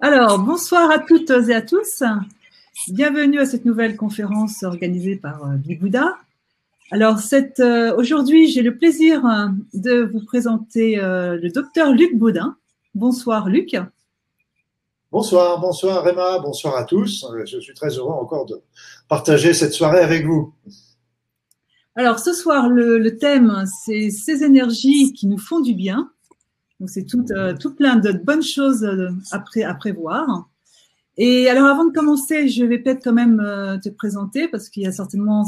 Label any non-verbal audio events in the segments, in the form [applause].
Alors, bonsoir à toutes et à tous. Bienvenue à cette nouvelle conférence organisée par euh, Bouddha. Alors, euh, aujourd'hui, j'ai le plaisir euh, de vous présenter le docteur Luc Baudin. Bonsoir, Luc. Bonsoir, bonsoir, Réma, bonsoir à tous. Je suis très heureux encore de partager cette soirée avec vous. Alors, ce soir, le, thème, c'est ces énergies qui nous font du bien. Donc, c'est tout, tout plein de bonnes choses à prévoir. Et alors, avant de commencer, je vais peut-être quand même euh, te présenter parce qu'il y a certainement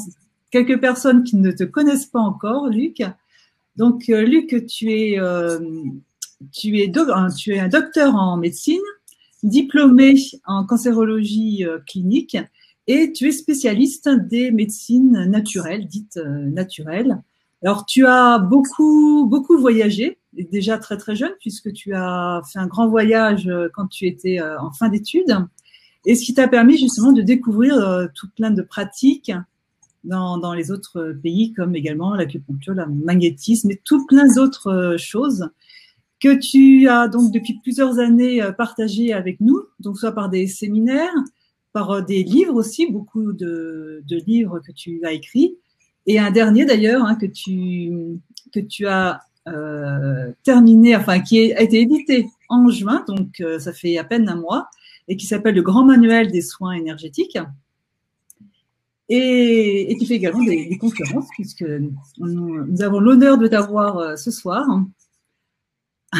quelques personnes qui ne te connaissent pas encore, Luc. Donc, euh, Luc, tu es, euh, es tu es un docteur en médecine, diplômé en cancérologie clinique et tu es spécialiste des médecines naturelles, dites naturelles. Alors, tu as beaucoup, beaucoup voyagé, déjà très, très jeune, puisque tu as fait un grand voyage quand tu étais en fin d'études et ce qui t'a permis justement de découvrir euh, tout plein de pratiques dans, dans les autres pays, comme également l'acupuncture, le magnétisme et tout plein d'autres euh, choses que tu as donc depuis plusieurs années euh, partagé avec nous, donc soit par des séminaires, par des livres aussi, beaucoup de, livres que tu as écrits, et un dernier d'ailleurs hein, que tu que tu as euh, terminé, enfin qui a été édité en juin, donc ça fait à peine un mois, et qui s'appelle le Grand Manuel des soins énergétiques. Et, qui fait également des, conférences, puisque nous, avons l'honneur de t'avoir euh, ce soir. [laughs]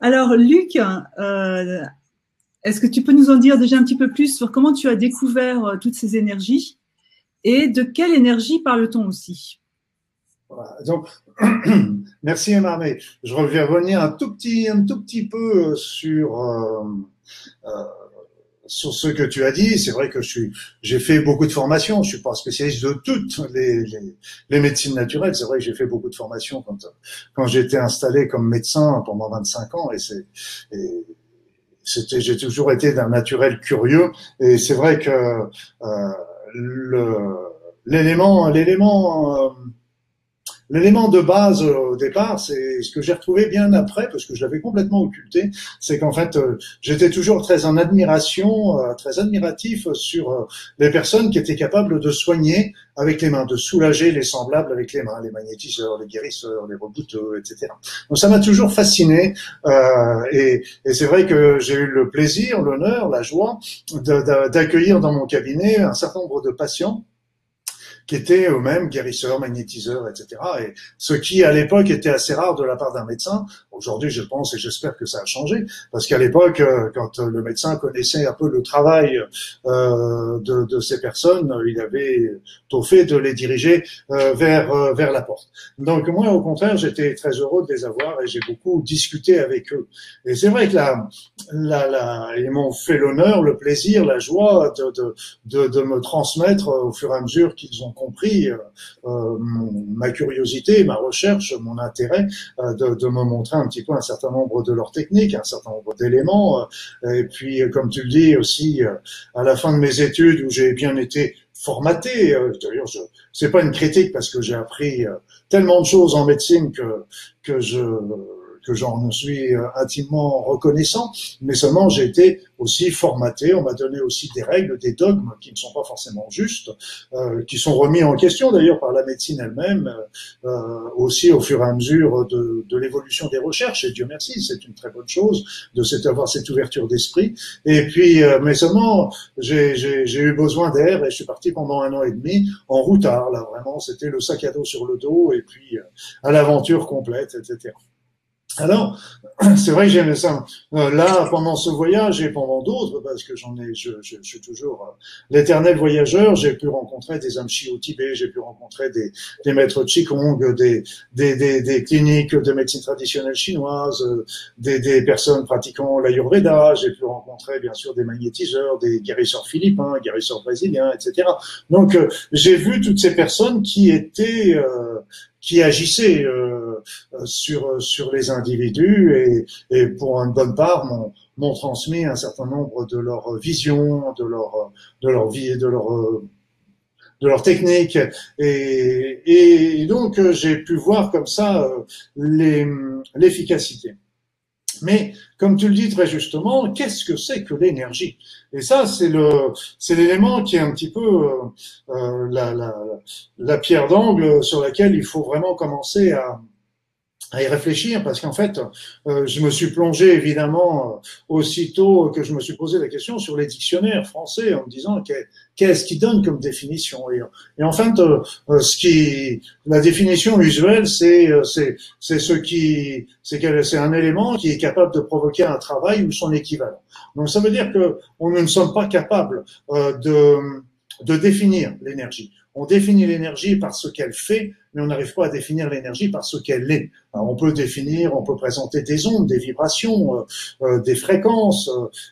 Alors, Luc, euh, est-ce que tu peux nous en dire déjà un petit peu plus sur comment tu as découvert euh, toutes ces énergies et de quelle énergie parle-t-on aussi? Donc, [clears throat] merci Emma, mais je reviens revenir un tout petit, un tout petit peu sur euh, sur ce que tu as dit, c'est vrai que j'ai fait beaucoup de formations. Je suis pas spécialiste de toutes les, les, médecines naturelles. C'est vrai que j'ai fait beaucoup de formations quand quand j'étais installé comme médecin pendant 25 ans et c'est j'ai toujours été d'un naturel curieux. Et c'est vrai que euh, l'élément l'élément euh, L'élément de base euh, au départ, c'est ce que j'ai retrouvé bien après, parce que je l'avais complètement occulté, c'est qu'en fait, euh, j'étais toujours très en admiration, euh, très admiratif sur les personnes qui étaient capables de soigner avec les mains, de soulager les semblables avec les mains, les magnétiseurs, les guérisseurs, les rebouteux, etc. Donc ça m'a toujours fasciné, et c'est vrai que j'ai eu le plaisir, l'honneur, la joie d'accueillir dans mon cabinet un certain nombre de patients qui étaient eux-mêmes guérisseurs, magnétiseurs, etc. Et ce qui, à l'époque, était assez rare de la part d'un médecin. Aujourd'hui, je pense et j'espère que ça a changé, parce qu'à l'époque, euh, quand le médecin connaissait un peu le travail euh, de, de, ces personnes, il avait tôt fait de les diriger euh, vers euh, vers la porte. Donc moi, au contraire, j'étais très heureux de les avoir et j'ai beaucoup discuté avec eux. Et c'est vrai que là, là, là, ils m'ont fait l'honneur, le plaisir, la joie de, de, de, de me transmettre au fur et à mesure qu'ils ont compris euh, euh, ma curiosité, ma recherche, mon intérêt euh, de, de, me montrer un petit peu un certain nombre de leurs techniques, un certain nombre d'éléments. et puis, comme tu le dis aussi, à la fin de mes études où j'ai bien été formaté. D'ailleurs, je c'est pas une critique parce que j'ai appris tellement de choses en médecine que que je que j'en suis euh, intimement reconnaissant, mais seulement j'ai été aussi formaté, on m'a donné aussi des règles, des dogmes qui ne sont pas forcément justes, euh, qui sont remis en question d'ailleurs par la médecine elle-même, euh, aussi au fur et à mesure de, de l'évolution des recherches, et Dieu merci, c'est une très bonne chose de cette, avoir cette ouverture d'esprit. Et puis, euh, mais seulement, j'ai eu besoin d'air et je suis parti pendant un an et demi en routard, là vraiment, c'était le sac à dos sur le dos et puis euh, à l'aventure complète, etc. Alors, [clears throat] c'est vrai que j'aimais ça. Euh, là, pendant ce voyage et pendant d'autres, parce que j'en ai, je, je, je, suis toujours euh, l'éternel voyageur. J'ai pu rencontrer des amchis au Tibet, j'ai pu rencontrer des, des maîtres Qigong, des, des, des, des, cliniques de médecine traditionnelle chinoise, euh, des, des personnes pratiquant l'Ayurveda. J'ai pu rencontrer bien sûr des magnétiseurs, des guérisseurs philippins, guérisseurs brésiliens, etc. Donc, j'ai vu toutes ces personnes qui étaient qui agissaient euh, sur sur les individus et, et pour une bonne part m'ont transmis un certain nombre de leurs visions, de leur de leur vie, de leur de leur technique. Et, et donc, j'ai pu voir comme ça l'efficacité. Mais comme tu le dis très justement, qu'est-ce que c'est que l'énergie? Et ça, c'est le, c'est l'élément qui est un petit peu euh, la, la, la pierre d'angle sur laquelle il faut vraiment commencer à, à y réfléchir parce qu'en fait, euh, je me suis plongé évidemment euh, aussitôt que je me suis posé la question sur les dictionnaires français en me disant qu'est-ce qui donne comme définition? Et, en fait, euh, ce qui la définition usuelle, c'est c'est c'est ce qui c'est c'est un élément qui est capable de provoquer un travail ou son équivalent. Donc ça veut dire que on ne sommes pas capables de de définir l'énergie. On définit l'énergie par ce qu'elle fait, mais on n'arrive pas à définir l'énergie par ce qu'elle est. on peut définir, on peut présenter des ondes, des vibrations, euh, euh, des fréquences,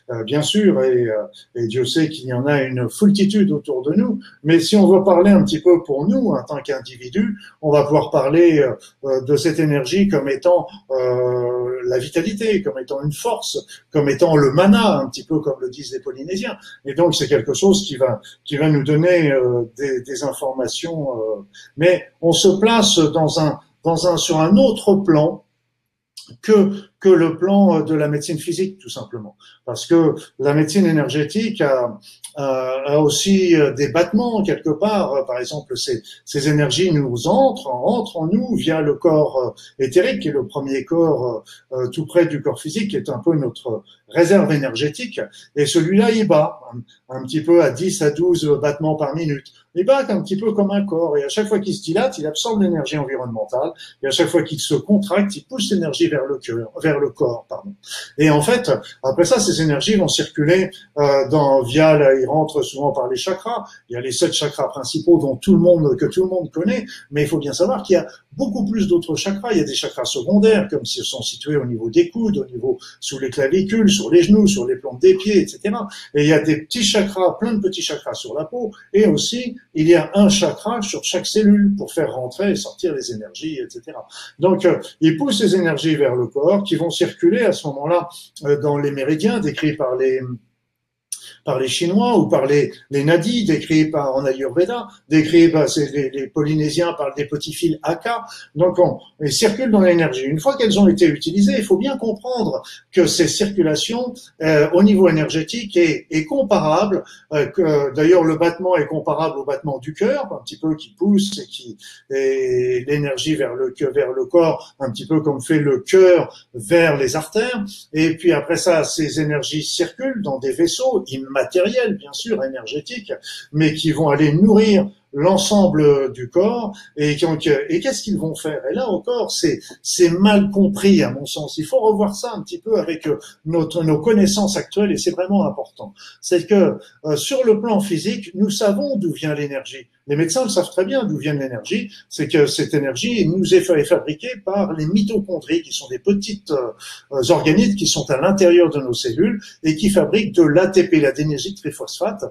euh, bien sûr, et, Dieu sait qu'il y en a une foultitude autour de nous. Mais si on veut parler un petit peu pour nous, en tant qu'individu, on va pouvoir parler de cette énergie comme étant la vitalité, comme étant une force, comme étant le mana, un petit peu comme le disent les Polynésiens. Et donc c'est quelque chose qui va qui va nous donner des, des, informations. mais on se place dans un, dans un, sur un autre plan que, que le plan de la médecine physique, tout simplement. Parce que la médecine énergétique a, aussi des battements quelque part. Par exemple, ces, ces énergies nous entrent, entrent en nous via le corps éthérique, qui est le premier corps euh, tout près du corps physique, qui est un peu notre réserve énergétique. Et celui-là, il bat un, un petit peu à 10 à 12 battements par minute il bat un petit peu comme un corps. Et à chaque fois qu'il se dilate, il absorbe l'énergie environnementale. Et à chaque fois qu'il se contracte, il pousse l'énergie vers le cœur, vers le corps. Et en fait, après ça, ces énergies vont circuler euh, dans via, là, ils rentrent souvent par les chakras. Il y a les sept chakras principaux dont tout le monde que tout le monde connaît. Mais il faut bien savoir qu'il y a beaucoup plus d'autres chakras. Il y a des chakras secondaires, comme s'ils sont situés au niveau des coudes, au niveau sous les clavicules, sur les genoux, sur les plantes des pieds, etc. Et il y a des petits chakras, plein de petits chakras sur la peau, et aussi il y a un chakra sur chaque cellule pour faire rentrer et sortir les énergies, etc. Donc, euh, il pousse ces énergies vers le corps qui vont circuler à ce moment-là euh, dans les méridiens décrits par les par les Chinois ou par les, les nadis, décrits par en Ayurveda, décrits par les, les, Polynésiens par des petits fils Aka. Donc, on, ils circulent dans l'énergie. Une fois qu'elles ont été utilisées, il faut bien comprendre que ces circulations euh, au niveau énergétique est, est comparable. Euh, d'ailleurs le battement est comparable au battement du cœur, un petit peu qui pousse et qui et l'énergie vers le vers le corps, un petit peu comme fait le cœur vers les artères. Et puis après ça, ces énergies circulent dans des vaisseaux matériels, bien sûr, énergétiques, mais qui vont aller nourrir l'ensemble du corps et, et qu'est-ce qu'ils vont faire? Et là encore, c'est c'est mal compris à mon sens. Il faut revoir ça un petit peu avec euh, notre nos connaissances actuelles et c'est vraiment important. C'est que euh, sur le plan physique, nous savons d'où vient l'énergie. Les médecins le savent très bien d'où vient l'énergie. C'est que cette énergie nous est fabriquée par les mitochondries, qui sont des petites euh, organismes qui sont à l'intérieur de nos cellules et qui fabriquent de l'ATP, l'adénosine triphosphate,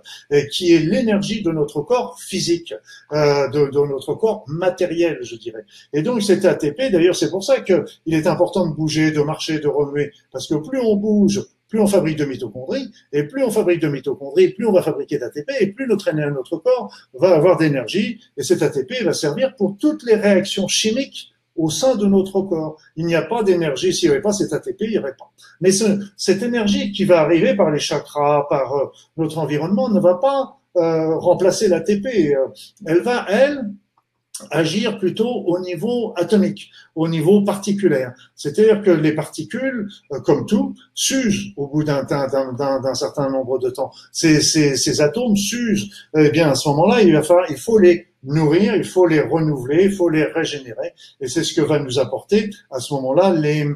qui est l'énergie de notre corps physique, euh, de, de, notre corps matériel, je dirais. Et donc cet ATP, d'ailleurs, c'est pour ça qu'il est important de bouger, de marcher, de remuer, parce que plus on bouge, plus on fabrique de mitochondries, et plus on fabrique de mitochondries, plus on va fabriquer d'ATP, et plus notre, notre corps va avoir d'énergie, et cet ATP va servir pour toutes les réactions chimiques au sein de notre corps. Il n'y a pas d'énergie, s'il n'y avait pas cet ATP, il n'y aurait pas. Mais ce, cette énergie qui va arriver par les chakras, par euh, notre environnement, ne va pas euh, remplacer l'ATP. Euh, elle va, elle, agir plutôt au niveau atomique, au niveau particulaire. C'est-à-dire que les particules, euh, comme tout, s'usent au bout d'un certain nombre de temps. Ces, ces, ces atomes s'usent. Eh bien, à ce moment-là, il va falloir, il faut les nourrir, il faut les renouveler, il faut les régénérer. Et c'est ce que va nous apporter à ce moment-là les,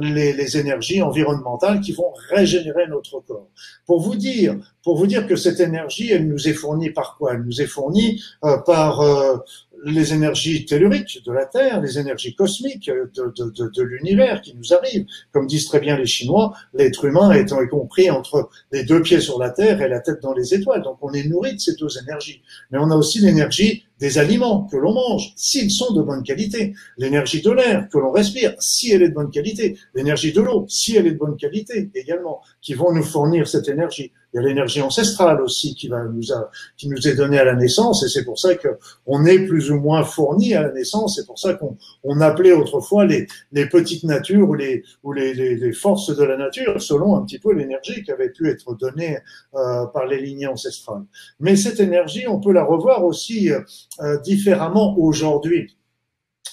les, les, énergies environnementales qui vont régénérer notre corps. Pour vous dire, pour vous dire que cette énergie, elle nous est fournie par quoi? Elle nous est fournie euh, par euh, les énergies telluriques de la Terre, les énergies cosmiques de, de, de, de l'univers qui nous arrivent. Comme disent très bien les Chinois, l'être humain étant compris entre les deux pieds sur la Terre et la tête dans les étoiles. Donc on est nourri de ces deux énergies. Mais on a aussi l'énergie des aliments que l'on mange, s'ils sont de bonne qualité, l'énergie de l'air que l'on respire, si elle est de bonne qualité, l'énergie de l'eau, si elle est de bonne qualité également, qui vont nous fournir cette énergie. Il y a l'énergie ancestrale aussi qui va nous a, qui nous est donnée à la naissance et c'est pour ça que on est plus ou moins fourni à la naissance. C'est pour ça qu'on on appelait autrefois les, les petites natures ou les ou les, les, les forces de la nature selon un petit peu l'énergie qui avait pu être donnée euh, par les lignées ancestrales. Mais cette énergie, on peut la revoir aussi euh, différemment aujourd'hui.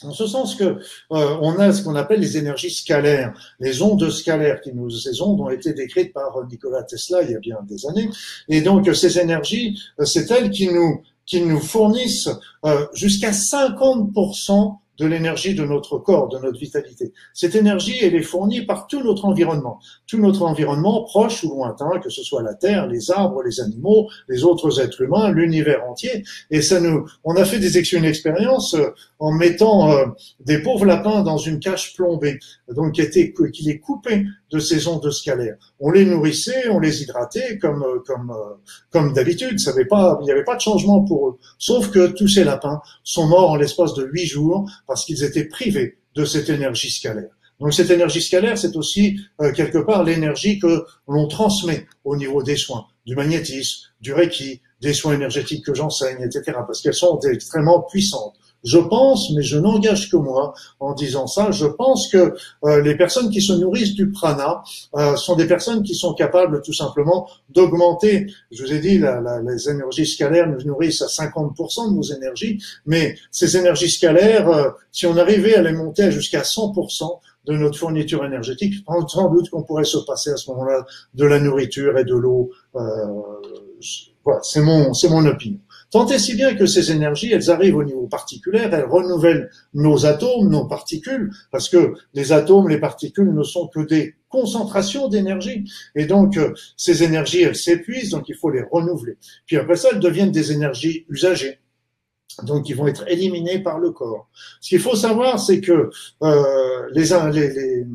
En ce sens que euh, on a ce qu'on appelle les énergies scalaires, les ondes scalaires, qui nous, ces ondes ont été décrites par Nikola Tesla il y a bien des années. Et donc ces énergies, euh, c'est elles qui nous qui nous fournissent euh, jusqu'à 50% de l'énergie de notre corps, de notre vitalité. Cette énergie, elle est fournie par tout notre environnement, tout notre environnement proche ou lointain, que ce soit la terre, les arbres, les animaux, les autres êtres humains, l'univers entier. Et ça nous, on a fait des une expérience euh, en mettant euh, des pauvres lapins dans une cage plombée, donc qui était qui les coupait de ces ondes scalaires. On les nourrissait, on les hydratait comme euh, comme comme d'habitude. Ça avait pas, il n'y avait pas de changement pour eux. Sauf que tous ces lapins sont morts en l'espace de huit jours parce qu'ils étaient privés de cette énergie scalaire. Donc cette énergie scalaire, c'est aussi euh, quelque part l'énergie que l'on transmet au niveau des soins, du magnétisme, du reiki, des soins énergétiques que j'enseigne, etc. Parce qu'elles sont extrêmement puissantes. Je pense, mais je n'engage que moi en disant ça, je pense que euh, les personnes qui se nourrissent du prana euh, sont des personnes qui sont capables tout simplement d'augmenter, je vous ai dit, la, la, les énergies scalaires nous nourrissent à 50% de nos énergies, mais ces énergies scalaires, euh, si on arrivait à les monter jusqu'à 100%, de notre fourniture énergétique, sans doute qu'on pourrait se passer à ce moment-là de la nourriture et de l'eau. voilà, c'est mon, c'est mon opinion. Tant et si bien que ces énergies, elles arrivent au niveau particulier, elles renouvellent nos atomes, nos particules, parce que les atomes, les particules ne sont que des concentrations d'énergie. Et donc, euh, ces énergies, elles s'épuisent, donc il faut les renouveler. Puis après ça, elles deviennent des énergies usagées. Donc, ils vont être éliminés par le corps. Ce qu'il faut savoir, c'est que euh, les, les,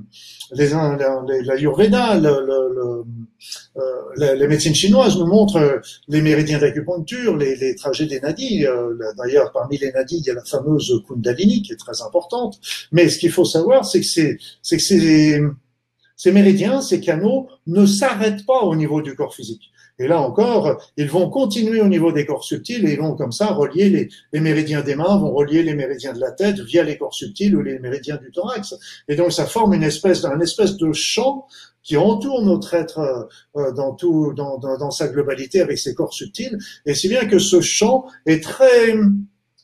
les, les, médecines chinoises nous montrent euh, les méridiens d'acupuncture, les, trajets des nadis. Euh, d'ailleurs, parmi les nadis, il y a la fameuse Kundalini qui est très importante. Mais ce qu'il faut savoir, c'est que, ces méridiens, ces canaux ne s'arrêtent pas au niveau du corps physique. Et là encore, ils vont continuer au niveau des corps subtils et ils vont comme ça relier les, les, méridiens des mains, vont relier les méridiens de la tête via les corps subtils ou les méridiens du thorax. Et donc ça forme une espèce, un espèce de champ qui entoure notre être euh, dans tout, dans, dans, dans sa globalité avec ses corps subtils. Et si bien que ce champ est très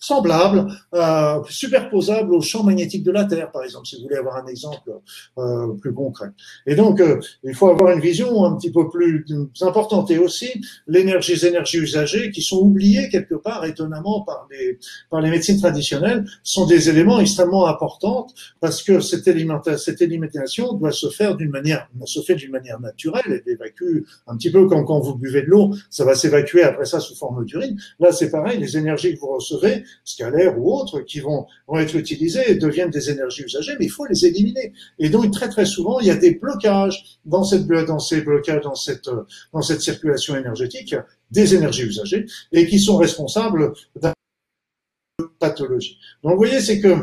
semblable, euh, superposable au champ magnétique de la Terre, par exemple, si vous voulez avoir un exemple euh, plus concret. Et donc, euh, il faut avoir une vision un petit peu plus importante. Et aussi, l'énergie, les énergies usagées qui sont oubliées quelque part, étonnamment, par les, par les médecines traditionnelles, sont des éléments extrêmement importants parce que cette, élimination doit se faire d'une manière, se fait d'une manière naturelle, elle évacue un petit peu comme quand vous buvez de l'eau, ça va s'évacuer après ça sous forme d'urine. Là, c'est pareil, les énergies que vous recevez, scalaires ou autres qui vont, vont être utilisées et deviennent des énergies usagées, mais il faut les éliminer. Et donc très très souvent, il y a des blocages dans cette dans ces blocages dans cette dans cette circulation énergétique des énergies usagées et qui sont responsables d'une pathologie. Donc vous voyez, c'est que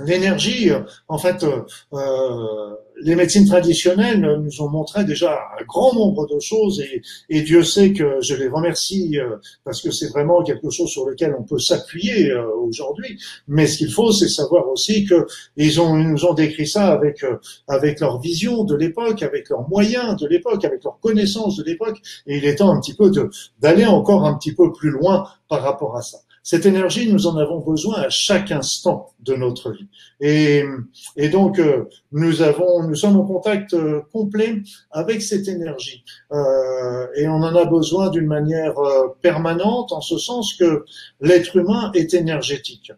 l'énergie, en fait, euh, les médecines traditionnelles nous ont montré déjà un grand nombre de choses et, Dieu sait que je les remercie euh, parce que c'est vraiment quelque chose sur lequel on peut s'appuyer euh, aujourd'hui. Mais ce qu'il faut, c'est savoir aussi que ils nous ont décrit ça avec euh, avec leur vision de l'époque, avec leurs moyens de l'époque, avec leurs connaissances de l'époque. Et il est temps un petit peu d'aller encore un petit peu plus loin par rapport à ça. Cette énergie, nous en avons besoin à chaque instant de notre vie. Et, et donc, euh, nous avons, nous sommes en contact euh, complet avec cette énergie. Euh, et on en a besoin d'une manière euh, permanente, en ce sens que l'être humain est énergétique.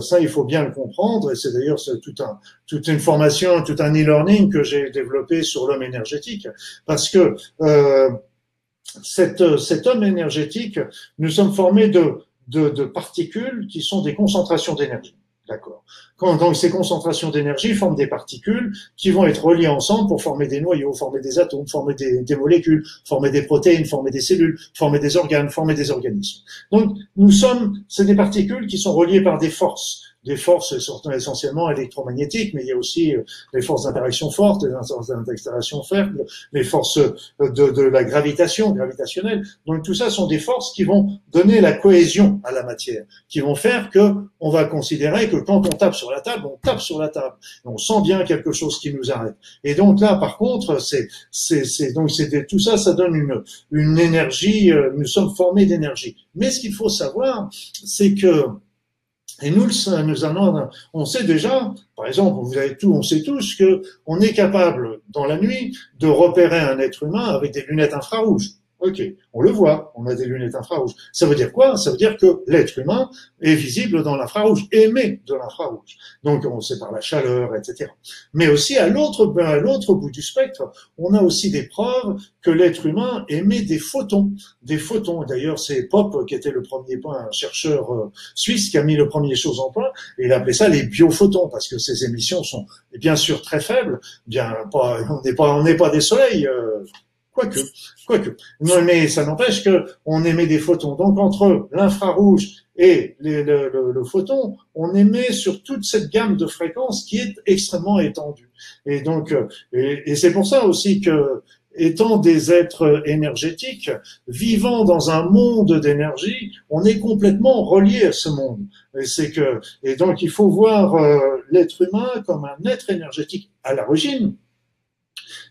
ça, il faut bien le comprendre. Et c'est d'ailleurs tout un, toute une formation, tout un e-learning que j'ai développé sur l'homme énergétique, parce que cet, cet homme énergétique, nous sommes formés de de, de, particules qui sont des concentrations d'énergie. D'accord. Donc ces concentrations d'énergie forment des particules qui vont être reliées ensemble pour former des noyaux, former des atomes, former des, des, molécules, former des protéines, former des cellules, former des organes, former des organismes. Donc nous sommes, c'est des particules qui sont reliées par des forces des forces essentiellement électromagnétiques, mais il y a aussi euh, les forces d'interaction fortes, les forces d'interaction faibles, les forces euh, de, de, la gravitation, gravitationnelle. Donc tout ça sont des forces qui vont donner la cohésion à la matière, qui vont faire que on va considérer que quand on tape sur la table, on tape sur la table, on sent bien quelque chose qui nous arrête. Et donc là, par contre, c'est c'est donc c'est tout ça, ça donne une une énergie. Euh, nous sommes formés d'énergie. Mais ce qu'il faut savoir, c'est que et nous, nous allons, on sait déjà, par exemple, vous avez tout, on sait tous que on est capable dans la nuit de repérer un être humain avec des lunettes infrarouges. Ok, on le voit, on a des lunettes infrarouges. Ça veut dire quoi? Ça veut dire que l'être humain est visible dans l'infrarouge, émet de l'infrarouge. Donc on sait par la chaleur, etc. Mais aussi à l'autre à l'autre bout du spectre, on a aussi des preuves que l'être humain émet des photons, des photons. D'ailleurs, c'est Pop qui était le premier un chercheur euh, suisse qui a mis le premier chose en point, et il appelait ça les biophotons parce que ces émissions sont bien sûr très faibles. Bien, on n'est pas on n'est pas des soleils. Euh, Quoique, quoique. Mais ça n'empêche que on émet des photons. Donc entre l'infrarouge et le, le, photon, on émet sur toute cette gamme de fréquences qui est extrêmement étendue. Et donc, euh, et, c'est pour ça aussi que étant des êtres énergétiques, vivant dans un monde d'énergie, on est complètement relié à ce monde. Et c'est que, et donc il faut voir euh, l'être humain comme un être énergétique à l'origine,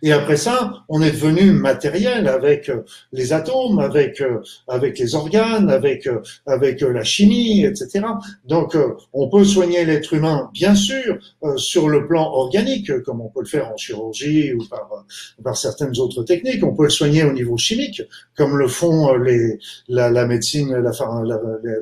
et après ça, on est devenu matériel avec euh, les atomes, avec euh, avec les organes, avec euh, avec la chimie, etc. Donc, on peut soigner l'être humain, bien sûr, sur le plan organique, comme on peut le faire en chirurgie ou par par certaines autres techniques. On peut le soigner au niveau chimique, comme le font les la, la médecine,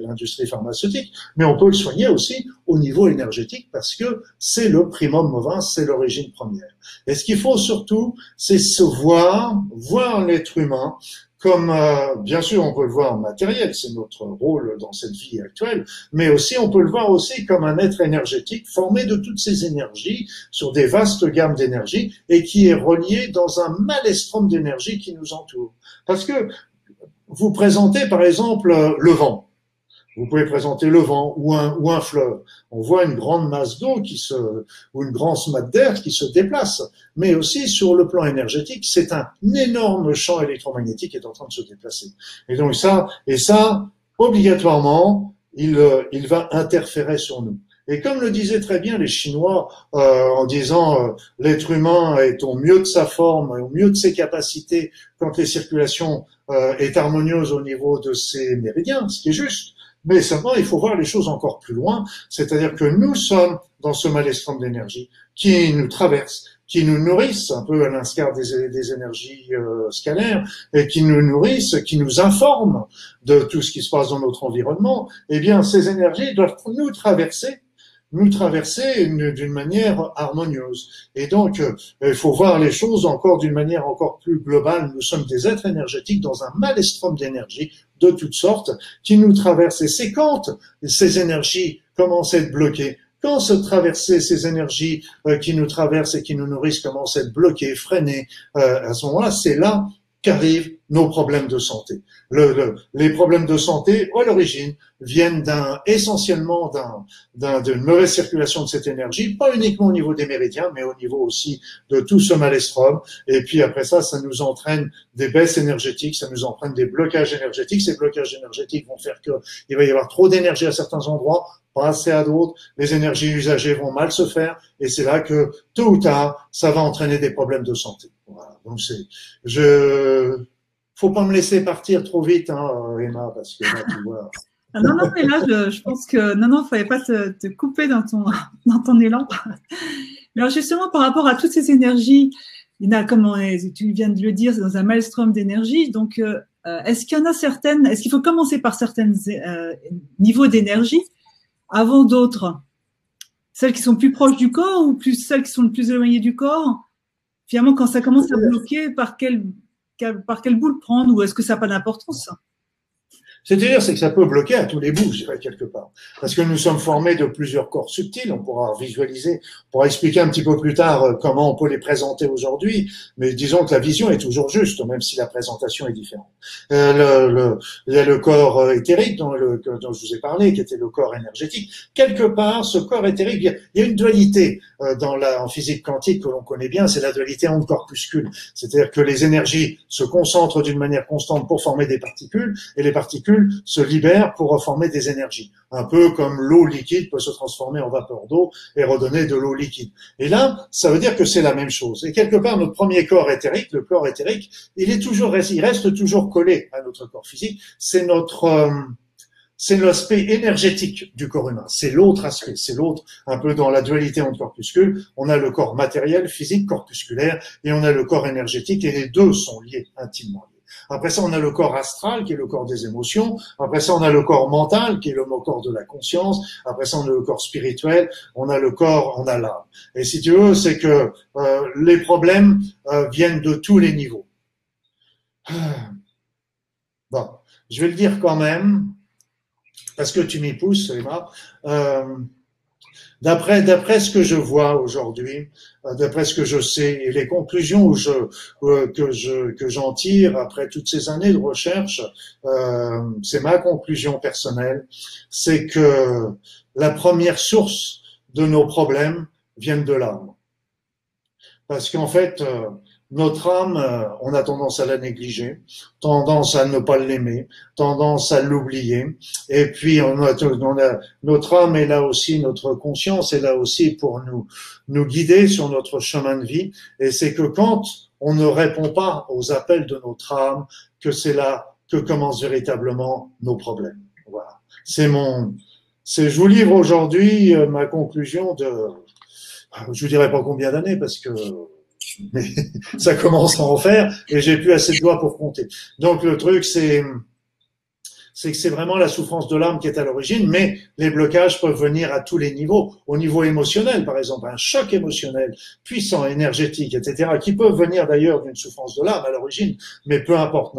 l'industrie pharmaceutique. Mais on peut le soigner aussi au niveau énergétique parce que c'est le primum movens, c'est l'origine première. Et ce qu'il faut surtout, c'est se voir, voir l'être humain comme, euh, bien sûr, on peut le voir en matériel, c'est notre rôle dans cette vie actuelle, mais aussi on peut le voir aussi comme un être énergétique formé de toutes ces énergies sur des vastes gammes d'énergie et qui est relié dans un malestrum d'énergie qui nous entoure. Parce que vous présentez par exemple le vent. Vous pouvez présenter le vent ou un, ou un fleuve. On voit une grande masse d'eau qui se, ou une grande masse d'air qui se déplace. Mais aussi sur le plan énergétique, c'est un énorme champ électromagnétique qui est en train de se déplacer. Et donc ça, et ça, obligatoirement, il, euh, il va interférer sur nous. Et comme le disaient très bien les Chinois euh, en disant euh, l'être humain est au mieux de sa forme, au mieux de ses capacités quand les circulations euh, est harmonieuse au niveau de ses méridiens, ce qui est juste. Mais seulement, il faut voir les choses encore plus loin, c'est-à-dire que nous sommes dans ce maelstrom d'énergie qui nous traverse, qui nous nourrissent, un peu à l'instar des, énergies euh, scalaires, et qui nous nourrissent, qui nous informent de tout ce qui se passe dans notre environnement, eh bien, ces énergies doivent nous traverser nous traverser d'une manière harmonieuse. Et donc, euh, il faut voir les choses encore d'une manière encore plus globale. Nous sommes des êtres énergétiques dans un maelstrom d'énergie de toutes sortes qui nous traversent. Et c'est quand ces énergies commencent à être bloquées, quand se traverser ces énergies euh, qui nous traversent et qui nous nourrissent commencent à être bloquées, freinées, euh, à ce moment-là, c'est là qu'arrivent nos problèmes de santé. Le, les problèmes de santé, à l'origine, viennent d'un, essentiellement d'un, d'une mauvaise circulation de cette énergie, pas uniquement au niveau des méridiens, mais au niveau aussi de tout ce malestrum. Et puis après ça, ça nous entraîne des baisses énergétiques, ça nous entraîne des blocages énergétiques. Ces blocages énergétiques vont faire que il va y avoir trop d'énergie à certains endroits, pas assez à d'autres. Les énergies usagées vont mal se faire, et c'est là que tôt ou tard, ça va entraîner des problèmes de santé. Voilà. Donc c'est, je, faut pas me laisser partir trop vite, hein, Emma, parce que là, tu vois. Ah non, non, mais là, je, pense que non, non, fallait pas te, te, couper dans ton, [laughs] dans ton élan. Mais alors justement, par rapport à toutes ces énergies, il y a, comme tu viens de le dire, c'est dans un maelstrom d'énergie. Donc, euh, est-ce qu'il y en a certaines Est-ce qu'il faut commencer par certains euh, niveaux d'énergie avant d'autres? Celles qui sont plus proches du corps ou plus celles qui sont le plus éloignées du corps? Finalement, quand ça commence à bloquer, par quelle, par quelle boule prendre ou est-ce que ça n'a pas d'importance? C'est-à-dire, c'est que ça peut bloquer à tous les bouts, je dirais, quelque part. Parce que nous sommes formés de plusieurs corps subtils, on pourra visualiser, on pourra expliquer un petit peu plus tard euh, comment on peut les présenter aujourd'hui, mais disons que la vision est toujours juste, même si la présentation est différente. Euh, il y a le corps euh, éthérique dont, le, dont, je vous ai parlé, qui était le corps énergétique. Quelque part, ce corps éthérique, il y a, une dualité dans la, en physique quantique que l'on connaît bien, c'est la dualité en corpuscule. C'est-à-dire que les énergies se concentrent d'une manière constante pour former des particules, et les particules se libèrent pour reformer des énergies. Un peu comme l'eau liquide peut se transformer en vapeur d'eau et redonner de l'eau liquide. Et là, ça veut dire que c'est la même chose. Et quelque part, notre premier corps éthérique, le corps éthérique, il est toujours, il reste toujours collé à notre corps physique. C'est notre, euh, c'est l'aspect énergétique du corps humain. C'est l'autre aspect. C'est l'autre, un peu dans la dualité entre corpuscules. On a le corps matériel, physique, corpusculaire, et on a le corps énergétique, et les deux sont liés intimement. Après ça, on a le corps astral, qui est le corps des émotions. Après ça, on a le corps mental, qui est le corps de la conscience. Après ça, on a le corps spirituel. On a le corps, on a l'âme. Et si tu veux, c'est que euh, les problèmes euh, viennent de tous les niveaux. [sighs] Bon, je vais le dire quand même, parce que tu m'y pousses, Emma. Euh, D'après, d'après ce que je vois aujourd'hui, euh, d'après ce que je sais et les conclusions je, euh, que je, que j'en tire après toutes ces années de recherche, euh, c'est ma conclusion personnelle, c'est que la première source de nos problèmes vient de l'âme. Parce qu'en fait, euh, notre âme, euh, on a tendance à la négliger, tendance à ne pas l'aimer, tendance à l'oublier. Et puis, on a, on a, notre âme est là aussi, notre conscience est là aussi pour nous, nous guider sur notre chemin de vie. Et c'est que quand on ne répond pas aux appels de notre âme, que c'est là que commencent véritablement nos problèmes. Voilà. C'est mon, c'est, je vous livre aujourd'hui euh, ma conclusion de, je vous dirai pas combien d'années parce que [laughs] ça commence à en faire et j'ai plus assez de doigts pour compter. Donc le truc, c'est que c'est vraiment la souffrance de l'âme qui est à l'origine, mais les blocages peuvent venir à tous les niveaux. Au niveau émotionnel, par exemple, un choc émotionnel puissant, énergétique, etc., qui peuvent venir d'ailleurs d'une souffrance de l'âme à l'origine, mais peu importe,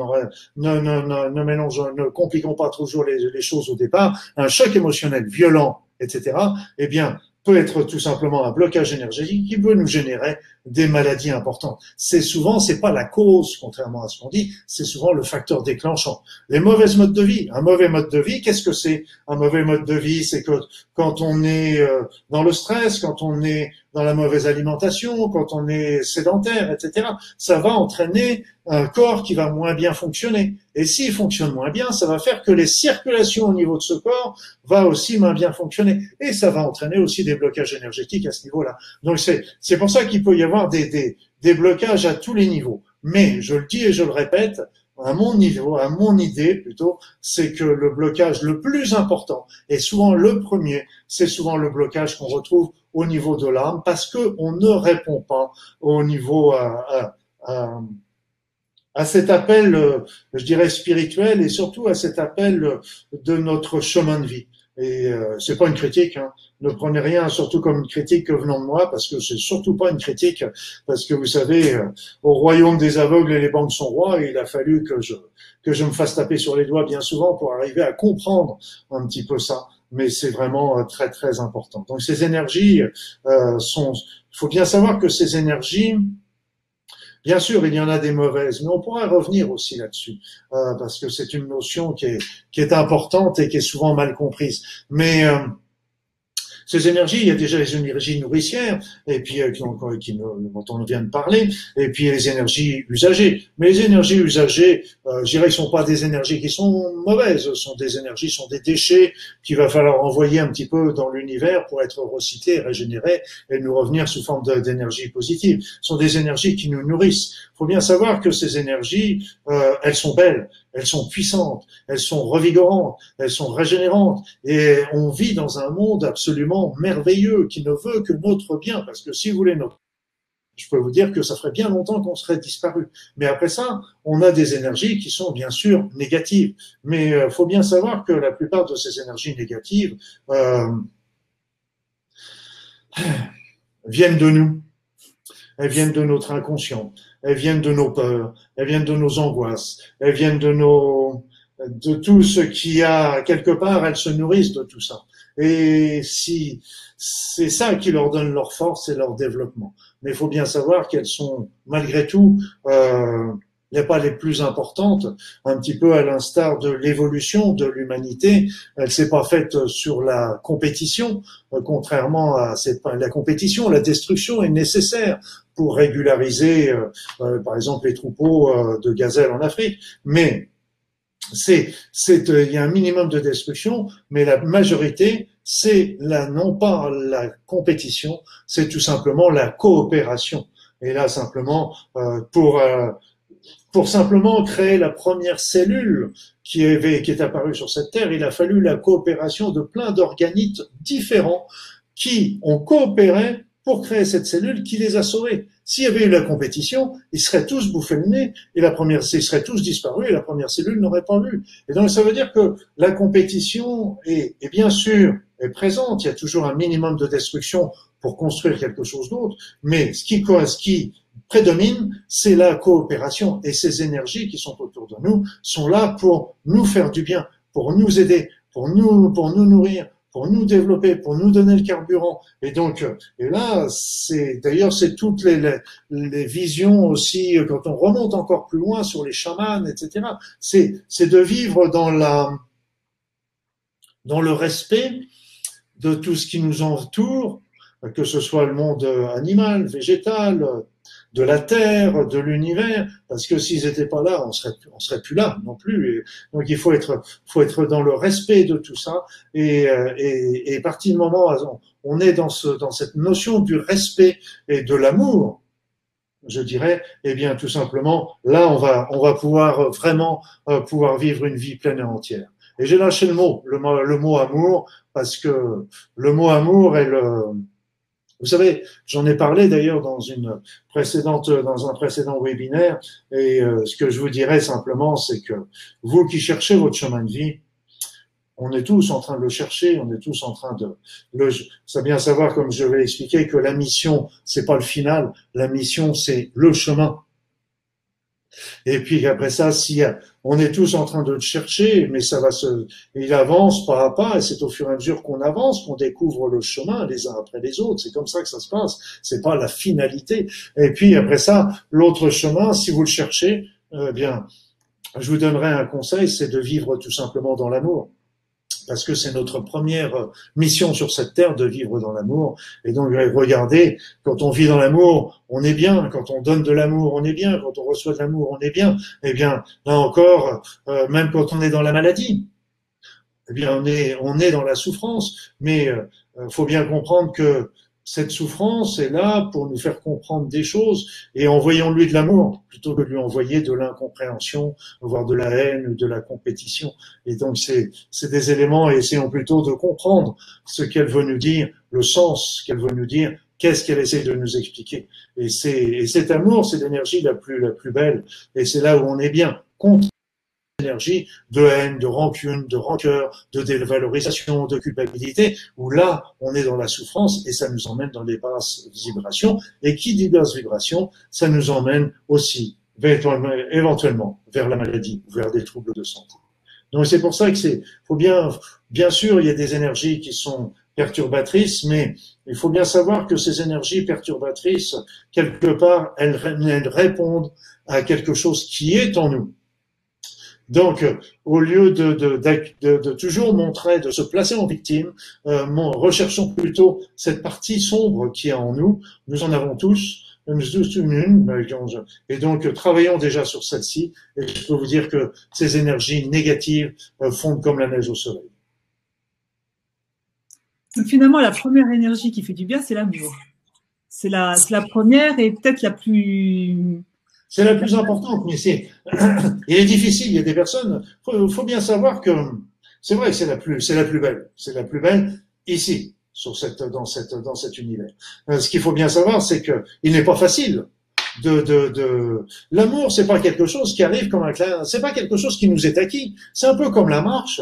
ne, ne, ne, compliquons pas toujours les, les choses au départ. Un choc émotionnel violent, etc., eh bien, peut être tout simplement un blocage énergétique qui peut nous générer des maladies importantes. C'est souvent, c'est pas la cause, contrairement à ce qu'on dit, c'est souvent le facteur déclenchant. Les mauvaises modes de vie. Un mauvais mode de vie, qu'est-ce que c'est? Un mauvais mode de vie, c'est que quand on est euh, dans le stress, quand on est dans la mauvaise alimentation, quand on est sédentaire, etc., ça va entraîner un corps qui va moins bien fonctionner. Et s'il fonctionne moins bien, ça va faire que les circulations au niveau de ce corps va aussi moins bien fonctionner. Et ça va entraîner aussi des blocages énergétiques à ce niveau-là. Donc c'est, pour ça qu'il peut y des, blocages à tous les niveaux. Mais, je le dis et je le répète, à mon niveau, à mon idée plutôt, c'est que le blocage le plus important, et souvent le premier, c'est souvent le blocage qu'on retrouve au niveau de l'âme, parce que on ne répond pas au niveau à, à, à, cet appel, je dirais spirituel, et surtout à cet appel de notre chemin de vie. Et euh, c'est pas une critique, hein. ne prenez rien surtout comme une critique venant de moi, parce que c'est surtout pas une critique, parce que vous savez, euh, au royaume des aveugles et les banques sont rois, il a fallu que je que je me fasse taper sur les doigts bien souvent pour arriver à comprendre un petit peu ça. Mais c'est vraiment euh, très très important. Donc ces énergies euh, sont, il faut bien savoir que ces énergies Bien sûr, il y en a des mauvaises, mais on pourrait revenir aussi là-dessus, euh, parce que c'est une notion qui est, qui est importante et qui est souvent mal comprise. Mais euh, ces énergies, il y a déjà les énergies nourricières, et puis euh, qui, dont on vient de parler, et puis les énergies usagées. Mais les énergies usagées, euh, je dirais, sont pas des énergies qui sont mauvaises, ce sont des énergies, sont des déchets qu'il va falloir envoyer un petit peu dans l'univers pour être recyclés, régénérés, et nous revenir sous forme d'énergie positive. Ce sont des énergies qui nous nourrissent. Faut bien savoir que ces énergies, euh, elles sont belles, elles sont puissantes, elles sont revigorantes, elles sont régénérantes, et on vit dans un monde absolument merveilleux qui ne veut que notre bien, parce que si vous voulez notre je peux vous dire que ça ferait bien longtemps qu'on serait disparu. Mais après ça, on a des énergies qui sont bien sûr négatives. Mais il euh, faut bien savoir que la plupart de ces énergies négatives euh, [sighs] viennent de nous. Elles viennent de notre inconscient elles viennent de nos peurs, elles viennent de nos angoisses, elles viennent de nos, de tout ce qui a quelque part, elles se nourrissent de tout ça. Et si c'est ça qui leur donne leur force et leur développement. Mais il faut bien savoir qu'elles sont malgré tout euh, n'est pas les plus importantes, un petit peu à l'instar de l'évolution de l'humanité. Elle s'est pas faite sur la compétition, euh, contrairement à cette, la compétition, la destruction est nécessaire pour régulariser, euh, euh, par exemple, les troupeaux de gazelles en Afrique. Mais c'est, c'est, il y a un minimum de destruction, mais la majorité, c'est la, non pas la compétition, c'est tout simplement la coopération. Et là, simplement, pour pour simplement créer la première cellule qui est, apparue sur cette terre, il a fallu la coopération de plein d'organites différents qui ont coopéré pour créer cette cellule qui les a sauvés. S'il y avait eu la compétition, ils seraient tous bouffés le nez et la première, ils seraient tous disparus et la première cellule n'aurait pas vu. Et donc ça veut dire que la compétition est, est bien sûr est présente. Il y a toujours un minimum de destruction pour construire quelque chose d'autre. Mais ce qui, ce qui prédomine, c'est la coopération. Et ces énergies qui sont autour de nous sont là pour nous faire du bien, pour nous aider, pour nous, pour nous nourrir, pour nous développer, pour nous donner le carburant. Et donc, et là, c'est d'ailleurs c'est toutes les, les, visions aussi quand on remonte encore plus loin sur les chamans, etc. C'est c'est de vivre dans la dans le respect de tout ce qui nous entoure, que ce soit le monde animal, végétal, de la Terre, de l'univers, parce que s'ils n'étaient pas là, on serait, on serait plus là non plus. donc il faut être, faut être dans le respect de tout ça. Et, euh, et, et à partir du moment où on est dans, ce, dans cette notion du respect et de l'amour, je dirais, eh bien tout simplement, là on va, on va pouvoir vraiment euh, pouvoir vivre une vie pleine et entière. Et j'ai lâché le mot, le, le mot amour, parce que le mot amour est le, vous savez, j'en ai parlé d'ailleurs dans une précédente, dans un précédent webinaire, et euh, ce que je vous dirais simplement, c'est que vous qui cherchez votre chemin de vie, on est tous en train de le chercher, on est tous en train de le. Ça bien savoir, comme je vais expliquer, que la mission, c'est pas le final, la mission, c'est le chemin. Et puis après ça, si on est tous en train de le chercher, mais ça va se, il avance pas à pas, et c'est au fur et à mesure qu'on avance qu'on découvre le chemin les uns après les autres. C'est comme ça que ça se passe. C'est pas la finalité. Et puis après ça, l'autre chemin, si vous le cherchez, eh bien, je vous donnerai un conseil, c'est de vivre tout simplement dans l'amour parce que c'est notre première euh, mission sur cette terre de vivre dans l'amour. Et donc, regardez, quand on vit dans l'amour, on est bien. Quand on donne de l'amour, on est bien. Quand on reçoit de l'amour, on est bien. Eh bien, là encore, euh, même quand on est dans la maladie, eh bien, on est, dans la souffrance. Mais il euh, faut bien comprendre que cette souffrance est là pour nous faire comprendre des choses et envoyons-lui de l'amour plutôt que de lui envoyer de l'incompréhension, voire de la haine ou de la compétition. Et donc c'est c'est des éléments et essayons plutôt de comprendre ce qu'elle veut nous dire, le sens qu'elle veut nous dire, qu'est-ce qu'elle essaie de nous expliquer. Et c'est et cet amour, c'est l'énergie la plus la plus belle et c'est là où on est bien énergie de haine, de rancune, de rancœur, de dévalorisation, de culpabilité, où là, on est dans la souffrance et ça nous emmène dans des basses vibrations. Et qui dit basses vibrations, ça nous emmène aussi éventuellement vers la maladie, vers des troubles de santé. Donc c'est pour ça que c'est, faut bien, bien sûr, il y a des énergies qui sont perturbatrices, mais il faut bien savoir que ces énergies perturbatrices, quelque part, elles répondent à quelque chose qui est en nous. Donc, au lieu de, toujours montrer, de se placer en victime, euh, recherchons plutôt cette partie sombre qui est en nous. Nous en avons tous, nous tous une, et donc travaillons déjà sur celle-ci. Et je peux vous dire que ces énergies négatives euh, fondent comme la neige au soleil. Donc finalement, la première énergie qui fait du bien, c'est l'amour. C'est la première et peut-être la plus c'est la plus importante, mais c'est, [clears throat] il est difficile. Il y a des personnes, faut, faut bien savoir que c'est vrai que c'est la plus, c'est la plus belle. C'est la plus belle ici, sur cette, dans cette, dans cet univers. Euh, ce qu'il faut bien savoir, c'est que il n'est pas facile de, de, de... l'amour, c'est pas quelque chose qui arrive comme un clin, c'est pas quelque chose qui nous est acquis. C'est un peu comme la marche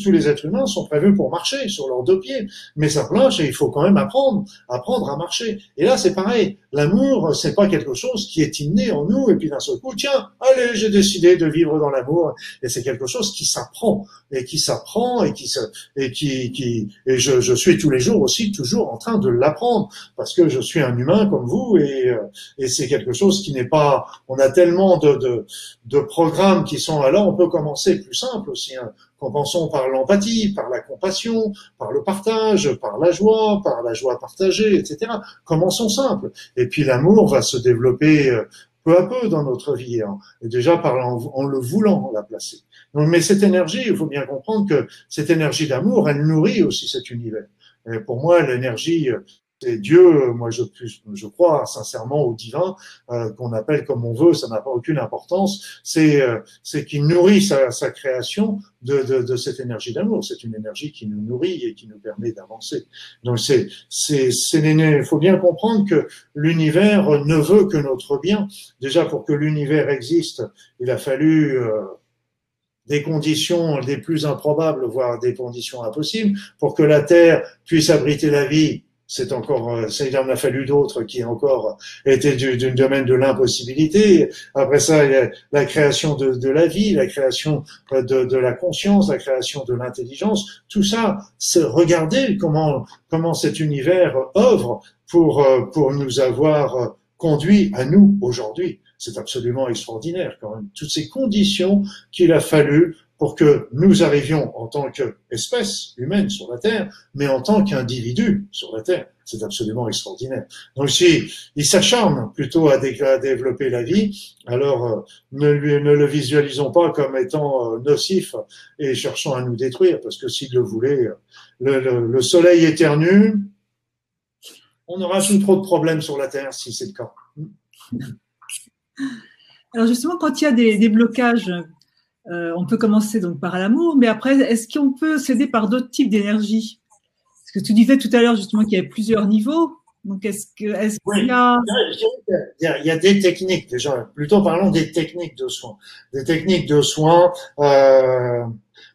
tous les êtres humains sont prévus pour marcher sur leurs deux pieds. Mais ça planche et il faut quand même apprendre, apprendre à marcher. Et là, c'est pareil. L'amour, c'est pas quelque chose qui est inné en nous et puis d'un seul coup, tiens, allez, j'ai décidé de vivre dans l'amour et c'est quelque chose qui s'apprend et qui s'apprend et qui se, et qui, qui et je, je suis tous les jours aussi toujours en train de l'apprendre parce que je suis un humain comme vous et, euh, et c'est quelque chose qui n'est pas, on a tellement de, de, de programmes qui sont là, on peut commencer plus simple aussi. Hein. Commençons par l'empathie, par la compassion, par le partage, par la joie, par la joie partagée, etc. Commençons simple. Puis l'amour va se développer euh, peu à peu dans notre vie, et déjà par en, le voulant la placer. Donc, mais cette énergie, il faut bien comprendre que cette énergie d'amour, elle nourrit aussi cet univers. Et pour moi, l'énergie c'est Dieu, moi je, je crois sincèrement au divin, euh, qu'on appelle comme on veut, ça n'a pas aucune importance, c'est euh, qu'il nourrit sa, sa création de, de, de, cette énergie d'amour. C'est une énergie qui nous nourrit et qui nous permet d'avancer. Donc c'est c'est il faut bien comprendre que l'univers ne veut que notre bien. Déjà pour que l'univers existe, il a fallu euh, des conditions les plus improbables, voire des conditions impossibles, pour que la Terre puisse abriter la vie c'est encore, euh, il en a fallu d'autres qui encore étaient du, domaine de l'impossibilité. Après ça, il y a la création de, la vie, la création euh, de, de, la conscience, la création de l'intelligence. Tout ça, c'est regarder comment comment cet univers œuvre pour euh, pour nous avoir conduit à nous aujourd'hui. C'est absolument extraordinaire quand même. Toutes ces conditions qu'il a fallu pour que nous arrivions en tant qu'espèce humaine sur la Terre, mais en tant qu'individu sur la Terre. C'est absolument extraordinaire. Donc si il s'acharne plutôt à, développer la vie, alors euh, ne, le visualisons pas comme étant euh, nocif et cherchant à nous détruire, parce que s'il le voulait, le, le, soleil éternue, on aura plus trop de problèmes sur la Terre si c'est le cas. Alors justement, quand il y a des blocages euh, on peut commencer donc par l'amour, mais après, est-ce qu'on peut s'aider par d'autres types d'énergie? Parce que tu disais tout à l'heure justement qu'il y avait plusieurs niveaux. Donc, est-ce que, est-ce qu'il y a... Il y a des techniques déjà. Plutôt parlons des techniques de soins. Des techniques de soins. Euh,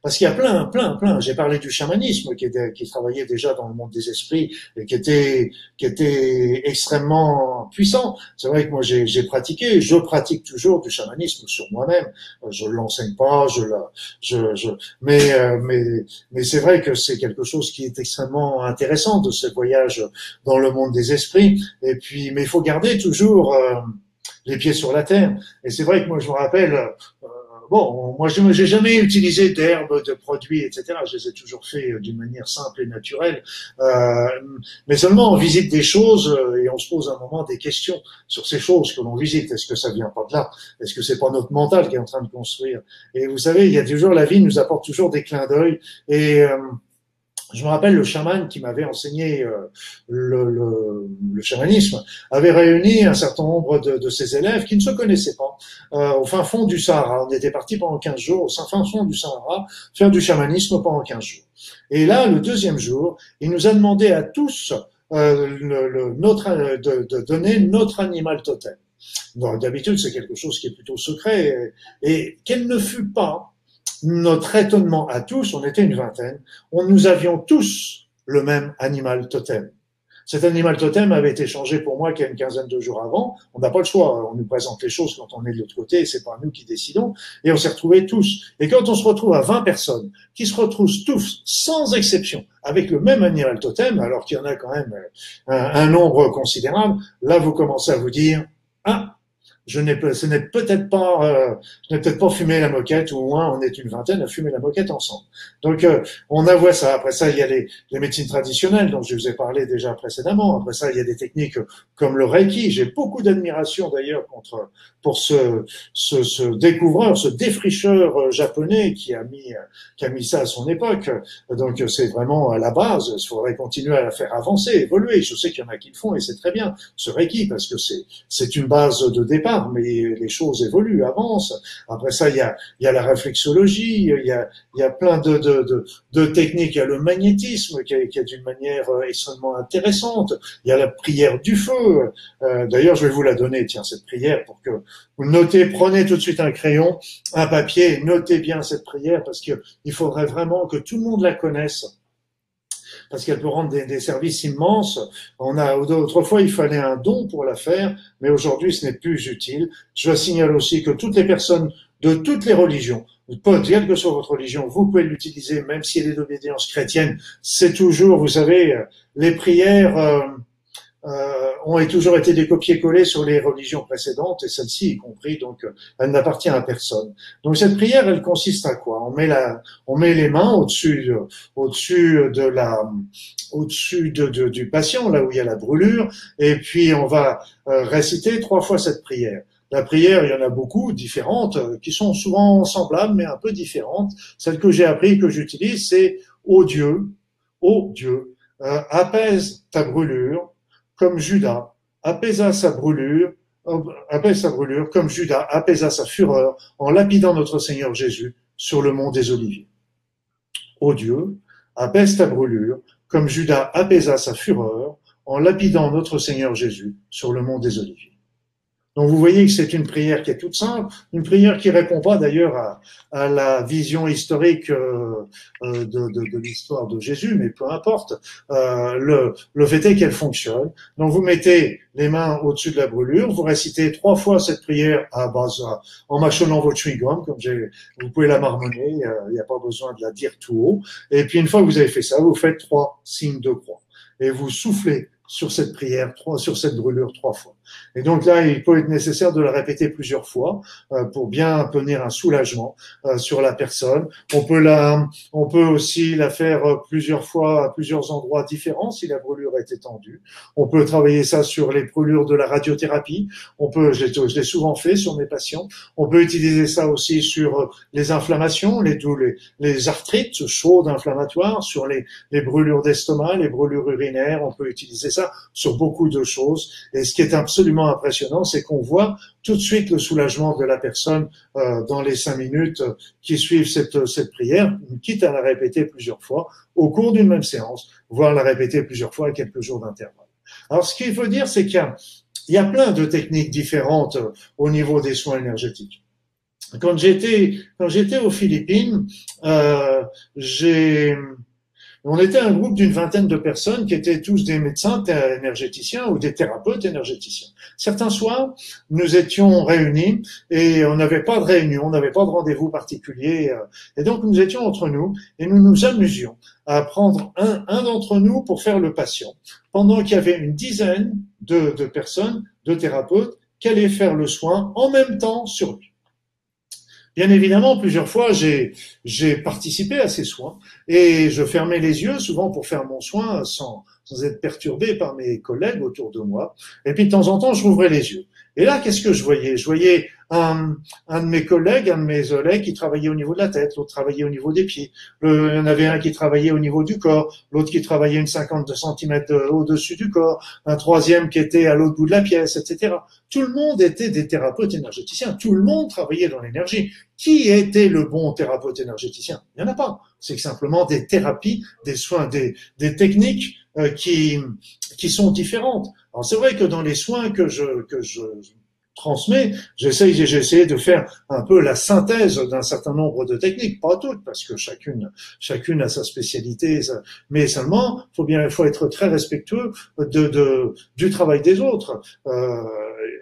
parce qu'il y a plein, plein, plein. J'ai parlé du chamanisme qui, était, qui travaillait déjà dans le monde des esprits et qui était, qui était extrêmement puissant. C'est vrai que moi j'ai pratiqué, je pratique toujours du chamanisme sur moi-même. Je ne l'enseigne pas, je la, je, je, mais, euh, mais, mais c'est vrai que c'est quelque chose qui est extrêmement intéressant de ce voyage dans le monde des esprits. Et puis, mais il faut garder toujours euh, les pieds sur la terre. Et c'est vrai que moi je me rappelle. Bon, moi, je n'ai jamais utilisé d'herbes, de produits, etc. Je les ai toujours fait euh, d'une manière simple et naturelle. Euh, mais seulement on visite des choses euh, et on se pose un moment des questions sur ces choses que l'on visite. Est-ce que ça vient pas de là? Est-ce que c'est pas notre mental qui est en train de construire? Et vous savez, il y a toujours la vie nous apporte toujours des clins d'œil et euh, je me rappelle le chaman qui m'avait enseigné euh, le, le, le, chamanisme avait réuni un certain nombre de, de, ses élèves qui ne se connaissaient pas euh, au fin fond du Sahara. On était parti pendant 15 jours au fin fond du Sahara faire du chamanisme pendant 15 jours. Et là, le deuxième jour, il nous a demandé à tous euh, le, notre, de, de, donner notre animal totem. D'habitude, c'est quelque chose qui est plutôt secret et, et quel ne fut pas notre étonnement à tous, on était une vingtaine, on, nous avions tous le même animal totem. Cet animal totem avait été changé pour moi qu'il y a une quinzaine de jours avant. On n'a pas le choix. On nous présente les choses quand on est de l'autre côté. C'est pas nous qui décidons. Et on s'est retrouvés tous. Et quand on se retrouve à 20 personnes qui se retrouvent tous, sans exception, avec le même animal totem, alors qu'il y en a quand même un, un nombre considérable, là, vous commencez à vous dire, ah, je n'ai ce n'est peut-être pas euh, n'ai peut-être pas fumé la moquette ou au moins on est une vingtaine à fumer la moquette ensemble. Donc euh, on avoue ça. Après ça il y a les, les, médecines traditionnelles dont je vous ai parlé déjà précédemment. Après ça il y a des techniques comme le reiki. J'ai beaucoup d'admiration d'ailleurs contre pour ce, ce, ce découvreur, ce défricheur euh, japonais qui a mis qui a mis ça à son époque. Donc c'est vraiment à la base. Il faudrait continuer à la faire avancer, évoluer. Je sais qu'il y en a qui le font et c'est très bien ce reiki parce que c'est c'est une base de départ mais les choses évoluent, avancent. Après ça, il y a, la réflexologie, il y a, plein de, techniques. Il y a le magnétisme qui est, d'une manière euh, extrêmement intéressante. Il y a la prière du feu. Euh, D'ailleurs, je vais vous la donner, tiens, cette prière, pour que vous notez, prenez tout de suite un crayon, un papier, notez bien cette prière, parce que il faudrait vraiment que tout le monde la connaisse parce qu'elle peut rendre des, services immenses. On a autrefois il fallait un don pour la faire, mais aujourd'hui ce n'est plus utile. Je signale aussi que toutes les personnes de toutes les religions, quelle que soit votre religion, vous pouvez l'utiliser, même si elle est d'obédience chrétienne. C'est toujours, vous savez, les prières. Euh, euh, ont toujours été des copier-coller sur les religions précédentes et celle-ci y compris, donc euh, elle n'appartient à personne. Donc cette prière, elle consiste à quoi? On met la, on met les mains au-dessus, au-dessus de la, au-dessus de, de, du patient, là où il y a la brûlure, et puis on va euh, réciter trois fois cette prière. La prière, il y en a beaucoup différentes, euh, qui sont souvent semblables, mais un peu différentes. Celle que j'ai appris, que j'utilise, c'est Ô Dieu, ô Dieu, apaise ta brûlure, comme Judas apaisa sa brûlure, apaisa sa brûlure, comme Judas apaisa sa fureur en lapidant notre Seigneur Jésus sur le mont des Oliviers. Ô Dieu, apaise ta brûlure, comme Judas apaisa sa fureur en lapidant notre Seigneur Jésus sur le mont des Oliviers. Donc vous voyez que c'est une prière qui est toute simple, une prière qui répond pas d'ailleurs à, à, la vision historique euh, euh, de, de, de l'histoire de Jésus, mais peu importe. Euh, le, le fait est qu'elle fonctionne. Donc vous mettez les mains au-dessus de la brûlure, vous récitez trois fois cette prière à base en mâchonnant votre chewing-gum, comme j'ai, vous pouvez la marmonner, il n'y a pas besoin de la dire tout haut. Et puis une fois que vous avez fait ça, vous faites trois signes de croix et vous soufflez sur cette prière, trois, sur cette brûlure trois fois. Et donc là, il peut être nécessaire de la répéter plusieurs fois euh, pour bien obtenir un soulagement euh, sur la personne. On peut la, on peut aussi la faire euh, plusieurs fois à plusieurs endroits différents si la brûlure est étendue. On peut travailler ça sur les brûlures de la radiothérapie. On peut, je l'ai souvent fait sur mes patients. On peut utiliser ça aussi sur les inflammations, les, les, les arthrites chaudes inflammatoires, sur les, brûlures d'estomac, les brûlures urinaires. On peut utiliser ça sur beaucoup de choses. Et ce qui est absolument absolument impressionnant, c'est qu'on voit tout de suite le soulagement de la personne euh, dans les cinq minutes qui suivent cette, cette prière, quitte à la répéter plusieurs fois au cours d'une même séance, voire la répéter plusieurs fois à quelques jours d'intervalle. Alors, ce qu'il faut dire, c'est qu'il y, a, plein de techniques différentes euh, au niveau des soins énergétiques. Quand j'étais quand j'étais aux Philippines, euh, j'ai on était un groupe d'une vingtaine de personnes qui étaient tous des médecins énergéticiens ou des thérapeutes énergéticiens. Certains soirs, nous étions réunis et on n'avait pas de réunion, on n'avait pas de rendez-vous particulier. Euh, et donc, nous étions entre nous et nous nous amusions à prendre un, un d'entre nous pour faire le patient, pendant qu'il y avait une dizaine de, de personnes, de thérapeutes, qui allaient faire le soin en même temps sur lui. Bien évidemment, plusieurs fois, j'ai, participé à ces soins et je fermais les yeux souvent pour faire mon soin sans, sans être perturbé par mes collègues autour de moi. Et puis de temps en temps, je rouvrais les yeux. Et là, qu'est-ce que je voyais? Je voyais un, un, de mes collègues, un de mes collègues qui travaillait au niveau de la tête, l'autre travaillait au niveau des pieds. il y en avait un qui travaillait au niveau du corps, l'autre qui travaillait une cinquante centimètres au-dessus du corps, un troisième qui était à l'autre bout de la pièce, etc. Tout le monde était des thérapeutes énergéticiens. Tout le monde travaillait dans l'énergie. Qui était le bon thérapeute énergéticien? Il n'y en a pas. C'est simplement des thérapies, des soins, des, des techniques euh, qui, qui sont différentes. Alors c'est vrai que dans les soins que je, que je transmet, j'essaye, j'ai essayé de faire un peu la synthèse d'un certain nombre de techniques, pas toutes, parce que chacune, chacune a sa spécialité, mais seulement, faut bien, il faut être très respectueux de, de du travail des autres. Euh,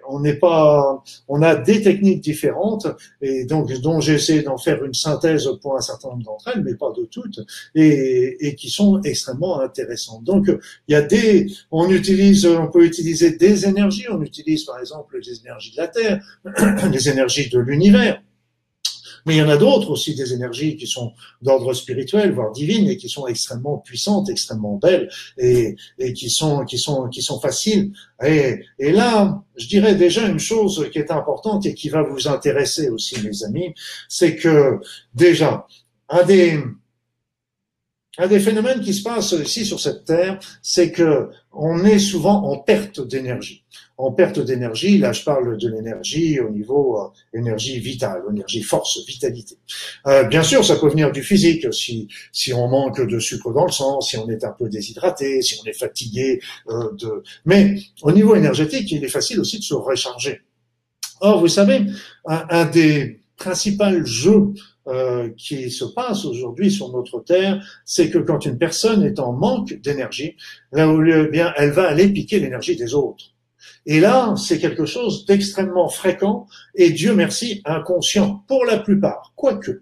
on n'est pas, on a des techniques différentes et donc dont j'ai essayé d'en faire une synthèse pour un certain nombre d'entre elles, mais pas de toutes, et, et qui sont extrêmement intéressantes. Donc il y a des, on utilise, on peut utiliser des énergies, on utilise par exemple les énergies de la Terre, [clears throat] les énergies de l'univers. Mais il y en a d'autres aussi, des énergies qui sont d'ordre spirituel, voire divines, et qui sont extrêmement puissantes, extrêmement belles, et, qui sont faciles. Et, et là, je dirais déjà une chose qui est importante et qui va vous intéresser aussi, mes amis, c'est que déjà un des un des phénomènes qui se passe ici sur cette terre, c'est que on est souvent en perte d'énergie. En perte d'énergie, là je parle de l'énergie au niveau euh, énergie vitale, énergie force, vitalité. Euh, bien sûr, ça peut venir du physique, si, si on manque de sucre dans le sang, si on est un peu déshydraté, si on est fatigué. Euh, de... Mais au niveau énergétique, il est facile aussi de se recharger. Or, vous savez, un, un des principaux jeux euh, qui se passe aujourd'hui sur notre terre, c'est que quand une personne est en manque d'énergie, là où eh elle va aller piquer l'énergie des autres. Et là, c'est quelque chose d'extrêmement fréquent et Dieu merci inconscient pour la plupart, quoique.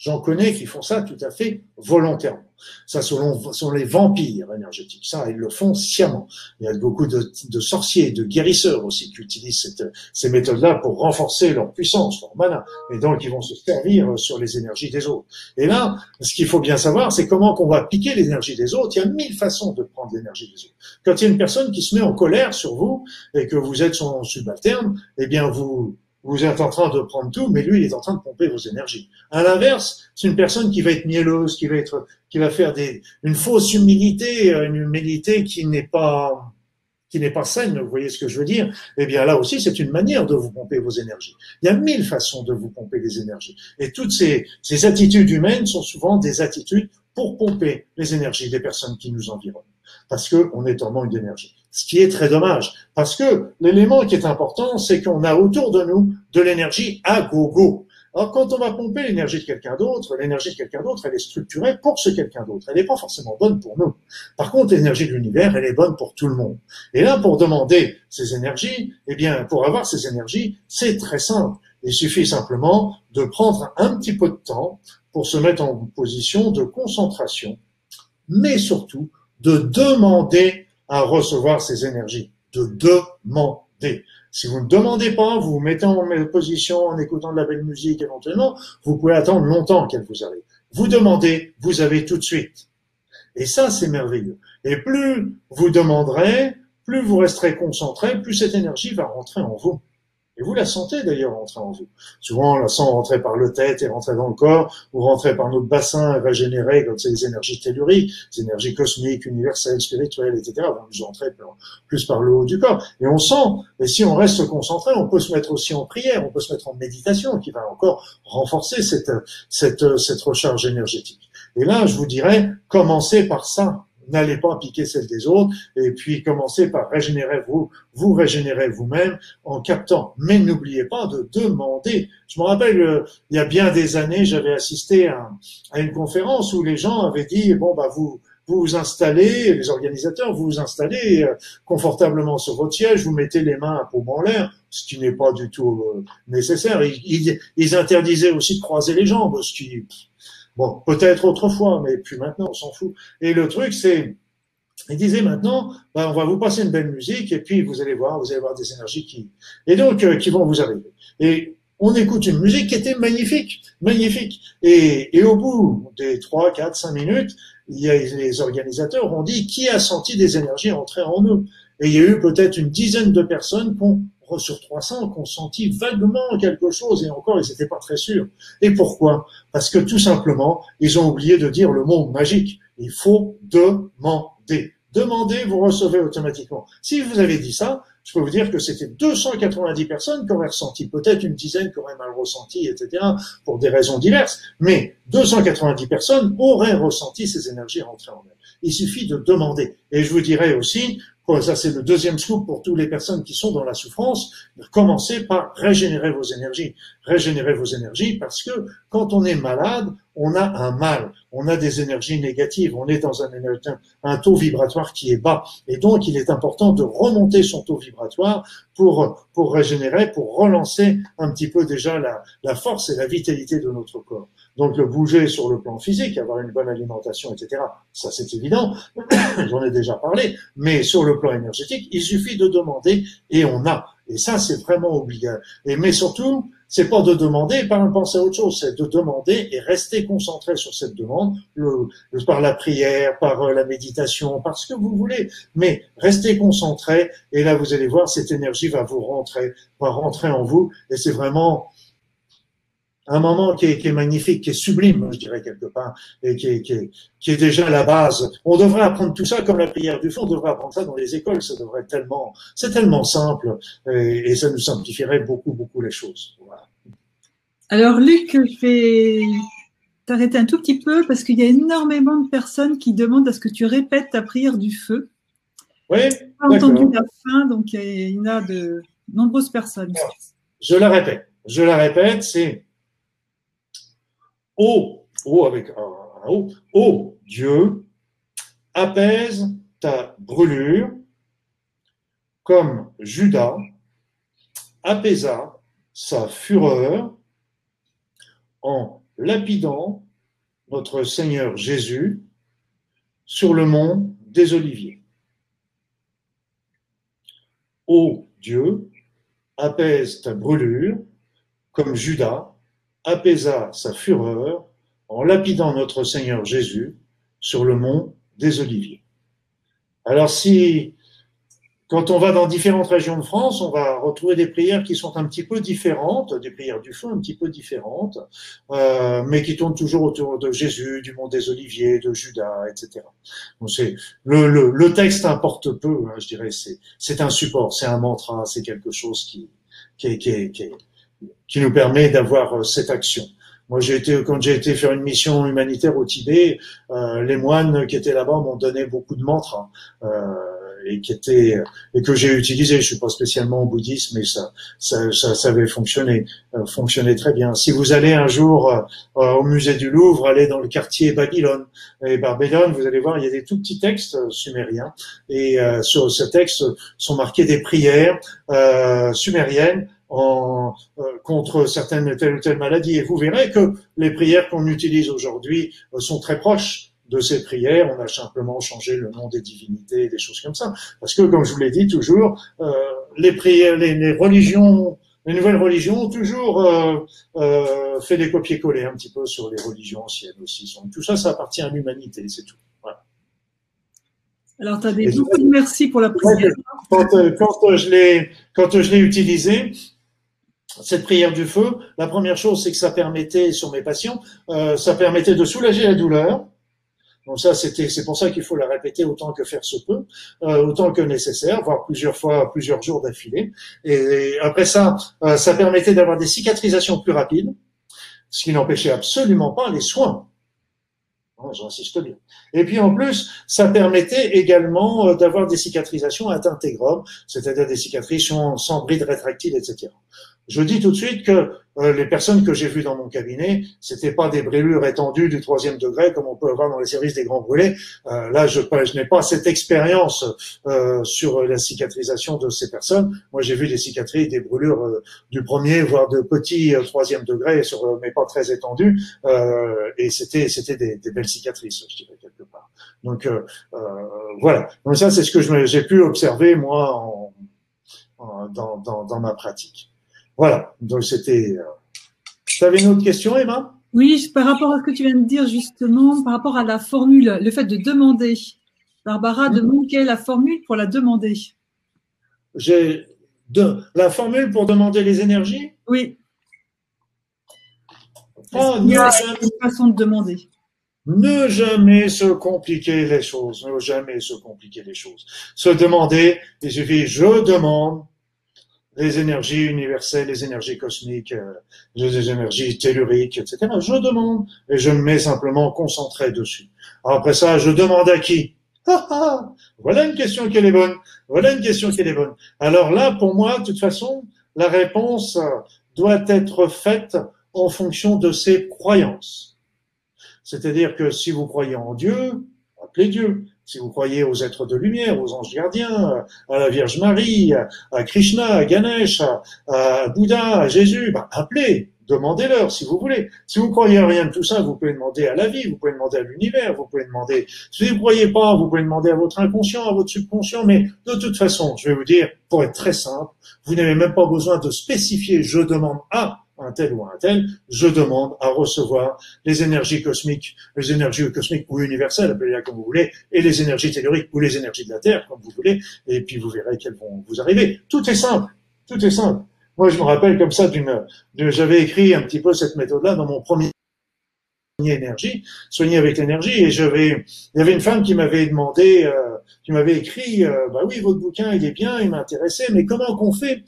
J'en connais qui font ça tout à fait volontairement. Ça, ce sont les vampires énergétiques. Ça, ils le font sciemment. Il y a beaucoup de, de sorciers, de guérisseurs aussi qui utilisent ces méthodes-là pour renforcer leur puissance, leur mana. Et donc, ils vont se servir sur les énergies des autres. Et là, ce qu'il faut bien savoir, c'est comment qu'on va piquer l'énergie des autres. Il y a mille façons de prendre l'énergie des autres. Quand il y a une personne qui se met en colère sur vous et que vous êtes son subalterne, eh bien, vous, vous êtes en train de prendre tout, mais lui, il est en train de pomper vos énergies. À l'inverse, c'est une personne qui va être mielleuse, qui va être, qui va faire des, une fausse humilité, une humilité qui n'est pas, qui n'est pas saine, vous voyez ce que je veux dire Eh bien là aussi, c'est une manière de vous pomper vos énergies. Il y a mille façons de vous pomper les énergies. Et toutes ces, ces attitudes humaines sont souvent des attitudes pour pomper les énergies des personnes qui nous environnent parce qu'on est en manque d'énergie. Ce qui est très dommage, parce que l'élément qui est important, c'est qu'on a autour de nous de l'énergie à gogo. Alors quand on va pomper l'énergie de quelqu'un d'autre, l'énergie de quelqu'un d'autre, elle est structurée pour ce quelqu'un d'autre. Elle n'est pas forcément bonne pour nous. Par contre, l'énergie de l'univers, elle est bonne pour tout le monde. Et là, pour demander ces énergies, eh bien, pour avoir ces énergies, c'est très simple. Il suffit simplement de prendre un petit peu de temps pour se mettre en position de concentration, mais surtout de demander à recevoir ces énergies, de demander. Si vous ne demandez pas, vous vous mettez en position en écoutant de la belle musique éventuellement, vous pouvez attendre longtemps qu'elle vous arrive. Vous demandez, vous avez tout de suite. Et ça, c'est merveilleux. Et plus vous demanderez, plus vous resterez concentré, plus cette énergie va rentrer en vous. Et vous la sentez d'ailleurs rentrer en vous. Souvent, on la sent rentrer par le tête et rentrer dans le corps, ou rentrer par notre bassin et régénérer comme c'est les énergies telluriques, les énergies cosmiques, universelles, spirituelles, etc. vont nous entrer plus par le haut du corps. Et on sent, et si on reste concentré, on peut se mettre aussi en prière, on peut se mettre en méditation, qui va encore renforcer cette, cette, cette recharge énergétique. Et là, je vous dirais, commencez par ça n'allez pas piquer celle des autres, et puis commencez par régénérer vous, vous régénérer vous-même en captant. Mais n'oubliez pas de demander. Je me rappelle, euh, il y a bien des années, j'avais assisté à, une conférence où les gens avaient dit, bon, bah, vous, vous vous installez, les organisateurs, vous vous installez euh, confortablement sur votre siège, vous mettez les mains à paume en l'air, ce qui n'est pas du tout euh, nécessaire. Ils, ils, interdisaient aussi de croiser les jambes, ce qui, Bon, peut-être autrefois, mais puis maintenant, on s'en fout. Et le truc, c'est, il disait maintenant, ben, on va vous passer une belle musique, et puis vous allez voir, vous allez voir des énergies qui, et donc, euh, qui vont vous arriver. Et on écoute une musique qui était magnifique, magnifique. Et, et au bout des trois, quatre, cinq minutes, il y a, les organisateurs ont dit qui a senti des énergies entrer en nous. Et il y a eu peut-être une dizaine de personnes qui ont sur 300 qui ont senti vaguement quelque chose et encore ils n'étaient pas très sûrs. Et pourquoi? Parce que tout simplement, ils ont oublié de dire le mot magique. Il faut demander. Demandez, vous recevez automatiquement. Si vous avez dit ça, je peux vous dire que c'était 290 personnes qui auraient ressenti, peut-être une dizaine qui auraient mal ressenti, etc., pour des raisons diverses, mais 290 personnes auraient ressenti ces énergies rentrer en elles. Il suffit de demander. Et je vous dirais aussi, ça c'est le deuxième scoop pour toutes les personnes qui sont dans la souffrance, commencez par régénérer vos énergies. Régénérer vos énergies parce que quand on est malade, on a un mal, on a des énergies négatives, on est dans un, taux vibratoire qui est bas. Et donc, il est important de remonter son taux vibratoire pour, pour régénérer, pour relancer un petit peu déjà la, la force et la vitalité de notre corps. Donc bouger sur le plan physique, avoir une bonne alimentation, etc. Ça c'est évident, [coughs] j'en ai déjà parlé. Mais sur le plan énergétique, il suffit de demander et on a. Et ça c'est vraiment obligatoire. Et mais surtout, c'est pas de demander pas penser à autre chose, c'est de demander et rester concentré sur cette demande, le, par la prière, par euh, la méditation, par ce que vous voulez. Mais restez concentré et là vous allez voir cette énergie va vous rentrer, va rentrer en vous et c'est vraiment un moment qui est, magnifique, qui est sublime, je dirais quelque part, et qui est, qui, est, déjà la base. On devrait apprendre tout ça comme la prière du fond, on devrait apprendre ça dans les écoles, ça devrait tellement, c'est tellement simple, et, ça nous simplifierait beaucoup, beaucoup les choses. Alors Luc, je vais t'arrêter un tout petit peu parce qu'il y a énormément de personnes qui demandent à ce que tu répètes ta prière du feu. Oui. Pas entendu la fin, donc il y en a de nombreuses personnes. Je la répète. Je la répète, c'est ô, ô avec un, un O, ô Dieu, apaise ta brûlure comme Judas apaisa sa fureur en lapidant notre Seigneur Jésus sur le mont des Oliviers. Ô Dieu, apaise ta brûlure, comme Judas apaisa sa fureur en lapidant notre Seigneur Jésus sur le mont des Oliviers. Alors si quand on va dans différentes régions de France, on va retrouver des prières qui sont un petit peu différentes, des prières du feu un petit peu différentes, euh, mais qui tournent toujours autour de Jésus, du mont des Oliviers, de Judas, etc. Donc c'est le, le, le, texte importe peu, hein, je dirais. C'est c'est un support, c'est un mantra, c'est quelque chose qui qui, qui, qui, qui nous permet d'avoir euh, cette action. Moi, j'ai été quand j'ai été faire une mission humanitaire au Tibet, euh, les moines qui étaient là-bas m'ont donné beaucoup de mantras. Euh, et qui était et que j'ai utilisé. Je suis pas spécialement au bouddhisme, mais ça ça, ça, ça avait fonctionné, euh, fonctionné très bien. Si vous allez un jour euh, au musée du Louvre, allez dans le quartier Babylone et Babylone, vous allez voir, il y a des tout petits textes euh, sumériens et sur ce texte sont marquées des prières sumériennes en, contre certaines telle ou telle maladie. Et vous verrez que les prières qu'on utilise aujourd'hui sont très proches de ces prières, on a simplement changé le nom des divinités, des choses comme ça. Parce que, comme je vous l'ai dit toujours, euh, les prières, les, religions, les nouvelles religions ont toujours euh, euh, fait des copier-coller un petit peu sur les religions anciennes aussi. Donc, tout ça, ça appartient à l'humanité, c'est tout. Voilà. Alors, tu as des beaucoup de merci pour la prière. Quand, quand je l'ai quand je l'ai utilisé, cette prière du feu, la première chose, c'est que ça permettait, sur mes patients, ça permettait de soulager la douleur, donc ça, c'était, c'est pour ça qu'il faut la répéter autant que faire se peut, euh, autant que nécessaire, voire plusieurs fois, plusieurs jours d'affilée. Et, après ça, euh, ça permettait d'avoir des cicatrisations plus rapides, ce qui n'empêchait absolument pas les soins. J'insiste bien. Et puis en plus, ça permettait également euh, d'avoir des cicatrisations intégrum, c'est-à-dire des cicatrices sans bride rétractile, etc. Je dis tout de suite que euh, les personnes que j'ai vues dans mon cabinet, c'était pas des brûlures étendues du troisième degré comme on peut avoir dans les services des grands brûlés. Euh, là, je, je n'ai pas cette expérience euh, sur la cicatrisation de ces personnes. Moi, j'ai vu des cicatrices, des brûlures euh, du premier, voire de petit euh, troisième degré, sur, mais pas très étendues, et c'était c'était des, des, belles cicatrices, je dirais quelque part. Donc voilà. Donc ça, c'est ce que j'ai pu observer moi en, dans, dans, dans ma pratique. Voilà, donc c'était. Euh, tu avais une autre question, Emma? Oui, par rapport à ce que tu viens de dire justement, par rapport à la formule, le fait de demander. Barbara mhm. demande quelle est la formule pour la demander. J'ai de, la formule pour demander les énergies? Oui. Oh, il y a une façon de demander? Ne jamais se compliquer les choses, ne jamais se compliquer les choses. Se demander, il suffit, je demande, les énergies universelles, les énergies cosmiques, euh, les énergies telluriques, etc. Je demande et je me mets simplement concentré dessus. après ça, je demande à qui? [laughs] Voilà une question qui est bonne. Voilà une question qui est bonne. Alors là, pour moi, de toute façon, la réponse doit être faite en fonction de ses croyances. C'est-à-dire que si vous croyez en Dieu, appelez Dieu. Si vous croyez aux êtres de lumière, aux anges gardiens, à la Vierge Marie, à Krishna, à Ganesh, à, Bouddha, à Jésus, bah, appelez, demandez-leur si vous voulez. Si vous croyez à rien de tout ça, vous pouvez demander à la vie, vous pouvez demander à l'univers, vous pouvez demander. Si vous ne croyez pas, vous pouvez demander à votre inconscient, à votre subconscient. Mais de toute façon, je vais vous dire, pour être très simple, vous n'avez même pas besoin de spécifier. Je demande à un tel ou un tel, je demande à recevoir les énergies cosmiques, les énergies cosmiques ou universelles, appelez-les comme vous voulez, et les énergies telluriques ou les énergies de la Terre, comme vous voulez, et puis vous verrez qu'elles vont vous arriver. Tout est simple, tout est simple. Moi, je me rappelle comme ça d'une, j'avais écrit un petit peu cette méthode-là dans mon premier énergie, soigner avec l'énergie, et j'avais, il y avait une femme qui m'avait demandé, euh, qui m'avait écrit, euh, bah oui, votre bouquin, il est bien, il m'intéressait, mais comment qu'on fait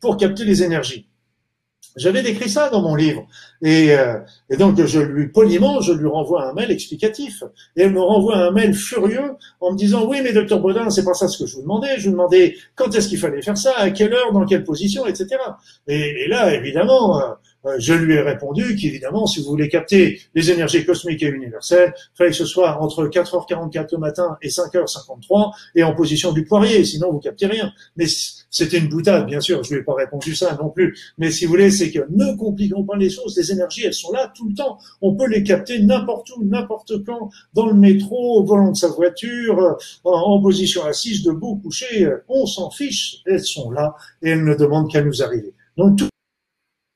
pour capter les énergies? J'avais décrit ça dans mon livre. Et, euh, et, donc, je lui, poliment, je lui renvoie un mail explicatif. Et elle me renvoie un mail furieux en me disant, oui, mais docteur Baudin, c'est pas ça ce que je vous demandais. Je vous demandais quand est-ce qu'il fallait faire ça, à quelle heure, dans quelle position, etc. Et, et là, évidemment, euh, je lui ai répondu qu'évidemment, si vous voulez capter les énergies cosmiques et universelles, il fallait que ce soit entre 4h44 le matin et 5h53 et en position du poirier, sinon vous captez rien. Mais c'était une boutade, bien sûr, je lui ai pas répondu ça non plus. Mais si vous voulez, c'est que ne compliquons pas les choses, les énergies, elles sont là tout le temps. On peut les capter n'importe où, n'importe quand, dans le métro, au volant de sa voiture, en, position assise, debout, couché, on s'en fiche, elles sont là et elles ne demandent qu'à nous arriver.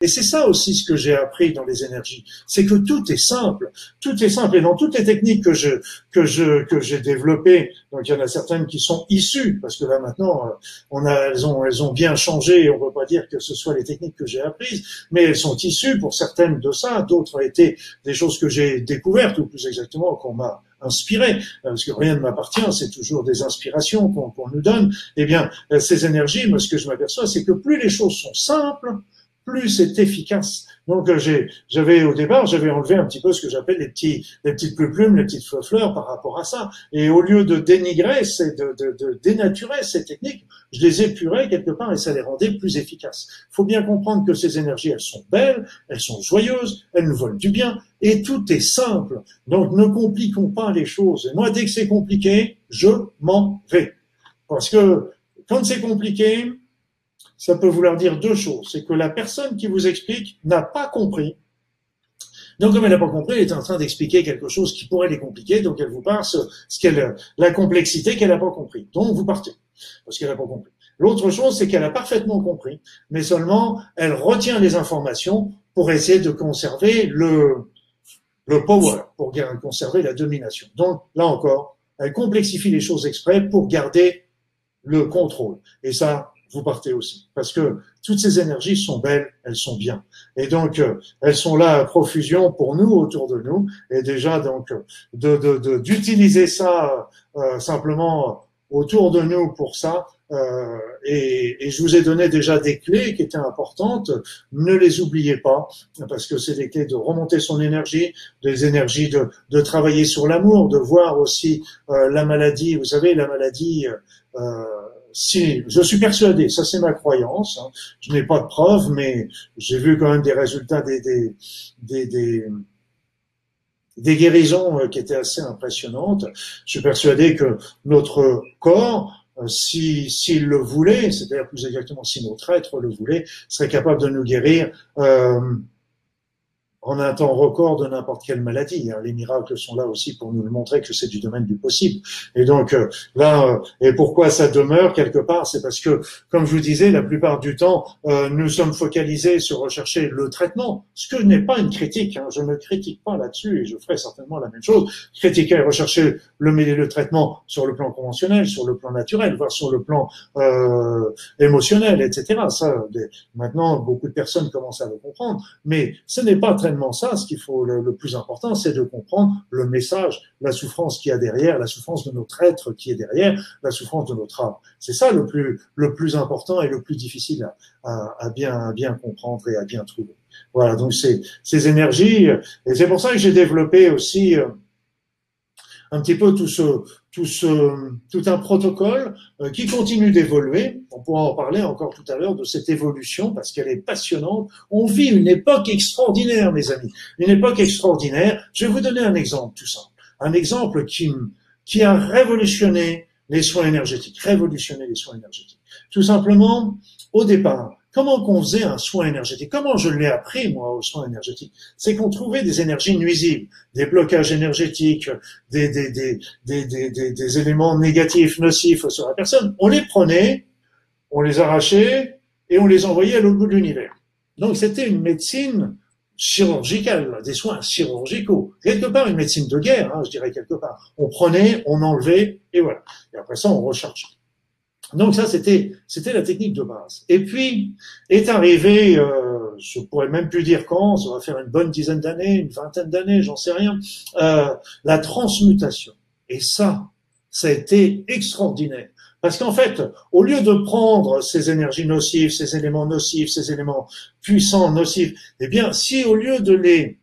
Et c'est ça aussi ce que j'ai appris dans les énergies, c'est que tout est simple, tout est simple. Et dans toutes les techniques que je que je que j'ai développées, donc il y en a certaines qui sont issues, parce que là maintenant, euh, on a elles ont elles ont bien changé. On ne peut pas dire que ce soit les techniques que j'ai apprises, mais elles sont issues pour certaines de ça. D'autres ont été des choses que j'ai découvertes, ou plus exactement qu'on m'a inspiré, parce que rien ne m'appartient, c'est toujours des inspirations qu'on nous donne. Eh bien, ces énergies, moi, ce que je m'aperçois, c'est que plus les choses sont simples, plus c'est efficace. Donc euh, j'avais au départ, j'avais enlevé un petit peu ce que j'appelle les petits, petites plumes, les petites fleurs par rapport à ça. Et au lieu de dénigrer, c'est de, de, de, dénaturer ces techniques, je les épurais quelque part et ça les rendait plus efficaces. Il faut bien comprendre que ces énergies, elles sont belles, elles sont joyeuses, elles nous volent du bien et tout est simple. Donc ne compliquons pas les choses. Et moi, dès que c'est compliqué, je m'en vais. Parce que quand c'est compliqué, ça peut vouloir dire deux choses. C'est que la personne qui vous explique n'a pas compris. Donc, comme elle n'a pas compris, elle est en train d'expliquer quelque chose qui pourrait les compliquer, donc elle vous passe ce qu'elle, la complexité qu'elle n'a pas compris. Donc, vous partez, parce qu'elle n'a pas compris. L'autre chose, c'est qu'elle a parfaitement compris, mais seulement elle retient les informations pour essayer de conserver le, le power, pour conserver la domination. Donc, là encore, elle complexifie les choses exprès pour garder le contrôle. Et ça, vous partez aussi. Parce que toutes ces énergies sont belles, elles sont bien. Et donc, euh, elles sont là à profusion pour nous, autour de nous. Et déjà, donc, de, d'utiliser ça euh, simplement autour de nous pour ça. Euh, et, et, je vous ai donné déjà des clés qui étaient importantes. Ne les oubliez pas, parce que c'est des clés de remonter son énergie, des énergies de, de travailler sur l'amour, de voir aussi la maladie. Vous savez, la maladie. Euh, si je suis persuadé, ça c'est ma croyance, hein, je n'ai pas de preuves, mais j'ai vu quand même des résultats des, des, des, des, guérisons euh, qui étaient assez impressionnantes. Je suis persuadé que notre corps, euh, si s'il le voulait, c'est-à-dire plus exactement si notre être le voulait, serait capable de nous guérir euh, en un temps record de n'importe quelle maladie. Hein. Les miracles sont là aussi pour nous montrer que c'est du domaine du possible. Et donc euh, là, euh, et pourquoi ça demeure quelque part, c'est parce que, comme je vous disais, la plupart du temps, euh, nous sommes focalisés sur rechercher le traitement, ce que n'est pas une critique. Hein. Je ne critique pas là-dessus et je ferai certainement la même chose. Critiquer et rechercher le, le traitement sur le plan conventionnel, sur le plan naturel, voire sur le plan émotionnel, etc. Ça, maintenant, beaucoup de personnes commencent à le comprendre, mais ce n'est pas très ça, ce qu'il faut, le, plus important, c'est de comprendre le message, la souffrance qu'il y a derrière, la souffrance de notre être qui est derrière, la souffrance de notre âme. C'est ça le plus, le plus important et le plus difficile à, à, bien, à bien comprendre et à bien trouver. Voilà, donc c'est ces énergies, et c'est pour ça que j'ai développé aussi euh, un petit peu tout ce, tout ce, tout un protocole euh, qui continue d'évoluer. On pourra en parler encore tout à l'heure de cette évolution parce qu'elle est passionnante. On vit une époque extraordinaire, mes amis. Une époque extraordinaire. Je vais vous donner un exemple tout simple. Un exemple qui, qui a révolutionné les soins énergétiques. Révolutionné les soins énergétiques. Tout simplement, au départ, Comment qu'on faisait un soin énergétique? Comment je l'ai appris, moi, au soin énergétique? C'est qu'on trouvait des énergies nuisibles, des blocages énergétiques, des, éléments négatifs, nocifs sur la personne. On les prenait, on les arrachait et on les envoyait à l'autre bout de l'univers. Donc c'était une médecine chirurgicale, des soins chirurgicaux. Quelque part, une médecine de guerre, hein, je dirais quelque part. On prenait, on enlevait, et voilà. Et après ça, on rechargeait. Donc ça, c'était la technique de base. Et puis est arrivé, euh, je pourrais même plus dire quand, ça va faire une bonne dizaine d'années, une vingtaine d'années, j'en sais rien, euh, la transmutation. Et ça, ça a été extraordinaire. Parce qu'en fait, au lieu de prendre ces énergies nocives, ces éléments nocifs, ces éléments puissants, nocifs, eh bien, si au lieu de les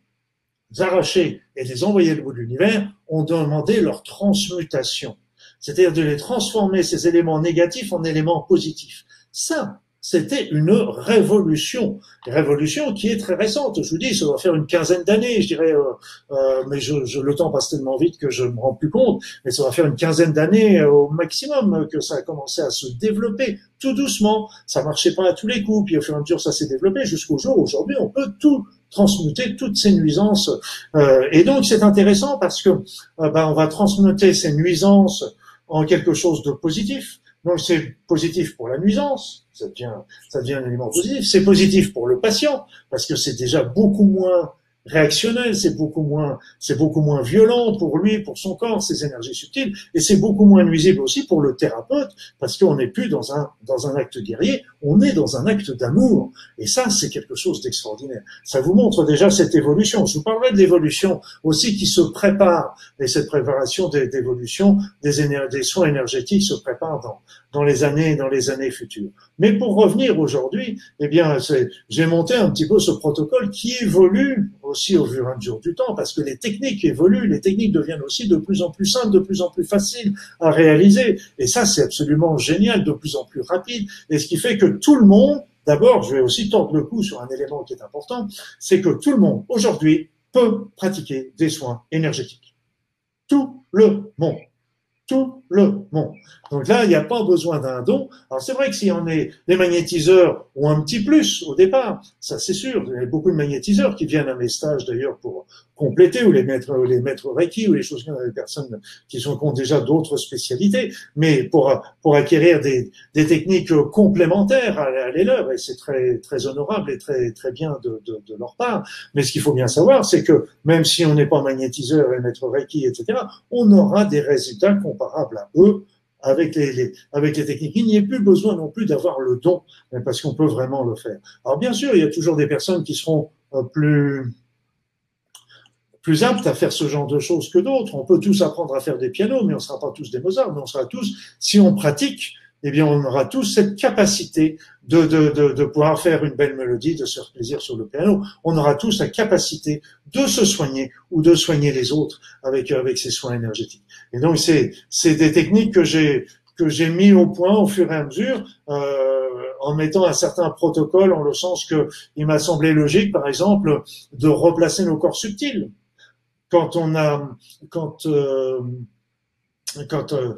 arracher et les envoyer au bout de l'univers, on demandait leur transmutation c'est-à-dire de les transformer, ces éléments négatifs, en éléments positifs. Ça, c'était une révolution, une révolution qui est très récente. Je vous dis, ça doit faire une quinzaine d'années, je dirais, euh, euh, mais je, je, le temps passe tellement vite que je me rends plus compte. Mais ça va faire une quinzaine d'années au maximum que ça a commencé à se développer tout doucement. Ça marchait pas à tous les coups, puis au fur et à mesure ça s'est développé jusqu'au jour aujourd'hui on peut tout transmuter toutes ces nuisances. Euh, et donc c'est intéressant parce que euh, ben, on va transmuter ces nuisances en quelque chose de positif. Donc c'est positif pour la nuisance, ça devient, ça devient un élément positif. C'est positif pour le patient parce que c'est déjà beaucoup moins réactionnel, c'est beaucoup moins, c'est beaucoup moins violent pour lui, pour son corps, ses énergies subtiles, et c'est beaucoup moins nuisible aussi pour le thérapeute, parce qu'on n'est plus dans un, dans un acte guerrier, on est dans un acte d'amour. Et ça, c'est quelque chose d'extraordinaire. Ça vous montre déjà cette évolution. Je vous parlerai de l'évolution aussi qui se prépare, et cette préparation d'évolution des, des soins énergétiques se prépare dans, dans les années, dans les années futures. Mais pour revenir aujourd'hui, eh bien, j'ai monté un petit peu ce protocole qui évolue aussi au fur et à mesure du temps, parce que les techniques évoluent, les techniques deviennent aussi de plus en plus simples, de plus en plus faciles à réaliser. Et ça, c'est absolument génial, de plus en plus rapide. Et ce qui fait que tout le monde, d'abord, je vais aussi tordre le coup sur un élément qui est important, c'est que tout le monde, aujourd'hui, peut pratiquer des soins énergétiques. Tout le monde tout le monde. Donc là, il n'y a pas besoin d'un don. Alors c'est vrai que si on est, les magnétiseurs ont un petit plus au départ, ça c'est sûr. Il y a beaucoup de magnétiseurs qui viennent à mes stages d'ailleurs pour compléter ou les mettre, les maîtres Reiki ou les choses comme des personnes qui sont qui ont déjà d'autres spécialités, mais pour pour acquérir des, des techniques complémentaires à, les leurs et c'est très très honorable et très très bien de, de, de leur part. Mais ce qu'il faut bien savoir, c'est que même si on n'est pas magnétiseur et maître Reiki, etc., on aura des résultats comparables eux avec les, techniques. Il n'y a plus besoin non plus d'avoir le don, parce qu'on peut vraiment le faire. Alors bien sûr, il y a toujours des personnes qui seront euh, plus plus aptes à faire ce genre de choses que d'autres. On peut tous apprendre à faire des pianos, mais on ne sera pas tous des Mozart, mais on sera tous, si on pratique, eh bien, on aura tous cette capacité de, de, de, de, pouvoir faire une belle mélodie, de se faire plaisir sur le piano. On aura tous la capacité de se soigner ou de soigner les autres avec, avec ces soins énergétiques. Et donc, c'est, c'est des techniques que j'ai, que j'ai mis au point au fur et à mesure, euh, en mettant un certain protocole, en le sens que il m'a semblé logique, par exemple, de replacer nos corps subtils quand on a, quand, euh, quand euh,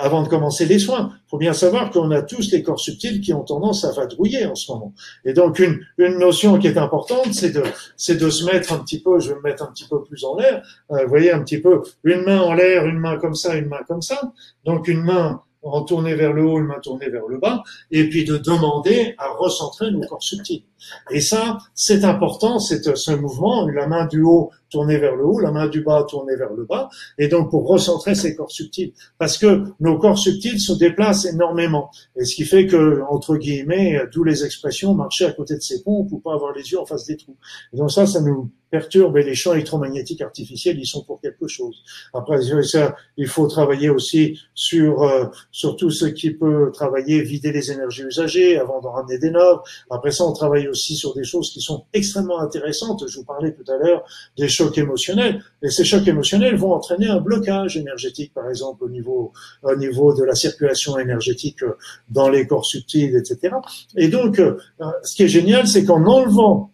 avant de commencer les soins, faut bien savoir qu'on a tous les corps subtils qui ont tendance à vadrouiller en ce moment. Et donc une, une notion qui est importante, c'est de c'est de se mettre un petit peu, je vais me mettre un petit peu plus en l'air. Euh, vous voyez un petit peu une main en l'air, une main comme ça, une main comme ça. Donc une main en tournée vers le haut, une main tournée vers le bas, et puis de demander à recentrer nos corps subtils. Et ça, c'est important, c'est ce mouvement, la main du haut tournée vers le haut, la main du bas tournée vers le bas, et donc pour recentrer ces corps subtils. Parce que nos corps subtils se déplacent énormément. Et ce qui fait que, entre guillemets, d'où les expressions, marcher à côté de ses pompes ou pas avoir les yeux en face des trous. Et donc ça, ça nous perturbe et les champs électromagnétiques artificiels, ils sont pour quelque chose. Après, ça, il faut travailler aussi sur, euh, sur tout ce qui peut travailler, vider les énergies usagées avant d'en ramener des nobles. Après ça, on travaille aussi sur des choses qui sont extrêmement intéressantes. Je vous parlais tout à l'heure des chocs émotionnels. Et ces chocs émotionnels vont entraîner un blocage énergétique, par exemple, au niveau, au niveau de la circulation énergétique dans les corps subtils, etc. Et donc, euh, ce qui est génial, c'est qu'en enlevant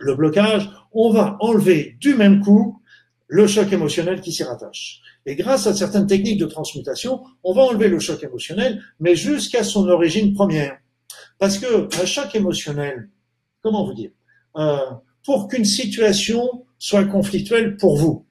le blocage, on va enlever du même coup le choc émotionnel qui s'y rattache. Et grâce à certaines techniques de transmutation, on va enlever le choc émotionnel, mais jusqu'à son origine première. Parce que un choc émotionnel, comment vous dire, euh, pour qu'une situation soit conflictuelle pour vous,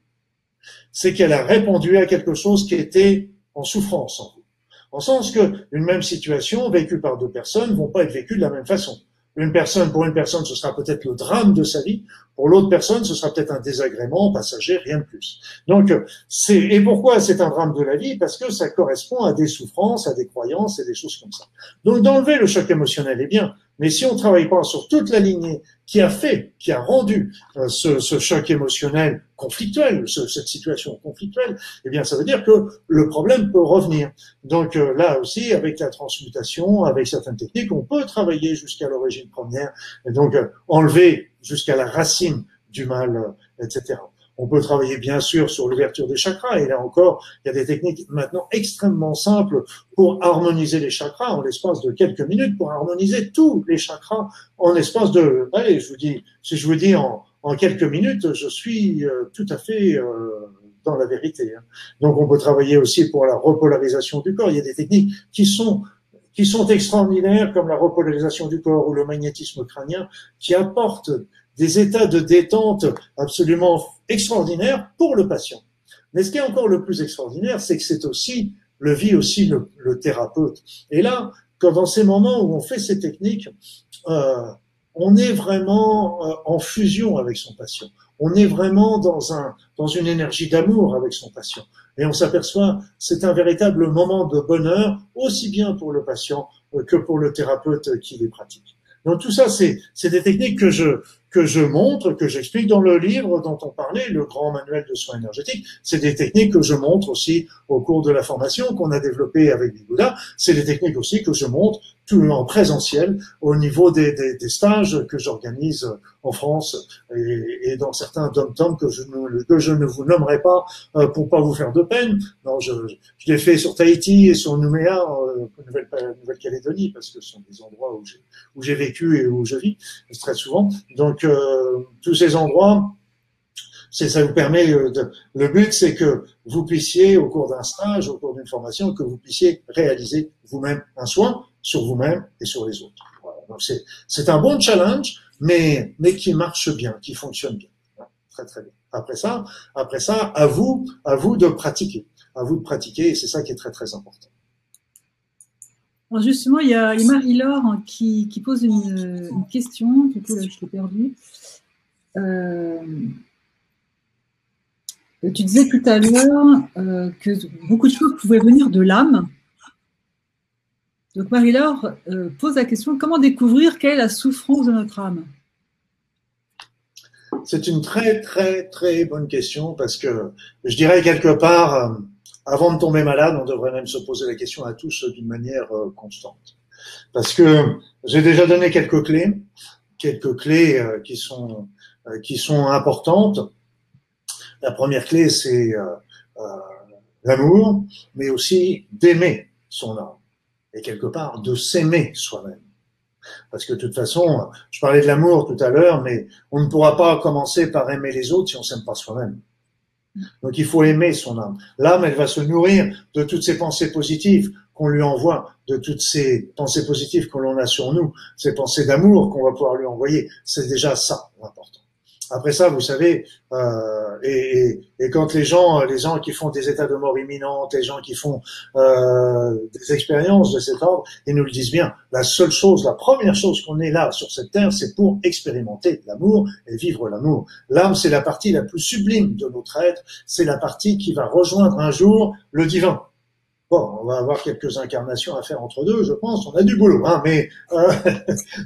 c'est qu'elle a répondu à quelque chose qui était en souffrance en vous. En sens que une même situation vécue par deux personnes vont pas être vécues de la même façon. Une personne, pour une personne, ce sera peut-être le drame de sa vie. Pour l'autre personne, ce sera peut-être un désagrément passager, rien de plus. Donc, c'est et pourquoi c'est un drame de la vie? Parce que ça correspond à des souffrances, à des croyances et des choses comme ça. Donc, d'enlever le choc émotionnel est bien, mais si on travaille pas sur toute la lignée qui a fait, qui a rendu euh, ce, ce, choc émotionnel conflictuel, cette situation conflictuelle, eh bien, ça veut dire que le problème peut revenir. Donc euh, là aussi, avec la transmutation, avec certaines techniques, on peut travailler jusqu'à l'origine première, et donc euh, enlever jusqu'à la racine du mal, etc. On peut travailler bien sûr sur l'ouverture des chakras. Et là encore, il y a des techniques maintenant extrêmement simples pour harmoniser les chakras en l'espace de quelques minutes, pour harmoniser tous les chakras en l'espace de, allez, je vous dis, si je vous dis en, en quelques minutes, je suis euh, tout à fait euh, dans la vérité. Hein. Donc on peut travailler aussi pour la repolarisation du corps. Il y a des techniques qui sont qui sont extraordinaires comme la repolarisation du corps ou le magnétisme crânien qui apportent des états de détente absolument extraordinaires pour le patient. Mais ce qui est encore le plus extraordinaire, c'est que c'est aussi le vit aussi le, le, thérapeute. Et là, quand dans ces moments où on fait ces techniques, euh, on est vraiment euh, en fusion avec son patient. On est vraiment dans un dans une énergie d'amour avec son patient. Et on s'aperçoit, c'est un véritable moment de bonheur, aussi bien pour le patient euh, que pour le thérapeute qui les pratique. Donc tout ça, c'est des techniques que je que je montre, que j'explique dans le livre dont on parlait, le grand manuel de soins énergétiques. C'est des techniques que je montre aussi au cours de la formation qu'on a développée avec Bigouda. C'est des techniques aussi que je montre tout en présentiel au niveau des, des, des stages que j'organise en France et, et, dans certains dom que je ne que je ne vous nommerai pas euh, pour pas vous faire de peine. Non, je, je l'ai fait sur Tahiti et sur Nouméa, euh, Nouvelle-Calédonie, parce que ce sont des endroits où j'ai vécu et où je vis très souvent. Donc euh, tous ces endroits, ça vous permet de, le but c'est que vous puissiez au cours d'un stage, au cours d'une formation, que vous puissiez réaliser vous-même un soin sur vous-même et sur les autres. Voilà. Donc c'est un bon challenge, mais mais qui marche bien, qui fonctionne bien, très très bien. Après ça, après ça, à vous à vous de pratiquer, à vous de pratiquer, et c'est ça qui est très très important. Alors justement, il y a, Marie-Laure qui, qui, pose une, une question, du coup là je l'ai perdue. Euh, tu disais tout à l'heure euh, que beaucoup de choses pouvaient venir de l'âme. Donc Marie-Laure euh, pose la question comment découvrir quelle est la souffrance de notre âme? C'est une très très très bonne question parce que je dirais quelque part, euh, avant de tomber malade, on devrait même se poser la question à tous d'une manière euh, constante. Parce que j'ai déjà donné quelques clés, quelques clés euh, qui sont euh, qui sont importantes la première clé, c'est l'amour, mais aussi d'aimer son âme. Et quelque part, de s'aimer soi-même. Parce que de toute façon, je parlais de l'amour tout à l'heure, mais on ne pourra pas commencer par aimer les autres si on s'aime pas soi-même. Donc il faut aimer son âme. L'âme, elle va se nourrir de toutes ces pensées positives qu'on lui envoie, de toutes ces pensées positives que l'on a sur nous, ces pensées d'amour qu'on va pouvoir lui envoyer. C'est déjà ça l'important. Après ça, vous savez, euh, et, quand les gens, les gens qui font des états de mort imminente, les gens qui font euh, des expériences de cet ordre, ils nous le disent bien. La seule chose, la première chose qu'on est là sur cette terre, c'est pour expérimenter l'amour et vivre l'amour. L'âme, c'est la partie la plus sublime de notre être. C'est la partie qui va rejoindre un jour le divin. On va avoir quelques incarnations à faire entre deux, je pense. On a du boulot, hein, mais euh,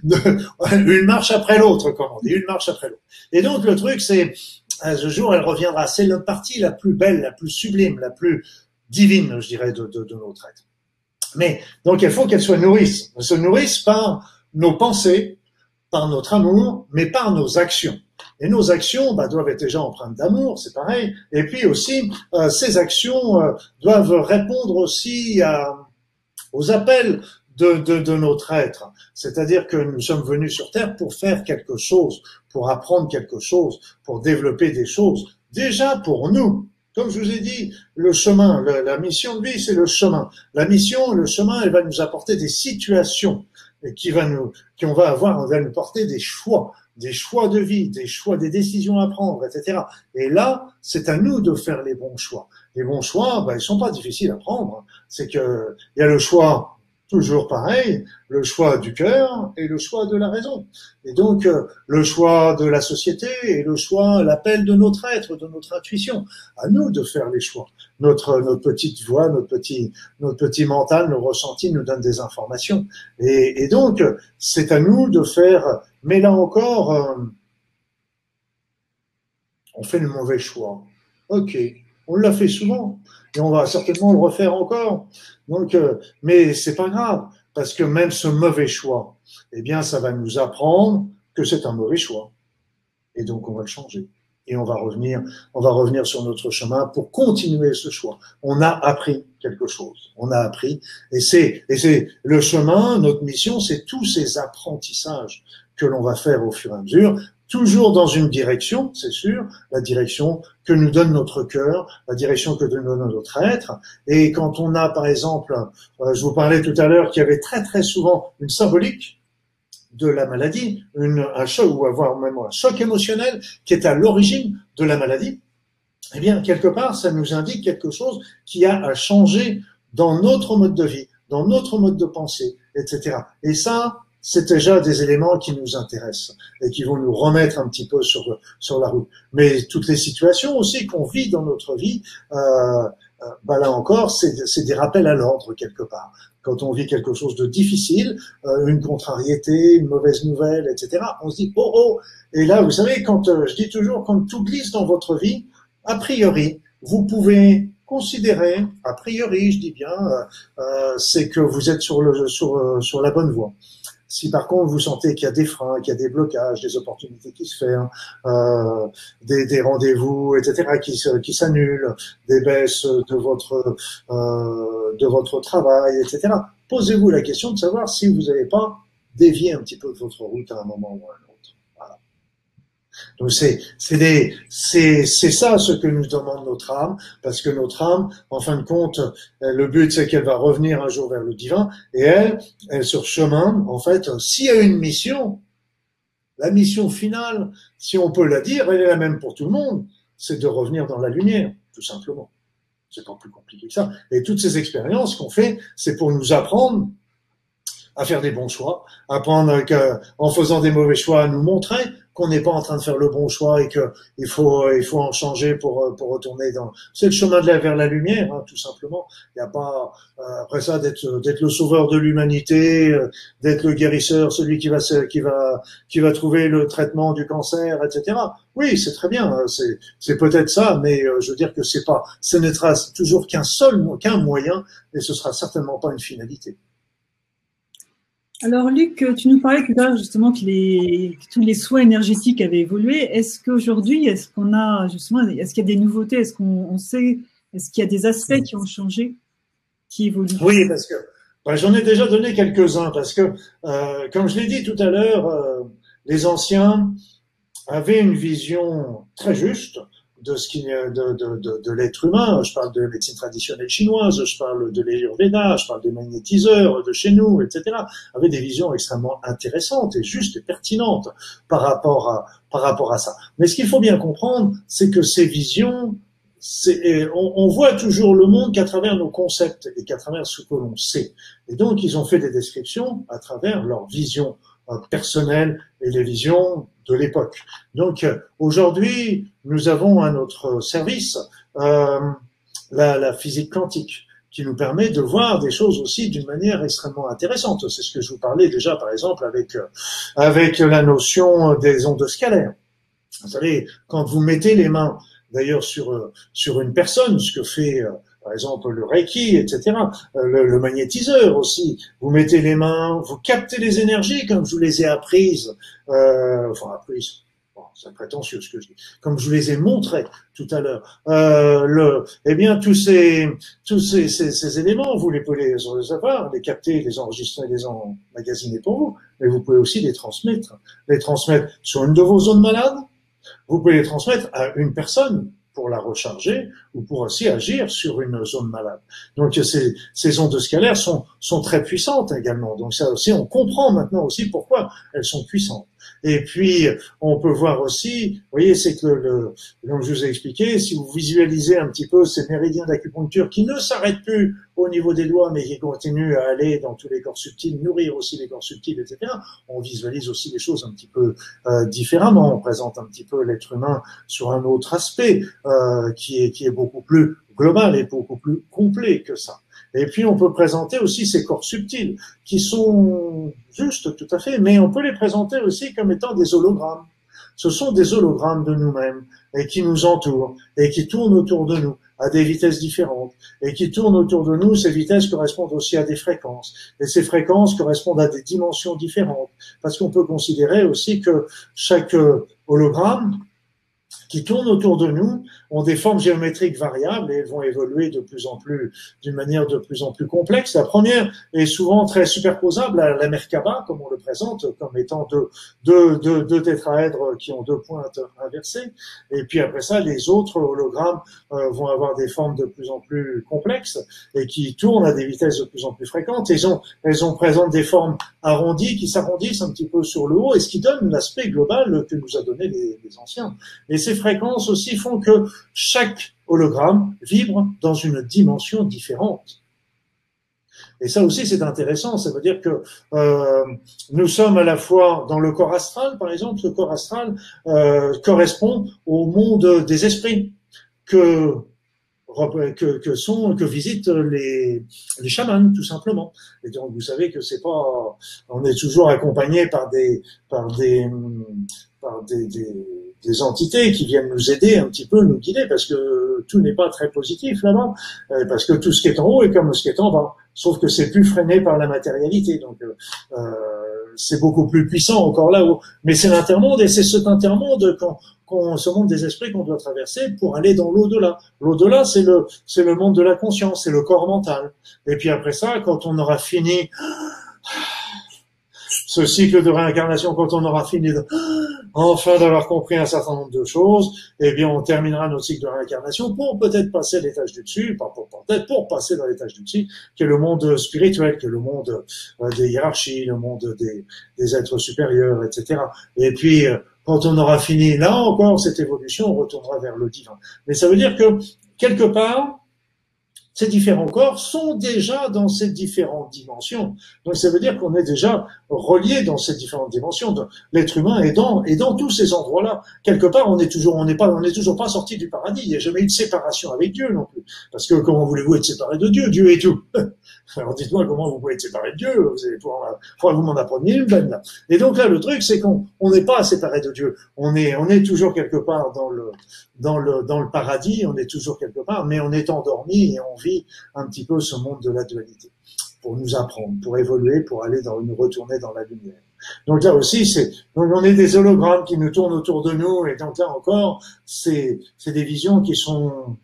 [laughs] une marche après l'autre, comme on dit, une marche après l'autre. Et donc le truc, c'est ce jour, elle reviendra. C'est la partie la plus belle, la plus sublime, la plus divine, je dirais, de, de, notre être. Mais donc il faut qu'elle soit nourrisse. Elle se nourrisse par nos pensées, par notre amour, mais par nos actions. Et nos actions bah, doivent être déjà empreintes d'amour, c'est pareil. Et puis aussi, euh, ces actions euh, doivent répondre aussi à, aux appels de, de, de, notre être. C'est-à-dire que nous sommes venus sur Terre pour faire quelque chose, pour apprendre quelque chose, pour développer des choses. Déjà pour nous. Comme je vous ai dit, le chemin, la, mission de vie, c'est le chemin. La mission, le chemin, elle va nous apporter des situations et qui va nous, qui on va avoir, on va nous porter des choix des choix de vie, des choix, des décisions à prendre, etc. Et là, c'est à nous de faire les bons choix. Les bons choix, ben, ils sont pas difficiles à prendre. C'est que il y a le choix toujours pareil, le choix du cœur et le choix de la raison. Et donc, euh, le choix de la société et le choix, l'appel de notre être, de notre intuition. À nous de faire les choix. Notre, notre petite voix, notre petit, notre petit mental, nos ressentis nous donnent des informations. Et, et donc, c'est à nous de faire, mais là encore, euh, on fait le mauvais choix. Ok, on l'a fait souvent et on va certainement le refaire encore. Donc, euh, mais c'est pas grave parce que même ce mauvais choix, eh bien, ça va nous apprendre que c'est un mauvais choix et donc on va le changer. et on va revenir, on va revenir sur notre chemin pour continuer ce choix. On a appris quelque chose. On a appris, et c'est, et c'est le chemin. Notre mission, c'est tous ces apprentissages que l'on va faire au fur et à mesure, toujours dans une direction, c'est sûr, la direction que nous donne notre cœur, la direction que nous donne notre être. Et quand on a, par exemple, euh, je vous parlais tout à l'heure qu'il y avait très très souvent une symbolique de la maladie, un choc ou avoir même un choc émotionnel qui est à l'origine de la maladie, eh bien, quelque part, ça nous indique quelque chose qui a à changer dans notre mode de vie, dans notre mode de pensée, etc. Et ça, c'est déjà des éléments qui nous intéressent et qui vont nous remettre un petit peu sur, sur la route. Mais toutes les situations aussi qu'on vit dans notre vie, euh, euh, bah là encore, c'est des rappels à l'ordre quelque part. Quand on vit quelque chose de difficile, euh, une contrariété, une mauvaise nouvelle, etc., on se dit oh oh. Et là, vous savez, quand euh, je dis toujours, quand tout glisse dans votre vie, a priori, vous pouvez considérer, a priori, je dis bien, c'est que vous êtes sur le sur sur la bonne voie. Si par contre vous sentez qu'il y a des freins, qu'il y a des blocages, des opportunités qui se ferment, euh, des, rendez-vous, etc., qui, qui s'annulent, des baisses de votre euh, de votre travail, etc. Posez-vous la question de savoir si vous n'avez pas dévié un petit peu de votre route à un moment ou à un autre. Donc c'est c'est ça ce que nous demande notre âme parce que notre âme en fin de compte le but c'est qu'elle va revenir un jour vers le divin et elle elle sur chemin en fait s'il y a une mission la mission finale si on peut la dire elle est la même pour tout le monde c'est de revenir dans la lumière tout simplement. C'est pas plus compliqué que ça. Et toutes ces expériences qu'on fait c'est pour nous apprendre à faire des bons choix, apprendre qu'en faisant des mauvais choix, à nous montrer qu'on n'est pas en train de faire le bon choix et que il faut il faut en changer pour euh, pour retourner dans c'est le chemin de la vers la lumière hein, tout simplement. Il n'y a pas euh, après ça d'être d'être le sauveur de l'humanité euh, d'être le guérisseur celui qui va qui va qui va trouver le traitement du cancer etc oui c'est très bien hein, c'est c'est peut-être ça mais je veux dire que c'est pas ce n'être toujours qu'un seul qu'un moyen et ce sera certainement pas une finalité alors Luc, tu nous parlais tout à l'heure justement que, tous les soins énergétiques avaient évolué. Est-ce qu'aujourd'hui, est-ce qu'on a justement, est-ce qu'il y a des nouveautés? Est-ce qu'on sait, est-ce qu'il y a des aspects qui ont changé, qui évoluent? Oui, parce que bah, j'en ai déjà donné quelques-uns parce que, euh, comme je l'ai dit tout à l'heure, euh, les anciens avaient une vision très juste de ce qui de, de, de, de l'être humain. Je parle de médecine traditionnelle chinoise, je parle de l'Ayurveda, je parle des magnétiseurs de chez nous, etc. Avaient des visions extrêmement intéressantes et justes et pertinentes par rapport à par rapport à ça. Mais ce qu'il faut bien comprendre, c'est que ces visions on, on, voit toujours le monde qu'à travers nos concepts et qu'à travers ce que l'on sait. Et donc, ils ont fait des descriptions à travers leur vision euh, personnelle et les visions de l'époque. Donc aujourd'hui, nous avons à notre service euh, la, la, physique quantique qui nous permet de voir des choses aussi d'une manière extrêmement intéressante. C'est ce que je vous parlais déjà, par exemple, avec euh, avec la notion des ondes scalaires. Vous savez, quand vous mettez les mains, d'ailleurs sur euh, sur une personne, ce que fait euh, par exemple le Reiki, etc., le, le, magnétiseur aussi. Vous mettez les mains, vous captez les énergies comme je vous les ai apprises, euh, enfin apprises, bon, c'est prétentieux ce que je dis, comme je vous les ai montrés tout à l'heure. Euh, le, eh bien, tous ces tous ces, ces, ces, éléments, vous les pouvez les avoir, les capter, les enregistrer, les emmagasiner pour vous, mais vous pouvez aussi les transmettre, les transmettre sur une de vos zones malades. Vous pouvez les transmettre à une personne pour la recharger ou pour aussi agir sur une zone malade. Donc ces, ces ondes scalaires sont, sont très puissantes également. Donc ça aussi, on comprend maintenant aussi pourquoi elles sont puissantes. Et puis, on peut voir aussi, vous voyez, c'est que le, comme je vous ai expliqué, si vous visualisez un petit peu ces méridiens d'acupuncture qui ne s'arrêtent plus au niveau des doigts, mais qui continuent à aller dans tous les corps subtils, nourrir aussi les corps subtils, etc., on visualise aussi les choses un petit peu euh, différemment. On présente un petit peu l'être humain sur un autre aspect euh, qui, est, qui est beaucoup plus global et beaucoup plus complet que ça. Et puis on peut présenter aussi ces corps subtils qui sont justes tout à fait, mais on peut les présenter aussi comme étant des hologrammes. Ce sont des hologrammes de nous-mêmes et qui nous entourent et qui tournent autour de nous à des vitesses différentes et qui tournent autour de nous. Ces vitesses correspondent aussi à des fréquences et ces fréquences correspondent à des dimensions différentes parce qu'on peut considérer aussi que chaque hologramme qui tournent autour de nous ont des formes géométriques variables et vont évoluer de plus en plus, d'une manière de plus en plus complexe. La première est souvent très superposable à la Merkaba, comme on le présente, comme étant deux, deux, deux, deux tétraèdres qui ont deux pointes inversées. Et puis après ça, les autres hologrammes euh, vont avoir des formes de plus en plus complexes et qui tournent à des vitesses de plus en plus fréquentes. Elles ont, elles ont présentent des formes arrondies qui s'arrondissent un petit peu sur le haut et ce qui donne l'aspect global que nous a donné les, les anciens. Et ces fréquences aussi font que chaque hologramme vibre dans une dimension différente. Et ça aussi, c'est intéressant. Ça veut dire que euh, nous sommes à la fois dans le corps astral, par exemple, ce corps astral euh, correspond au monde des esprits que que, sont que visitent les, les chamans tout simplement. Et donc vous savez que c'est pas on est toujours accompagné par des par des par des des entités qui viennent nous aider un petit peu, nous guider, parce que tout n'est pas très positif là-bas, euh, parce que tout ce qui est en haut est comme ce qui est en bas, sauf que c'est plus freiné par la matérialité, donc euh, euh c'est beaucoup plus puissant encore là-haut. Mais c'est l'intermonde, et c'est cet intermonde qu'on, ce monde des esprits qu'on doit traverser pour aller dans l'au-delà. L'au-delà, c'est le, c'est le monde de la conscience, c'est le corps mental. Et puis après ça, quand on aura fini ce cycle de réincarnation, quand on aura fini de, [gasps] enfin d'avoir compris un certain nombre de choses, eh bien, on terminera notre cycle de réincarnation pour peut-être passer à l'étage du dessus, pas pour peut-être pour passer dans l'étage du dessus, qui est le monde spirituel, qui est le monde euh, des hiérarchies, le monde des, des êtres supérieurs, etc. Et puis, euh, quand on aura fini là encore cette évolution, on retournera vers le divin. Mais ça veut dire que quelque part, ces différents corps sont déjà dans ces différentes dimensions. Donc ça veut dire qu'on est déjà relié dans ces différentes dimensions. L'être humain est dans, est dans tous ces endroits-là. Quelque part, on est toujours, on n'est pas, on n'est toujours pas sorti du paradis. Il n'y a jamais eu de séparation avec Dieu non plus. Parce que comment voulez-vous être séparé de Dieu? Dieu est tout? [laughs] Alors dites-moi comment vous pouvez être séparé de Dieu. Vous allez pouvoir, vous m'en appreniez une bonne là. Et donc là, le truc, c'est qu'on n'est pas séparé de Dieu. On est, on est toujours quelque part dans le, dans le, dans le paradis. On est toujours quelque part, mais on est endormi et on vit un petit peu ce monde de la dualité pour nous apprendre, pour évoluer, pour aller dans, nous retourner dans la lumière. Donc là aussi, c'est, on est des hologrammes qui nous tournent autour de nous, et donc là encore, c'est, c'est des visions qui sont,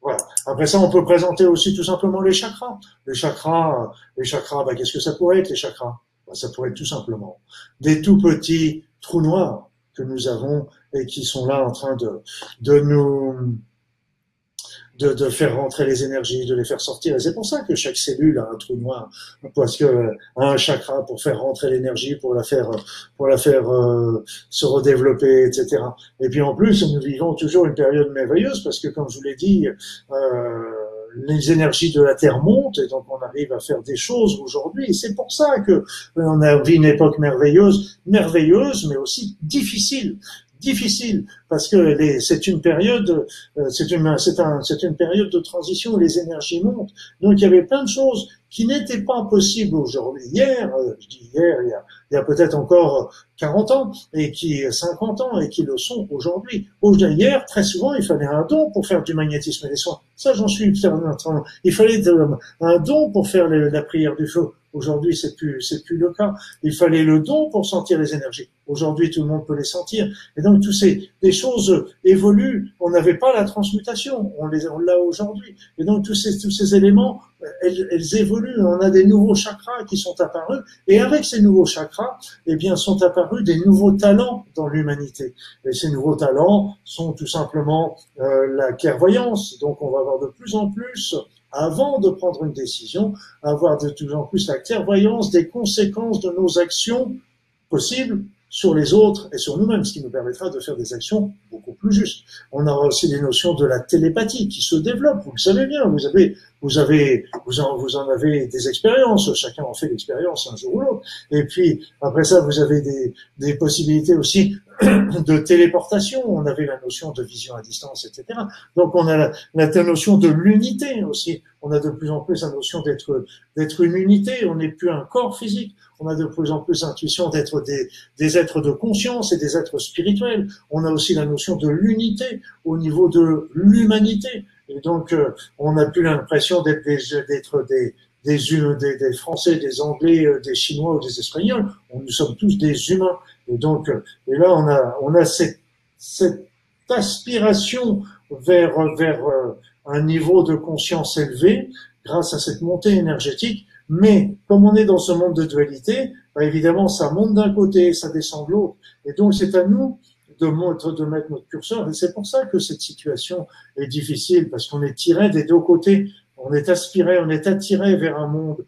voilà. Après ça, on peut présenter aussi tout simplement les chakras. Les chakras, les chakras, bah, qu'est-ce que ça pourrait être les chakras? Bah, Ça pourrait être tout simplement des tout petits trous noirs que nous avons et qui sont là en train de, de nous de, faire rentrer les énergies, de les faire sortir. Et c'est pour ça que chaque cellule a un trou noir, parce que a un chakra pour faire rentrer l'énergie, pour la faire, pour la faire euh, se redévelopper, etc. Et puis en plus, nous vivons toujours une période merveilleuse, parce que comme je vous l'ai dit, euh, les énergies de la Terre montent et donc on arrive à faire des choses aujourd'hui. C'est pour ça que on a vu une époque merveilleuse, merveilleuse, mais aussi difficile difficile parce que c'est une période, euh, c'est une, un, une période de transition où les énergies montent. Donc il y avait plein de choses qui n'étaient pas possibles aujourd'hui. Hier, euh, je dis hier, il y a, a peut-être encore 40 ans et qui 50 ans et qui le sont aujourd'hui. Hier, très souvent, il fallait un don pour faire du magnétisme et des soins. Ça, j'en suis certain. Il fallait un don pour faire la prière du feu. Aujourd'hui, c'est plus, c'est plus le cas. Il fallait le don pour sentir les énergies. Aujourd'hui, tout le monde peut les sentir. Et donc, tous ces, les choses évoluent. On n'avait pas la transmutation. On les, on l'a aujourd'hui. Et donc, tous ces, tous ces éléments, elles, elles, évoluent. On a des nouveaux chakras qui sont apparus. Et avec ces nouveaux chakras, eh bien, sont apparus des nouveaux talents dans l'humanité. Et ces nouveaux talents sont tout simplement euh, la clairvoyance. Donc, on va avoir de plus en plus avant de prendre une décision, avoir de plus en plus la clairvoyance des conséquences de nos actions possibles sur les autres et sur nous-mêmes, ce qui nous permettra de faire des actions beaucoup plus justes. On aura aussi les notions de la télépathie qui se développent. Vous le savez bien, vous avez, vous avez, vous en, vous en avez des expériences. Chacun en fait l'expérience un jour ou l'autre. Et puis après ça, vous avez des, des possibilités aussi [clears throat] de téléportation, on avait la notion de vision à distance, etc. Donc on a la, la notion de l'unité aussi. On a de plus en plus la notion d'être d'être une unité. On n'est plus un corps physique. On a de plus en plus l'intuition d'être des, des êtres de conscience et des êtres spirituels. On a aussi la notion de l'unité au niveau de l'humanité. Et donc euh, on n'a plus l'impression d'être des, des, des, des, Français, des Anglais, euh, des Chinois ou des Espagnols. On, nous sommes tous des humains. Et donc, euh, et là, on a, on a cette, cette aspiration vers, vers euh, un niveau de conscience élevé grâce à cette montée énergétique. Mais comme on est dans ce monde de dualité, bah, évidemment, ça monte d'un côté, ça descend de l'autre. Et donc, c'est à nous de, de mettre notre curseur. Et c'est pour ça que cette situation est difficile, parce qu'on est tiré des deux côtés. On est aspiré, on est attiré vers un monde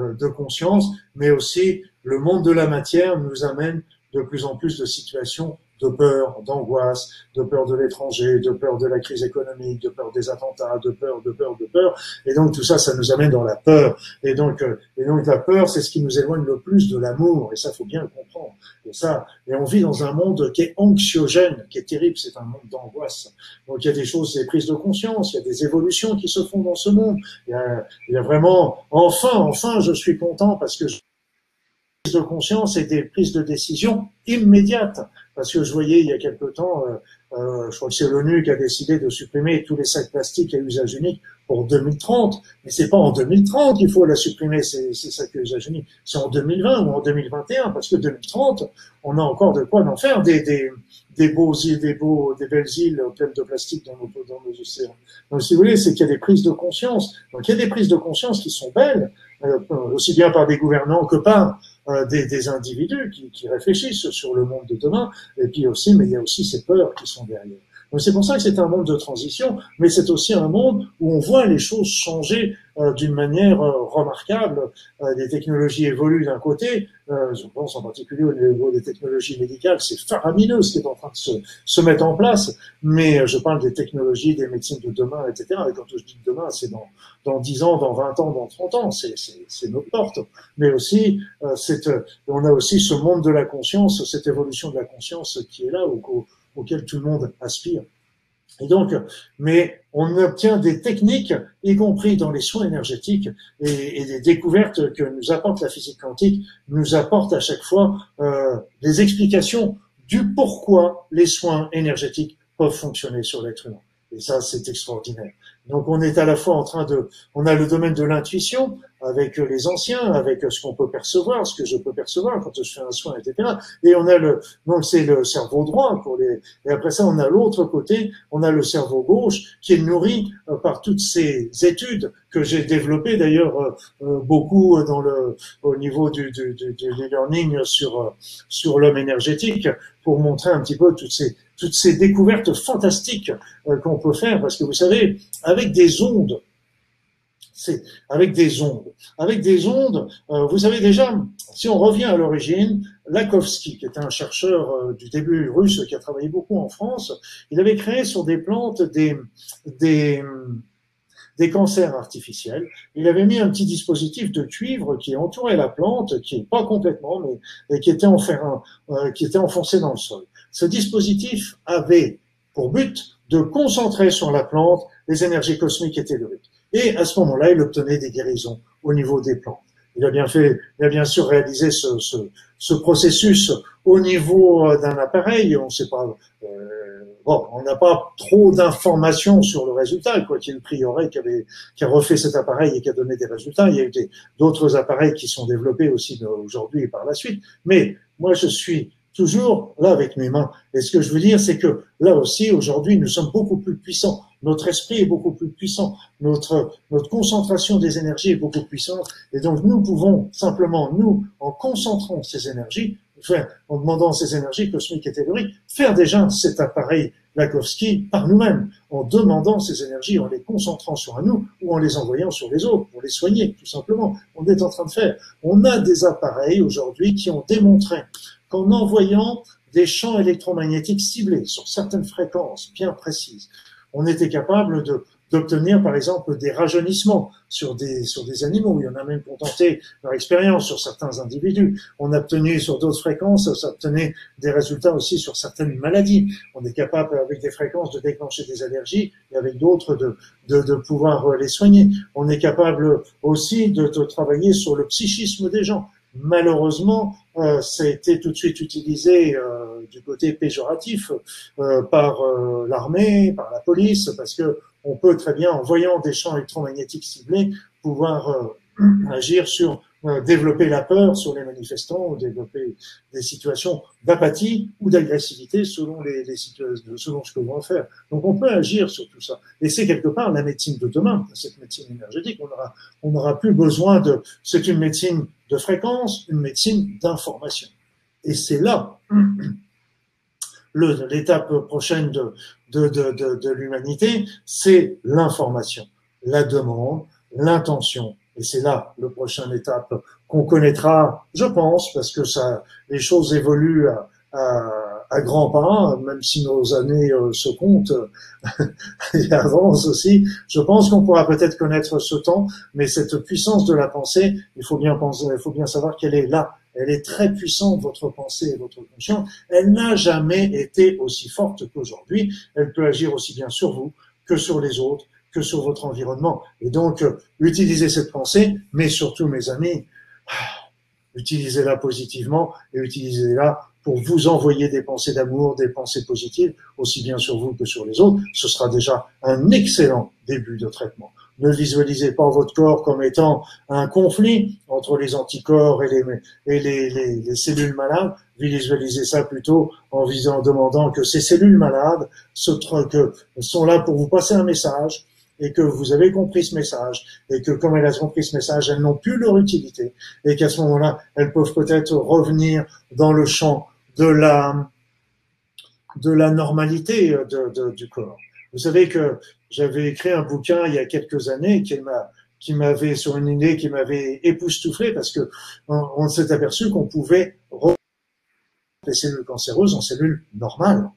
euh, de conscience, mais aussi le monde de la matière nous amène de plus en plus de situations de peur, d'angoisse, de peur de l'étranger, de peur de la crise économique, de peur des attentats, de peur, de peur, de peur. Et donc tout ça, ça nous amène dans la peur. Et donc, euh, et donc la peur, c'est ce qui nous éloigne le plus de l'amour. Et ça, faut bien le comprendre. Et ça, et on vit dans un monde qui est anxiogène, qui est terrible. C'est un monde d'angoisse. Donc il y a des choses, des prises de conscience, il y a des évolutions qui se font dans ce monde. Il y a, il y a vraiment, enfin, enfin, je suis content parce que je de conscience et des prises de décision immédiates. Parce que je voyais il y a quelque temps, euh, euh, je crois que c'est l'ONU qui a décidé de supprimer tous les sacs plastiques à usage unique pour 2030. Mais c'est pas en 2030 qu'il faut la supprimer, ces, sacs à usage unique. C'est en 2020 ou en 2021, parce que 2030, on a encore de quoi en faire des, des, des beaux îles, des beaux, des belles îles pleines de plastique dans nos, dans nos océans. Donc, si vous voulez, c'est qu'il y a des prises de conscience. Donc, il y a des prises de conscience qui sont belles, euh, aussi bien par des gouvernants que par des, des, individus qui, qui, réfléchissent sur le monde de demain, et puis aussi, mais il y a aussi ces peurs qui sont derrière. C'est pour ça que c'est un monde de transition, mais c'est aussi un monde où on voit les choses changer euh, d'une manière euh, remarquable. Euh, les technologies évoluent d'un côté, je pense en particulier au niveau des technologies médicales, c'est faramineux ce qui est en train de se, se, mettre en place, mais je parle des technologies, des médecines de demain, etc. Et quand je dis demain, c'est dans, dans 10 ans, dans 20 ans, dans 30 ans, c'est notre porte. Mais aussi, on a aussi ce monde de la conscience, cette évolution de la conscience qui est là, au, auquel tout le monde aspire. Et donc, mais on obtient des techniques, y compris dans les soins énergétiques, et, des découvertes que nous apporte la physique quantique, nous apporte à chaque fois euh, des explications du pourquoi les soins énergétiques peuvent fonctionner sur l'être humain. Et ça, c'est extraordinaire. Donc, on est à la fois en train de, on a le domaine de l'intuition avec les anciens, avec ce qu'on peut percevoir, ce que je peux percevoir quand je fais un soin, etc. Et on a le, donc c'est le cerveau droit pour les, et après ça, on a l'autre côté, on a le cerveau gauche qui est nourri euh, par toutes ces études que j'ai développées d'ailleurs euh, euh, beaucoup dans le, au niveau du, du, du, du learning sur, sur l'homme énergétique pour montrer un petit peu toutes ces, toutes ces découvertes fantastiques qu'on peut faire, parce que vous savez, des ondes, c'est avec des ondes. Avec des ondes, euh, vous savez déjà, si on revient à l'origine, Lakovsky, qui est un chercheur euh, du début russe qui a travaillé beaucoup en France, il avait créé sur des plantes des, des, cancers artificiels. Il avait mis un petit dispositif de cuivre qui entourait la plante, qui est pas complètement, mais qui était, qui était enfoncé dans le sol. Ce dispositif avait pour but de concentrer sur la plante les énergies cosmiques et telluriques. Et à ce moment-là, il obtenait des guérisons au niveau des plantes. Il a bien fait, il a bien sûr réalisé ce, ce, ce processus au niveau euh, d'un appareil. On sait pas, euh, bon, on n'a pas trop d'informations sur le résultat. Quoi qu'il prieuré qui avait, qui a refait cet appareil et qui a donné des résultats. Il y a eu d'autres appareils qui sont développés aussi aujourd'hui et par la suite. Mais moi, je suis toujours là avec mes mains. Et ce que je veux dire, c'est que là aussi, aujourd'hui, nous sommes beaucoup plus puissants. Notre esprit est beaucoup plus puissant. Notre, notre concentration des énergies est beaucoup plus puissante. Et donc, nous pouvons simplement, nous, en concentrant ces énergies, faire, en demandant ces énergies cosmiques et telluriques, faire déjà cet appareil Lakovsky par nous-mêmes, en demandant ces énergies, en les concentrant sur nous ou en les envoyant sur les autres, pour les soigner, tout simplement. On est en train de faire. On a des appareils aujourd'hui qui ont démontré qu'en envoyant des champs électromagnétiques ciblés sur certaines fréquences bien précises, on était capable d'obtenir par exemple des rajeunissements sur des sur des animaux. Il y en a même qui ont tenté leur expérience sur certains individus. On a obtenu sur d'autres fréquences, ça obtenait des résultats aussi sur certaines maladies. On est capable avec des fréquences de déclencher des allergies et avec d'autres de, pouvoir les soigner. On est capable aussi de travailler sur le psychisme des gens. Malheureusement, euh, ça a été tout de suite utilisé euh, du côté péjoratif euh, par euh, l'armée, par la police, parce que on peut très bien, en voyant des champs électromagnétiques ciblés, pouvoir euh, agir sur développer la peur sur les manifestants ou développer des situations d'apathie ou d'agressivité selon les, les selon ce que vont faire. Donc on peut agir sur tout ça. Et c'est quelque part la médecine de demain, cette médecine énergétique. On aura, on n'aura plus besoin de. C'est une médecine de fréquence, une médecine d'information. Et c'est là l'étape prochaine de, de, de, de l'humanité, c'est l'information, la demande, l'intention, et c'est là le prochaine étape qu'on connaîtra, je pense, parce que ça, les choses évoluent à, à, à grands pas, même si nos années euh, se comptent [laughs] et avancent aussi. Je pense qu'on pourra peut-être connaître ce temps, mais cette puissance de la pensée, il faut bien penser, il faut bien savoir qu'elle est là. Elle est très puissante, votre pensée et votre conscience. Elle n'a jamais été aussi forte qu'aujourd'hui. Elle peut agir aussi bien sur vous que sur les autres sur votre environnement. Et donc, euh, utilisez cette pensée, mais surtout, mes amis, utilisez-la positivement et utilisez-la pour vous envoyer des pensées d'amour, des pensées positives, aussi bien sur vous que sur les autres. Ce sera déjà un excellent début de traitement. Ne visualisez pas votre corps comme étant un conflit entre les anticorps et les, cellules malades. Visualisez ça plutôt en visant, en demandant que ces cellules malades sont là pour vous passer un message, et que vous avez compris ce message et que comme elles ont compris ce message, elles n'ont plus leur utilité et qu'à ce moment-là, elles peuvent peut-être revenir dans le champ de la de la normalité de, du corps. Vous savez que j'avais écrit un bouquin il y a quelques années qui m'a qui m'avait sur une idée qui m'avait époustouflé parce que on, on s'est aperçu qu'on pouvait les cellules cancéreuses en cellules normales.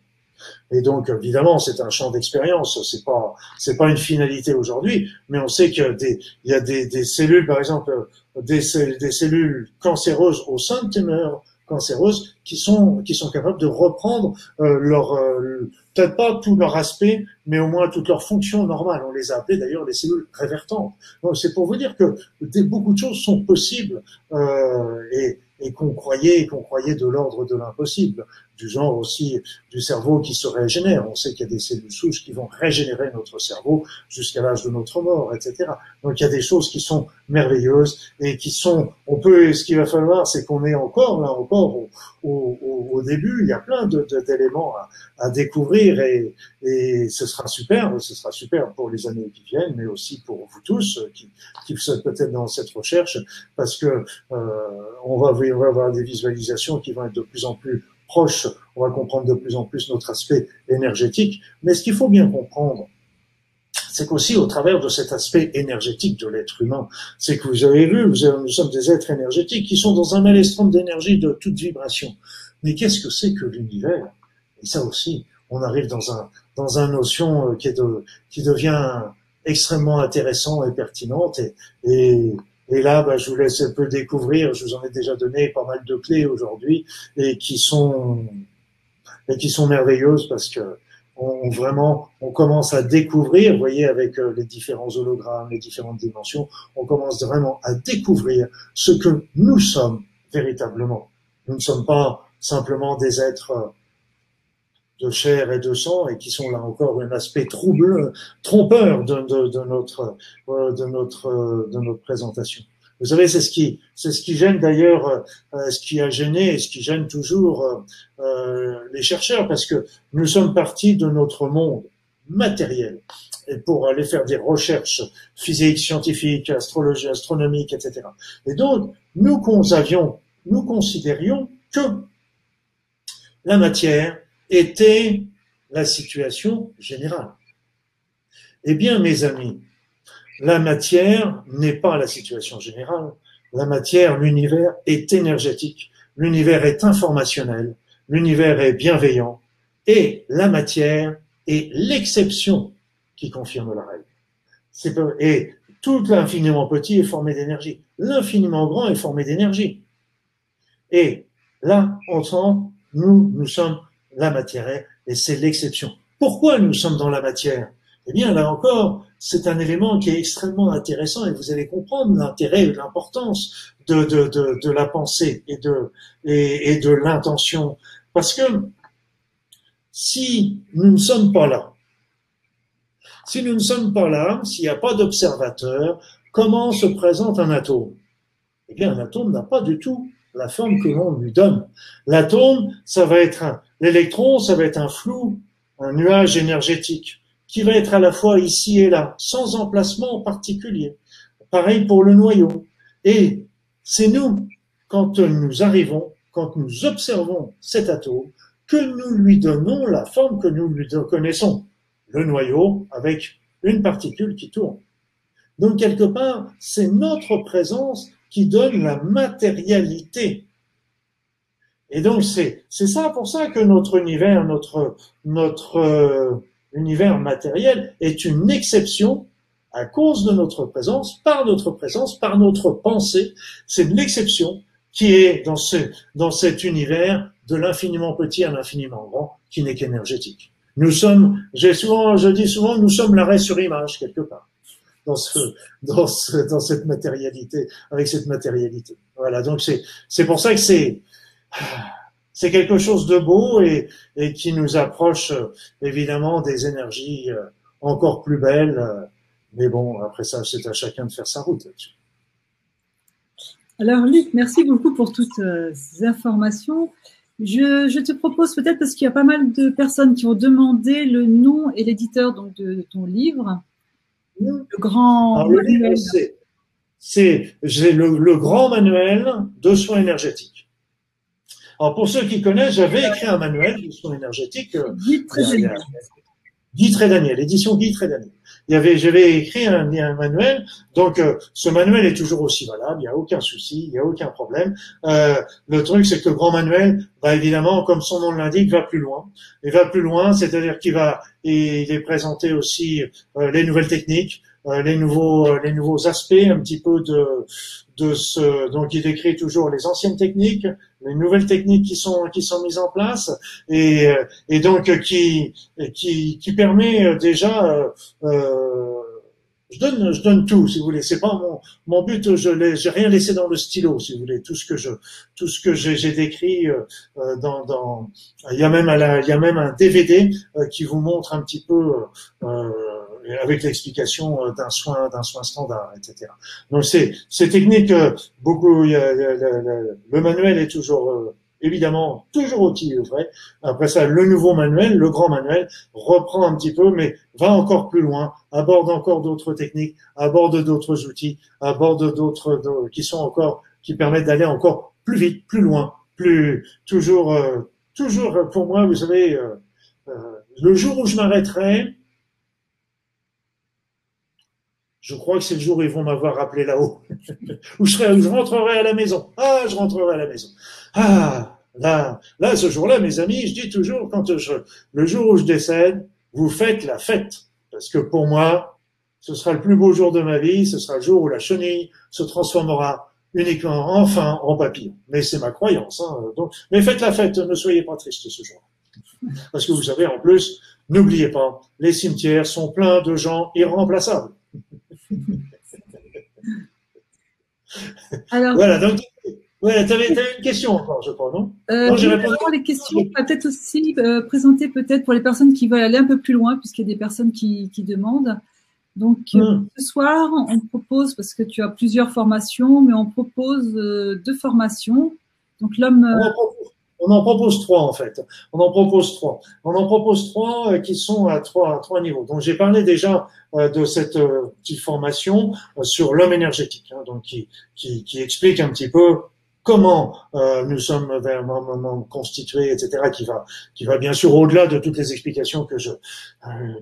Et donc, évidemment, c'est un champ d'expérience. C'est pas, c'est pas une finalité aujourd'hui, mais on sait des, il y a des, des cellules, par exemple, des, des cellules cancéreuses au sein de tumeurs cancéreuses qui sont, qui sont capables de reprendre euh, leur, euh, peut-être pas tout leur aspect, mais au moins toute leur fonction normale. On les a appelées d'ailleurs les cellules révertantes. C'est pour vous dire que des, beaucoup de choses sont possibles euh, et, et qu'on croyait, qu'on croyait de l'ordre de l'impossible du genre aussi du cerveau qui se régénère. On sait qu'il y a des cellules souches qui vont régénérer notre cerveau jusqu'à l'âge de notre mort, etc. Donc il y a des choses qui sont merveilleuses et qui sont, on peut, ce qu'il va falloir, c'est qu'on est encore là encore au, au, au, début. Il y a plein d'éléments à, à, découvrir et, et ce sera super, ce sera super pour les années qui viennent, mais aussi pour vous tous qui, qui êtes peut-être dans cette recherche, parce que euh, on va, on va avoir des visualisations qui vont être de plus en plus proche, on va comprendre de plus en plus notre aspect énergétique. Mais ce qu'il faut bien comprendre, c'est qu'aussi au travers de cet aspect énergétique de l'être humain, c'est que vous avez vu, nous sommes des êtres énergétiques qui sont dans un maelstrom d'énergie de toute vibration. Mais qu'est-ce que c'est que l'univers? Et ça aussi, on arrive dans un dans notion euh, qui devient extrêmement intéressant et pertinente et et là, bah, je vous laisse un peu découvrir. Je vous en ai déjà donné pas mal de clés aujourd'hui et qui sont et qui sont merveilleuses parce que on, vraiment on commence à découvrir. Vous voyez, avec euh, les différents hologrammes, les différentes dimensions, on commence vraiment à découvrir ce que nous sommes véritablement. Nous ne sommes pas simplement des êtres euh, de chair et de sang et qui sont là encore un aspect trouble, trompeur de, de, de notre euh, de notre euh, de notre présentation. Vous savez, c'est ce qui c'est ce qui gêne d'ailleurs, euh, ce qui a gêné et ce qui gêne toujours les chercheurs parce que nous sommes partis de notre monde matériel et pour aller faire des recherches physiques, scientifiques, astrologie, astronomiques, etc. Et donc nous avions, nous considérions que la matière était la situation générale. Eh bien, mes amis, la matière n'est pas la situation générale. La matière, l'univers est énergétique, l'univers est informationnel, l'univers est bienveillant, et la matière est l'exception qui confirme la règle. Et tout l'infiniment petit est formé d'énergie. L'infiniment grand est formé d'énergie. Et là, on sent, nous, nous sommes la matière et c'est l'exception. Pourquoi nous sommes dans la matière? Eh bien, là encore, c'est un élément qui est extrêmement intéressant et vous allez comprendre l'intérêt et l'importance de, de, de, la pensée et de, et de l'intention. Parce que si nous ne sommes pas là, si nous ne sommes pas là, s'il n'y a pas d'observateur, comment se présente un atome? Eh bien, un atome n'a pas du tout la forme que l'on lui donne. L'atome, ça va être un, l'électron, ça va être un flou, un nuage énergétique qui va être à la fois ici et là, sans emplacement en particulier. Pareil pour le noyau. Et c'est nous, quand nous arrivons, quand nous observons cet atome, que nous lui donnons la forme que nous lui connaissons. Le noyau avec une particule qui tourne. Donc quelque part, c'est notre présence qui donne la matérialité. Et donc c'est c'est ça pour ça que notre univers, notre notre euh, univers matériel est une exception à cause de notre présence, par notre présence, par notre pensée. C'est l'exception qui est dans ce dans cet univers de l'infiniment petit à l'infiniment grand, qui n'est qu'énergétique. Nous sommes, j'ai souvent, je dis souvent, nous sommes l'arrêt sur image quelque part dans ce, dans ce, dans cette matérialité, avec cette matérialité. Voilà. Donc c'est, pour ça que c'est, c'est quelque chose de beau et, qui nous approche évidemment des énergies euh, encore plus belles. Mais bon, après ça, c'est à chacun de faire sa route. Alors Luc, merci beaucoup pour toutes euh, ces informations. Je, te propose peut-être parce qu'il y a pas mal de personnes qui ont demandé le nom et l'éditeur de ton livre le grand manuel. C'est le, grand manuel de soins énergétiques. Alors pour ceux qui connaissent, j'avais écrit un manuel de soins énergétiques. Euh, Guy Trédaniel. Guy Trédaniel, édition Guy Trédaniel. Il y avait, j'avais écrit un, manuel, donc euh, ce manuel est toujours aussi valable, il n'y a aucun souci, il n'y a aucun problème. Euh, le truc, c'est que le grand manuel, bah, évidemment, comme son nom l'indique, va plus loin. Il va plus loin, c'est-à-dire qu'il va, il est présenté aussi les nouvelles techniques, euh, les nouveaux euh, les nouveaux aspects un petit peu de de ce donc il décrit toujours les anciennes techniques les nouvelles techniques qui sont qui sont mises en place et euh, et donc qui qui qui permet déjà euh, je donne, je donne tout, si vous voulez. C'est pas mon, mon but. Je j'ai rien laissé dans le stylo, si vous voulez. Tout ce que je, tout ce que j'ai décrit euh, dans, dans, il y a même, il y a même un DVD qui vous montre un petit peu euh, avec l'explication euh, d'un soin, d'un soin standard, etc. Donc c'est c'est technique. Euh, beaucoup, le, manuel est toujours euh, évidemment toujours aussi vrai. Après ça, le nouveau manuel, le grand manuel, reprend un petit peu, mais va encore plus loin, aborde encore d'autres techniques, aborde d'autres outils, aborde d'autres qui sont encore qui permettent d'aller encore plus vite, plus loin, plus toujours toujours pour moi, vous savez, le jour où je m'arrêterai, je crois que c'est le jour où ils vont m'avoir appelé là-haut, [laughs] où je, serai, je rentrerai à la maison. Ah, je rentrerai à la maison. Ah, là, là, ce jour-là, mes amis, je dis toujours, quand je, le jour où je décède, vous faites la fête. Parce que pour moi, ce sera le plus beau jour de ma vie, ce sera le jour où la chenille se transformera uniquement, enfin, en papillon. Mais c'est ma croyance. Hein, donc, mais faites la fête, ne soyez pas tristes ce jour. Parce que vous savez, en plus, n'oubliez pas, les cimetières sont pleins de gens irremplaçables. Alors, voilà, donc, ouais, tu avais, une question encore, je crois, non? Euh, Non, j'ai répondu. Les questions, peut-être aussi euh, présenter peut-être pour les personnes qui veulent aller un peu plus loin, puisqu'il y a des personnes qui, qui demandent. Donc, euh, hmm. ce soir, on propose, parce que tu as plusieurs formations, mais on propose euh, deux formations. Donc, l'homme. On en propose trois en fait. On en propose trois. On en propose trois euh, qui sont à trois, à trois niveaux. Donc j'ai parlé déjà euh, de cette euh, petite formation sur l'homme énergétique, hein, donc qui, explique un petit peu comment nous sommes vraiment constitués, etc., qui va, qui va bien sûr au-delà de toutes les explications que je,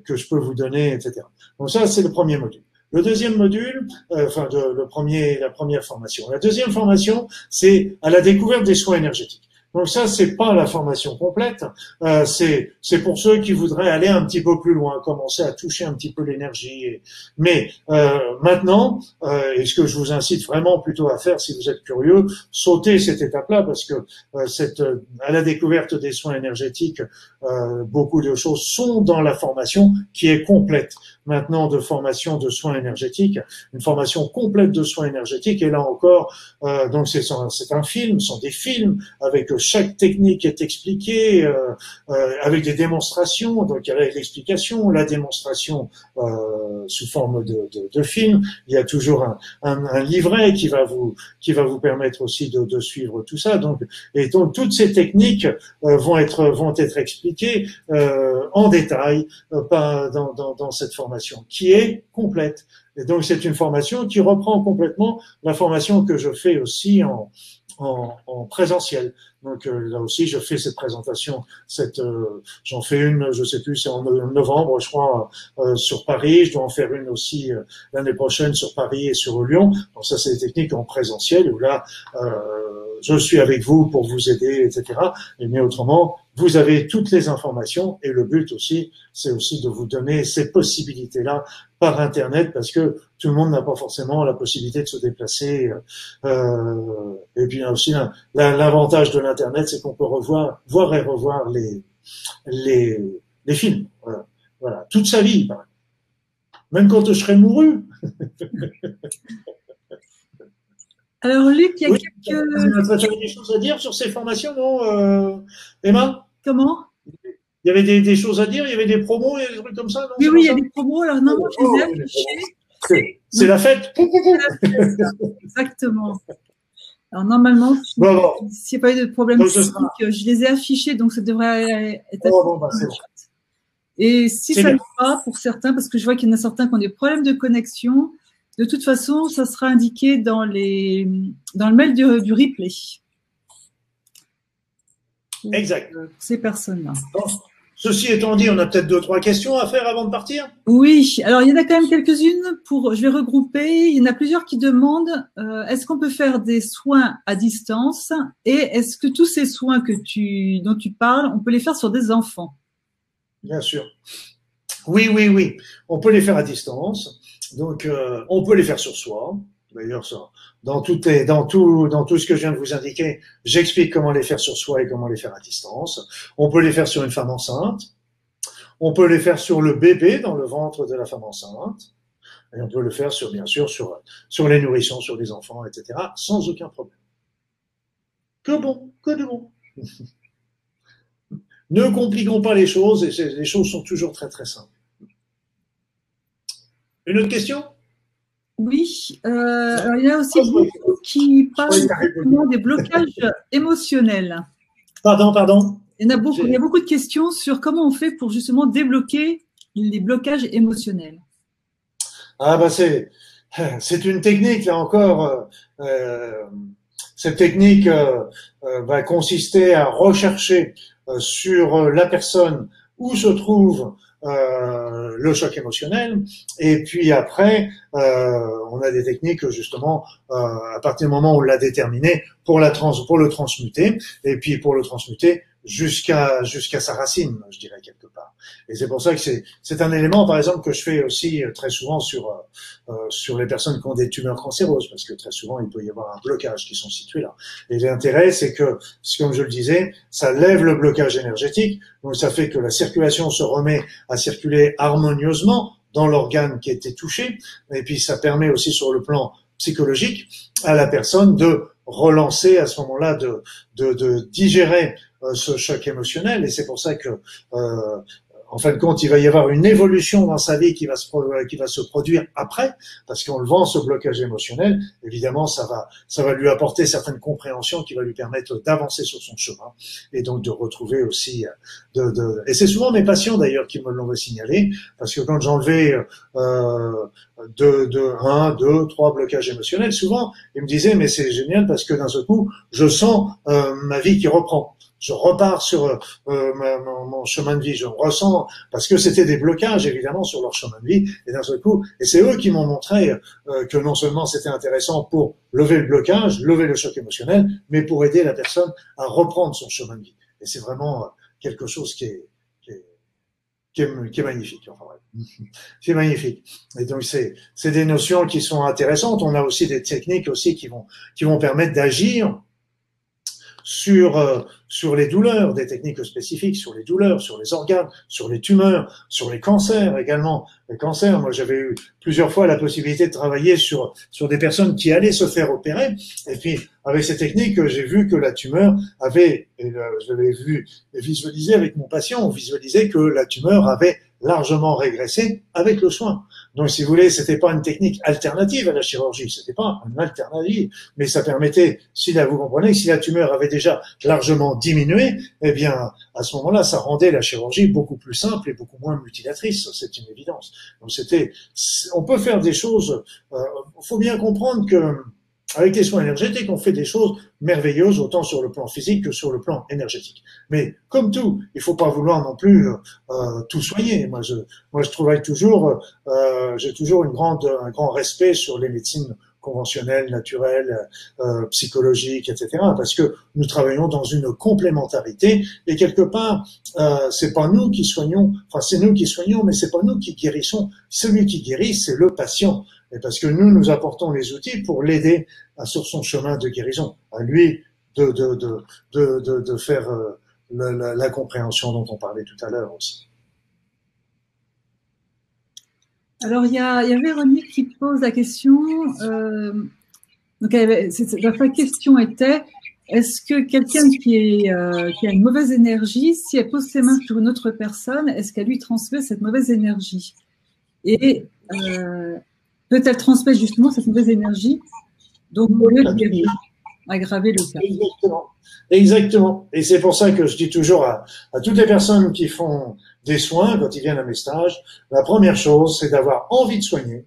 que je peux vous donner, etc. Donc ça, c'est le premier module. Le deuxième module, enfin de, le premier, la première formation. La deuxième formation, c'est à la découverte des soins énergétiques. Donc ça, c'est pas la formation complète. Euh, c'est c'est pour ceux qui voudraient aller un petit peu plus loin, commencer à toucher un petit peu l'énergie. Mais euh, maintenant, euh, et ce que je vous incite vraiment plutôt à faire, si vous êtes curieux, sauter cette étape-là, parce que euh, cette à la découverte des soins énergétiques, beaucoup de choses sont dans la formation qui est complète. maintenant de formation de soins énergétiques, une formation complète de soins énergétiques. Et là encore, euh, donc c'est un film, sont des films avec chaque technique est expliquée, euh, euh, avec des démonstrations. Donc il y a l'explication, la démonstration euh, sous forme de, de, de, film. Il y a toujours un, un, un, livret qui va vous qui va vous permettre aussi de, de suivre tout ça. Donc et donc toutes ces techniques euh, vont être vont être expliquées euh, en détail pas dans, cette formation qui est complète. Et donc c'est une formation qui reprend complètement la formation que je fais aussi en, en, en présentiel. Donc euh, là aussi, je fais cette présentation. Cette, euh, j'en fais une, je sais plus, c'est en novembre, je crois, euh, sur Paris. Je dois en faire une aussi l'année prochaine sur Paris et sur Lyon. Donc ça, c'est des techniques en présentiel où là, je suis avec vous pour vous aider, etc. mais autrement, vous avez toutes les informations et le but aussi, c'est aussi de vous donner ces possibilités-là par Internet parce que tout le monde n'a pas forcément la possibilité de se déplacer. Euh, et puis aussi l'avantage de l'Internet, c'est qu'on peut revoir, voir et revoir les, les, les films. Voilà. voilà. Toute sa vie. Même quand je serai mouru. [laughs] Alors, Luc, il y a quelques. Tu avais des choses à dire sur ces formations, non, euh, Emma? Comment? Il y avait des, choses à dire, il y avait des promos et des trucs comme ça, non? Oui, oui, il y a des promos. Alors, non, je les ai oh, affichés. C'est la fête. Exactement. Alors, normalement, s'il n'y a pas eu de problème physique, je les ai affichés, donc ça devrait être. Oh, bah, et si ça ne va pas pour certains, parce que je vois qu'il y en a certains qui ont des problèmes de connexion, de toute façon, ça sera indiqué dans, les, dans le mail du, replay. Exact. ces personnes-là. ceci étant dit, on a peut-être deux, trois questions à faire avant de partir? Oui, alors il y en a quand même quelques-unes. Pour, je vais regrouper. Il y en a plusieurs qui demandent euh, est-ce qu'on peut faire des soins à distance? Et est-ce que tous ces soins que tu, dont tu parles, on peut les faire sur des enfants? Bien sûr. Oui, oui, oui. On peut les faire à distance. Donc, euh, on peut les faire sur soi. D'ailleurs, dans tout, dans tout, dans tout ce que je viens de vous indiquer, j'explique comment les faire sur soi et comment les faire à distance. On peut les faire sur une femme enceinte. On peut les faire sur le bébé dans le ventre de la femme enceinte. Et on peut le faire sur, bien sûr, sur, sur les nourrissons, sur les enfants, etc., sans aucun problème. Que bon, que de bon. [laughs] ne compliquons pas les choses, et les choses sont toujours très très simples. Une autre question? Oui. Euh, alors il y a aussi beaucoup qui parlent des blocages [laughs] émotionnels. Pardon, pardon. Il y, a beaucoup, il y a beaucoup de questions sur comment on fait pour justement débloquer les blocages émotionnels. Ah bah c'est [laughs] c'est une technique là encore. Euh, cette technique euh, va consister à rechercher sur la personne où se trouve euh, le choc émotionnel. Et puis après, euh, on a des techniques justement euh, à partir du moment où on l'a déterminé pour la trans pour le transmuter. Et puis pour le transmuter, jusqu'à jusqu'à sa racine, je dirais quelque part. Et c'est pour ça que c'est c'est un élément, par exemple, que je fais aussi euh, très souvent sur euh, euh, sur les personnes qui ont des tumeurs cancéreuses, parce que très souvent il peut y avoir un blocage qui sont situés là. Et l'intérêt, c'est que, comme je le disais, ça lève le blocage énergétique, donc ça fait que la circulation se remet à circuler harmonieusement dans l'organe qui a été touché, et puis ça permet aussi sur le plan psychologique à la personne de relancer à ce moment-là, de, de, de digérer ce choc émotionnel. Et c'est pour ça que, euh, en fin de compte, il va y avoir une évolution dans sa vie qui va se, qui va se produire après, parce qu'on le vend ce blocage émotionnel. Évidemment, ça va, ça va lui apporter certaines compréhensions qui va lui permettre d'avancer sur son chemin et donc de retrouver aussi. De, de... Et c'est souvent mes patients d'ailleurs qui me l'ont signalé, parce que quand j'enlevais euh, de, de un, deux, trois blocages émotionnels, souvent ils me disaient mais c'est génial parce que d'un seul coup, je sens euh, ma vie qui reprend je repars sur euh, mon, chemin de vie, je ressens, parce que c'était des blocages évidemment sur leur chemin de vie, et d'un seul coup, et c'est eux qui m'ont montré euh, que non seulement c'était intéressant pour lever le blocage, lever le choc émotionnel, mais pour aider la personne à reprendre son chemin de vie. Et c'est vraiment euh, quelque chose qui est, qui est, qui est, magnifique. Enfin, [laughs] c'est magnifique. Et donc c'est c'est des notions qui sont intéressantes. On a aussi des techniques aussi qui vont qui vont permettre d'agir sur euh, sur les douleurs, des techniques spécifiques sur les douleurs, sur les organes, sur les tumeurs, sur les cancers également. Les cancers, moi j'avais eu plusieurs fois la possibilité de travailler sur sur des personnes qui allaient se faire opérer, et puis avec ces techniques, j'ai vu que la tumeur avait, je l'avais vu visualiser avec mon patient, on visualisait que la tumeur avait largement régressé avec le soin. Donc, si vous voulez, c'était pas une technique alternative à la chirurgie, c'était pas une alternative, mais ça permettait, si là, vous comprenez, si la tumeur avait déjà largement diminué, eh bien, à ce moment-là, ça rendait la chirurgie beaucoup plus simple et beaucoup moins mutilatrice. C'est une évidence. Donc, c'était, on peut faire des choses, il euh, faut bien comprendre que, avec les soins énergétiques, on fait des choses merveilleuses autant sur le plan physique que sur le plan énergétique. Mais comme tout, il faut pas vouloir non plus euh, tout soigner. Moi, je, moi, je travaille toujours, euh, j'ai toujours une grande, un grand respect sur les médecines conventionnelles, naturelles, euh, psychologiques, etc. Parce que nous travaillons dans une complémentarité et quelque part, euh, c'est pas nous qui soignons, enfin c'est nous qui soignons, mais c'est pas nous qui guérissons. Celui qui guérit, c'est le patient et parce que nous, nous apportons les outils pour l'aider sur son chemin de guérison, à lui de, faire euh, la, compréhension dont on parlait tout à l'heure aussi. Alors, il y, a, Véronique qui pose la question. Euh, donc, avait, la question était est-ce que quelqu'un qui, euh, qui a une mauvaise énergie, si elle pose ses mains sur une autre personne, est-ce qu'elle lui transmet cette mauvaise énergie? Et euh, peut-elle transmettre justement cette mauvaise énergie? Donc, au lieu de aggraver le cas. Exactement. Exactement. Et c'est pour ça que je dis toujours à, toutes les personnes qui font des soins, quand ils viennent à mes stages, la première chose, c'est d'avoir envie de soigner,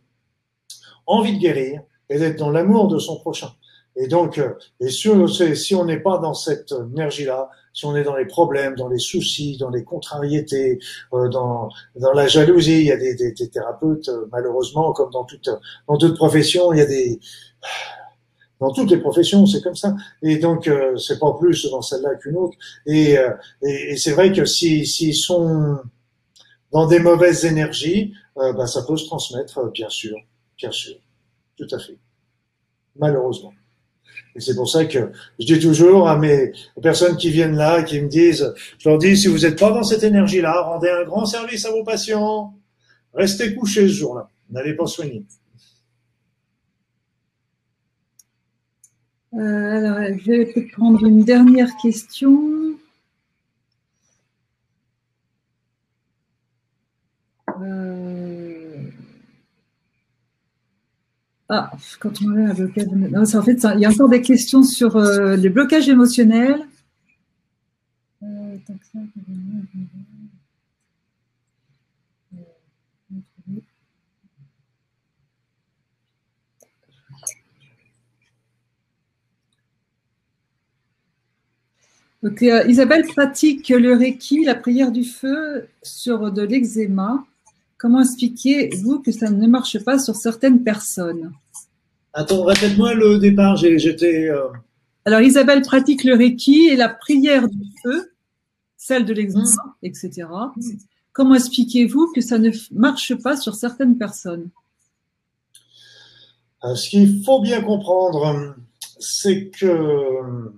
envie de guérir et d'être dans l'amour de son prochain. Et donc, euh, et si on n'est pas dans cette énergie-là, si on est dans les problèmes, dans les soucis, dans les contrariétés, euh, dans, la jalousie, il y a des thérapeutes, euh, malheureusement, comme dans toute, dans toute profession, il y a des, dans toutes les professions, c'est comme ça. Et donc, euh, c'est pas plus dans celle-là qu'une autre. Et, et, et c'est vrai que s'ils si, sont dans des mauvaises énergies, bah, ça peut se transmettre, bien sûr, bien sûr, tout à fait, malheureusement. Et c'est pour ça que je dis toujours à mes personnes qui viennent là, qui me disent, je leur dis, si vous n'êtes pas dans cette énergie-là, rendez un grand service à vos patients. Restez couchés ce jour-là. N'allez pas soigner. Alors, je vais peut-être prendre une dernière question. Ah, quand on a un blocage. Non, en fait, il y a encore des questions sur euh, les blocages émotionnels. Euh, Donc, euh, Isabelle pratique le Reiki, la prière du feu, sur de l'eczéma. Comment expliquez-vous que ça ne marche pas sur certaines personnes? Attends, répète-moi le départ. J'étais. Euh, Alors, Isabelle pratique le Reiki et la prière du feu, celle de l'exemple, mm. etc. Comment expliquez-vous que ça ne marche pas sur certaines personnes? Euh, Ce qu'il faut bien comprendre, c'est que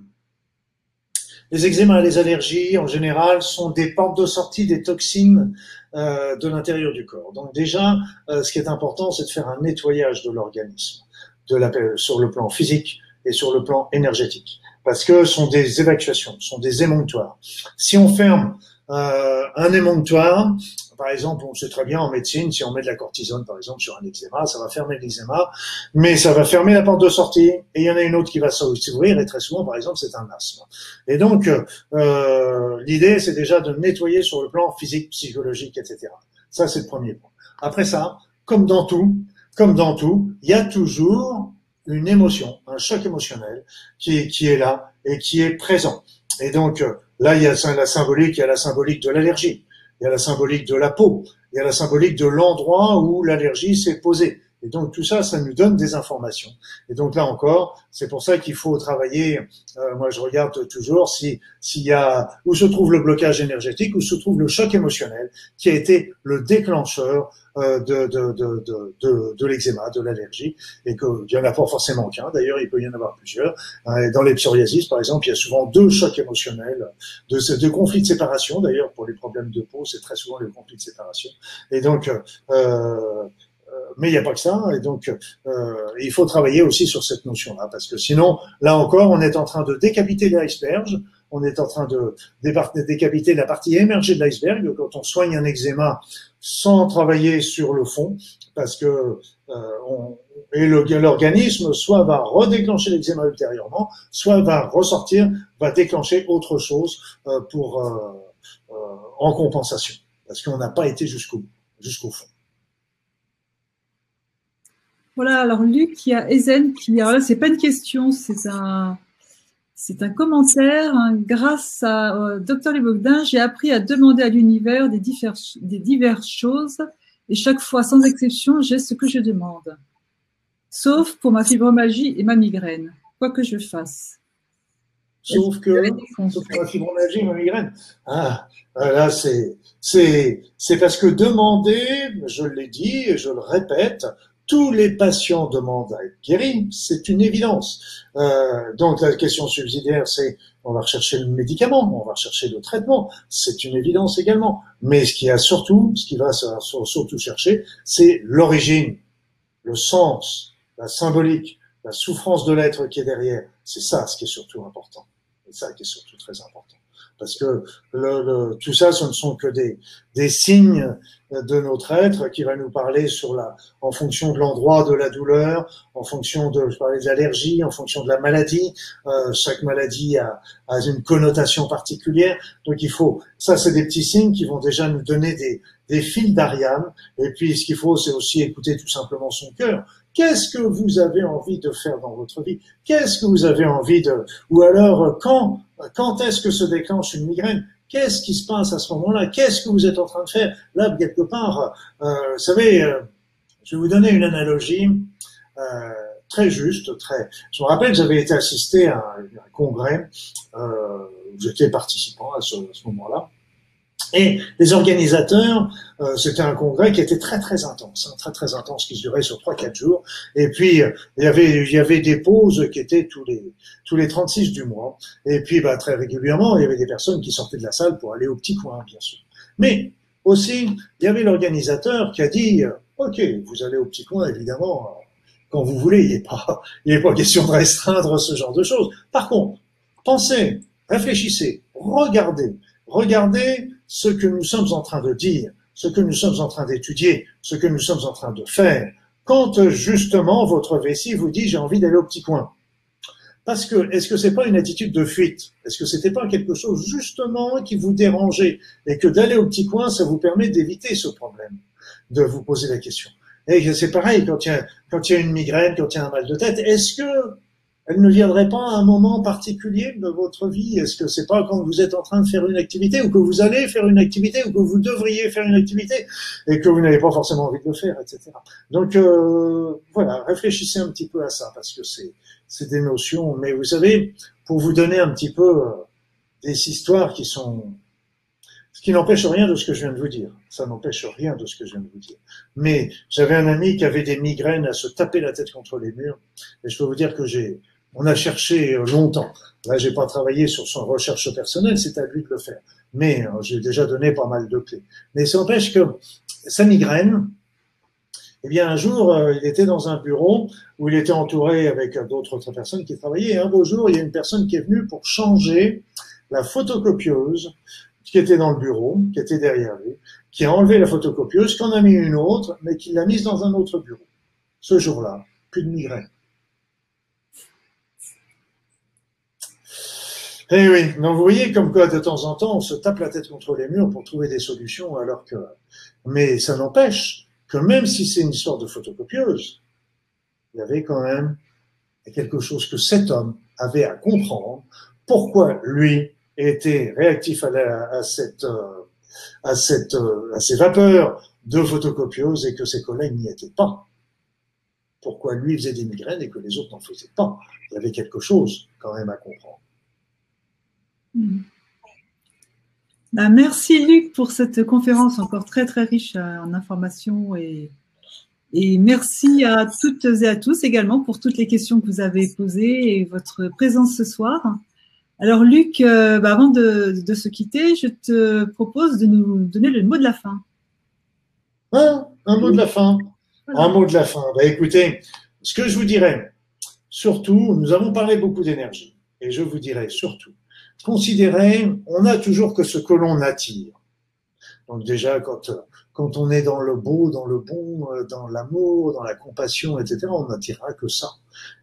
les eczémas et les allergies, en général, sont des portes de sortie des toxines euh, de l'intérieur du corps. Donc déjà, ce qui est important, c'est de faire un nettoyage de l'organisme la, sur le plan physique et sur le plan énergétique. Parce que ce sont des évacuations, ce sont des émonctoires. Si on ferme euh, un émonctoire, par exemple, on sait très bien en médecine, si on met de la cortisone, par exemple, sur un eczéma, ça va fermer l'eczéma, mais ça va fermer la porte de sortie, et il y en a une autre qui va s'ouvrir, et très souvent, par exemple, c'est un asthme. Et donc, euh, l'idée, c'est déjà de nettoyer sur le plan physique, psychologique, etc. Ça, c'est le premier point. Après ça, comme dans tout, comme dans tout, il y a toujours une émotion, un choc émotionnel qui, qui est là et qui est présent. Et donc euh, là, il y a la symbolique, il y a la symbolique de l'allergie, il y a la symbolique de la peau, il y a la symbolique de l'endroit où l'allergie s'est posée. Et donc tout ça, ça nous donne des informations. Et donc là encore, c'est pour ça qu'il faut travailler. Euh, moi, je regarde toujours si s'il y a où se trouve le blocage énergétique, où se trouve le choc émotionnel qui a été le déclencheur euh, de, de, de, de, de l'eczéma, de l'allergie, et qu'il n'y en a pas forcément qu'un. D'ailleurs, il peut y en avoir plusieurs. Euh, dans les psoriasis, par exemple, il y a souvent deux chocs émotionnels, deux conflits de séparation. D'ailleurs, pour les problèmes de peau, c'est très souvent les conflits de séparation. Et donc, euh, mais il n'y a pas que ça, et donc euh, il faut travailler aussi sur cette notion-là, parce que sinon, là encore, on est en train de décapiter l'iceberg, on est en train de décapiter la partie émergée de l'iceberg quand on soigne un eczéma sans travailler sur le fond, parce que euh, et l'organisme soit va redéclencher l'eczéma ultérieurement, soit va ressortir, va déclencher autre chose euh, pour en compensation, parce qu'on n'a pas été jusqu'au jusqu'au fond. Voilà, alors Luc, il y a Ezen qui. Alors là, c'est pas une question, c'est un, c'est un commentaire. Hein. Grâce à euh, Dr. Lebogdin, j'ai appris à demander à l'univers des, des diverses choses et chaque fois, sans exception, j'ai ce que je demande. Sauf pour ma fibromyalgie et ma migraine, quoi que je fasse. Sauf que, sauf que ma fibromyalgie et ma migraine. Ah, là, c'est, c'est, c'est parce que demander, je l'ai dit et je le répète, tous les patients demandent à être guéris, c'est une évidence. Euh, donc la question subsidiaire, c'est on va rechercher le médicament, on va rechercher le traitement, c'est une évidence également. Mais ce qui a surtout, ce qui va surtout chercher, c'est l'origine, le sens, la symbolique, la souffrance de l'être qui est derrière. C'est ça ce qui est surtout important. C'est ça qui est surtout très important parce que le, tout ça, ce ne sont que des, des signes de notre être qui va nous parler sur la, en fonction de l'endroit de la douleur, en fonction de, je parlais de l'allergie, en fonction de la maladie. Euh, chaque maladie a, a, une connotation particulière, donc il faut. Ça, c'est des petits signes qui vont déjà nous donner des, des fils d'Ariane. Et puis, ce qu'il faut, c'est aussi écouter tout simplement son cœur. Qu'est-ce que vous avez envie de faire dans votre vie? Qu'est-ce que vous avez envie de? Ou alors quand quand est-ce que se déclenche une migraine? Qu'est-ce qui se passe à ce moment-là? Qu'est-ce que vous êtes en train de faire? Là, quelque part, euh, vous savez, euh, je vais vous donner une analogie euh, très juste, très. Je me rappelle, j'avais été assisté à un, congrès euh, j'étais participant à ce moment-là. Et les organisateurs, euh, c'était un congrès qui était très très intense, hein, très très intense, qui durait sur trois quatre jours. Et puis euh, il y avait des pauses qui étaient tous les tous les 36 du mois. Et puis bah, très régulièrement, il y avait des personnes qui sortaient de la salle pour aller au petit coin, bien sûr. Mais aussi, il y avait l'organisateur qui a dit euh, OK, vous allez au petit coin, évidemment, quand vous voulez. Il n'est pas il n'est pas question de restreindre ce genre de choses. Par contre, pensez, réfléchissez, regardez, regardez ce que nous sommes en train de dire, ce que nous sommes en train d'étudier, ce que nous sommes en train de faire, quand justement votre vessie vous dit j'ai envie d'aller au petit coin. Parce que est-ce que c'est pas une attitude de fuite? Est-ce que c'était pas quelque chose justement qui vous dérangeait? Et que d'aller au petit coin ça vous permet d'éviter ce problème, de vous poser la question. Et c'est pareil quand il y a quand il y a une migraine, quand il y a un mal de tête. Est-ce que elle ne viendrait pas à un moment particulier de votre vie Est-ce que c'est pas quand vous êtes en train de faire une activité ou que vous allez faire une activité ou que vous devriez faire une activité et que vous n'avez pas forcément envie de le faire, etc. Donc euh, voilà, réfléchissez un petit peu à ça parce que c'est des notions. Mais vous savez, pour vous donner un petit peu euh, des histoires qui sont ce qui n'empêche rien de ce que je viens de vous dire. Ça n'empêche rien de ce que je viens de vous dire. Mais j'avais un ami qui avait des migraines à se taper la tête contre les murs. Et je peux vous dire que j'ai, on a cherché euh, longtemps. Là, j'ai pas travaillé sur son recherche personnelle, c'est à lui de le faire. Mais euh, j'ai déjà donné pas mal de clés. Mais ça empêche que sa migraine, eh bien, un jour, euh, il était dans un bureau où il était entouré avec d'autres personnes qui travaillaient. Et un beau jour, il y a une personne qui est venue pour changer la photocopieuse qui était dans le bureau, qui était derrière lui, qui a enlevé la photocopieuse, qui en a mis une autre, mais qui l'a mise dans un autre bureau. Ce jour-là, plus de migraine. Eh oui, donc vous voyez comme quoi de temps en temps on se tape la tête contre les murs pour trouver des solutions alors que, mais ça n'empêche que même si c'est une histoire de photocopieuse, il y avait quand même quelque chose que cet homme avait à comprendre. Pourquoi lui était réactif à, cette, euh, à cette, euh, à ces vapeurs de photocopieuse et que ses collègues n'y étaient pas. pourquoi lui faisait des migraines et que les autres n'en faisaient pas? Il y avait quelque chose quand même à comprendre. Bah, merci Luc pour cette conférence encore très très riche euh, en informations et, et merci à toutes et à tous également pour toutes les questions que vous avez posées et votre présence ce soir. Alors Luc, euh, bah, avant de, se quitter, je te propose de nous donner le mot de la fin. Ah, un mot de la fin. Un mot de la fin. Bah, écoutez, ce que je vous dirais, surtout, nous avons parlé beaucoup d'énergie. Et je vous dirais surtout, considérez, on a toujours que ce que l'on attire. Donc déjà, quand, quand on est dans le beau, dans le bon, euh, dans l'amour, dans la compassion, etc., on n'attirera que ça.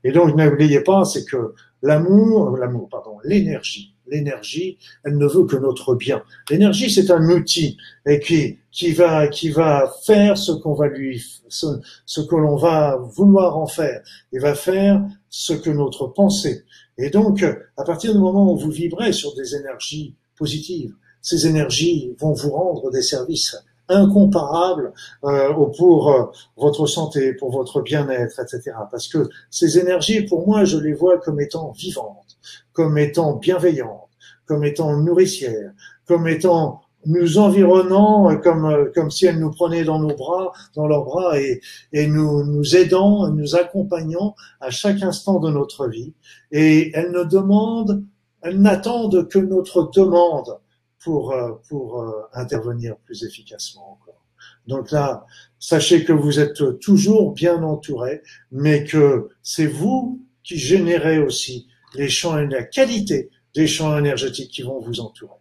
Et donc, n'oubliez pas, c'est que l'amour, l'amour, pardon, l'énergie, l'énergie, elle ne veut que notre bien. L'énergie, c'est un outil et qui, qui va, qui va faire ce qu'on va lui, ce, ce que l'on va vouloir en faire. Il va faire ce que notre pensée. Et donc, à partir du moment où vous vibrez sur des énergies positives, ces énergies vont vous rendre des services incomparables euh, pour euh, votre santé, pour votre bien-être, etc. Parce que ces énergies, pour moi, je les vois comme étant vivantes, comme étant bienveillantes, comme étant nourricières, comme étant nous environnant comme comme si elles nous prenaient dans nos bras, dans leurs bras et, et nous nous aidant, nous accompagnant à chaque instant de notre vie. Et elles ne demandent, elles n'attendent que notre demande pour, euh, pour euh, intervenir plus efficacement encore. Donc là, sachez que vous êtes toujours bien entouré, mais que c'est vous qui générez aussi les champs et la qualité des champs énergétiques qui vont vous entourer.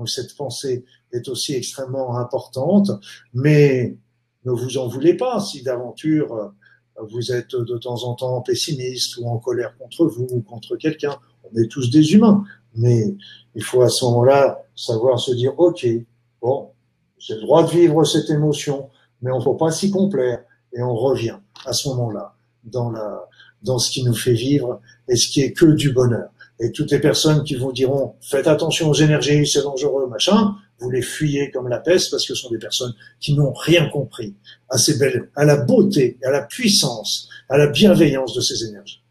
Donc cette pensée est aussi extrêmement importante, mais ne vous en voulez pas si d'aventure euh, vous êtes de temps en temps pessimiste ou en colère contre vous ou contre quelqu'un. On est tous des humains, mais il faut à ce moment-là savoir se dire, OK, bon, j'ai le droit de vivre cette émotion, mais on ne faut pas s'y complaire. Et on revient à ce moment-là dans, la, dans ce qui nous fait vivre et ce qui est que du bonheur. Et toutes les personnes qui vous diront, faites attention aux énergies, c'est dangereux, machin, vous les fuyez comme la peste parce que ce sont des personnes qui n'ont rien compris à ces belles, à la beauté, à la puissance, à la bienveillance de ces énergies.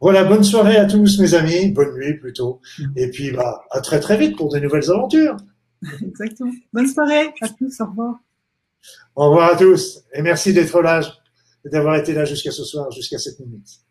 Voilà, bonne soirée à tous mes amis, bonne nuit plutôt, et puis bah, à très très vite pour de nouvelles aventures. Exactement. Bonne soirée à tous, au revoir. Au revoir à tous, et merci d'être là, et d'avoir été là jusqu'à ce soir, jusqu'à cette minute.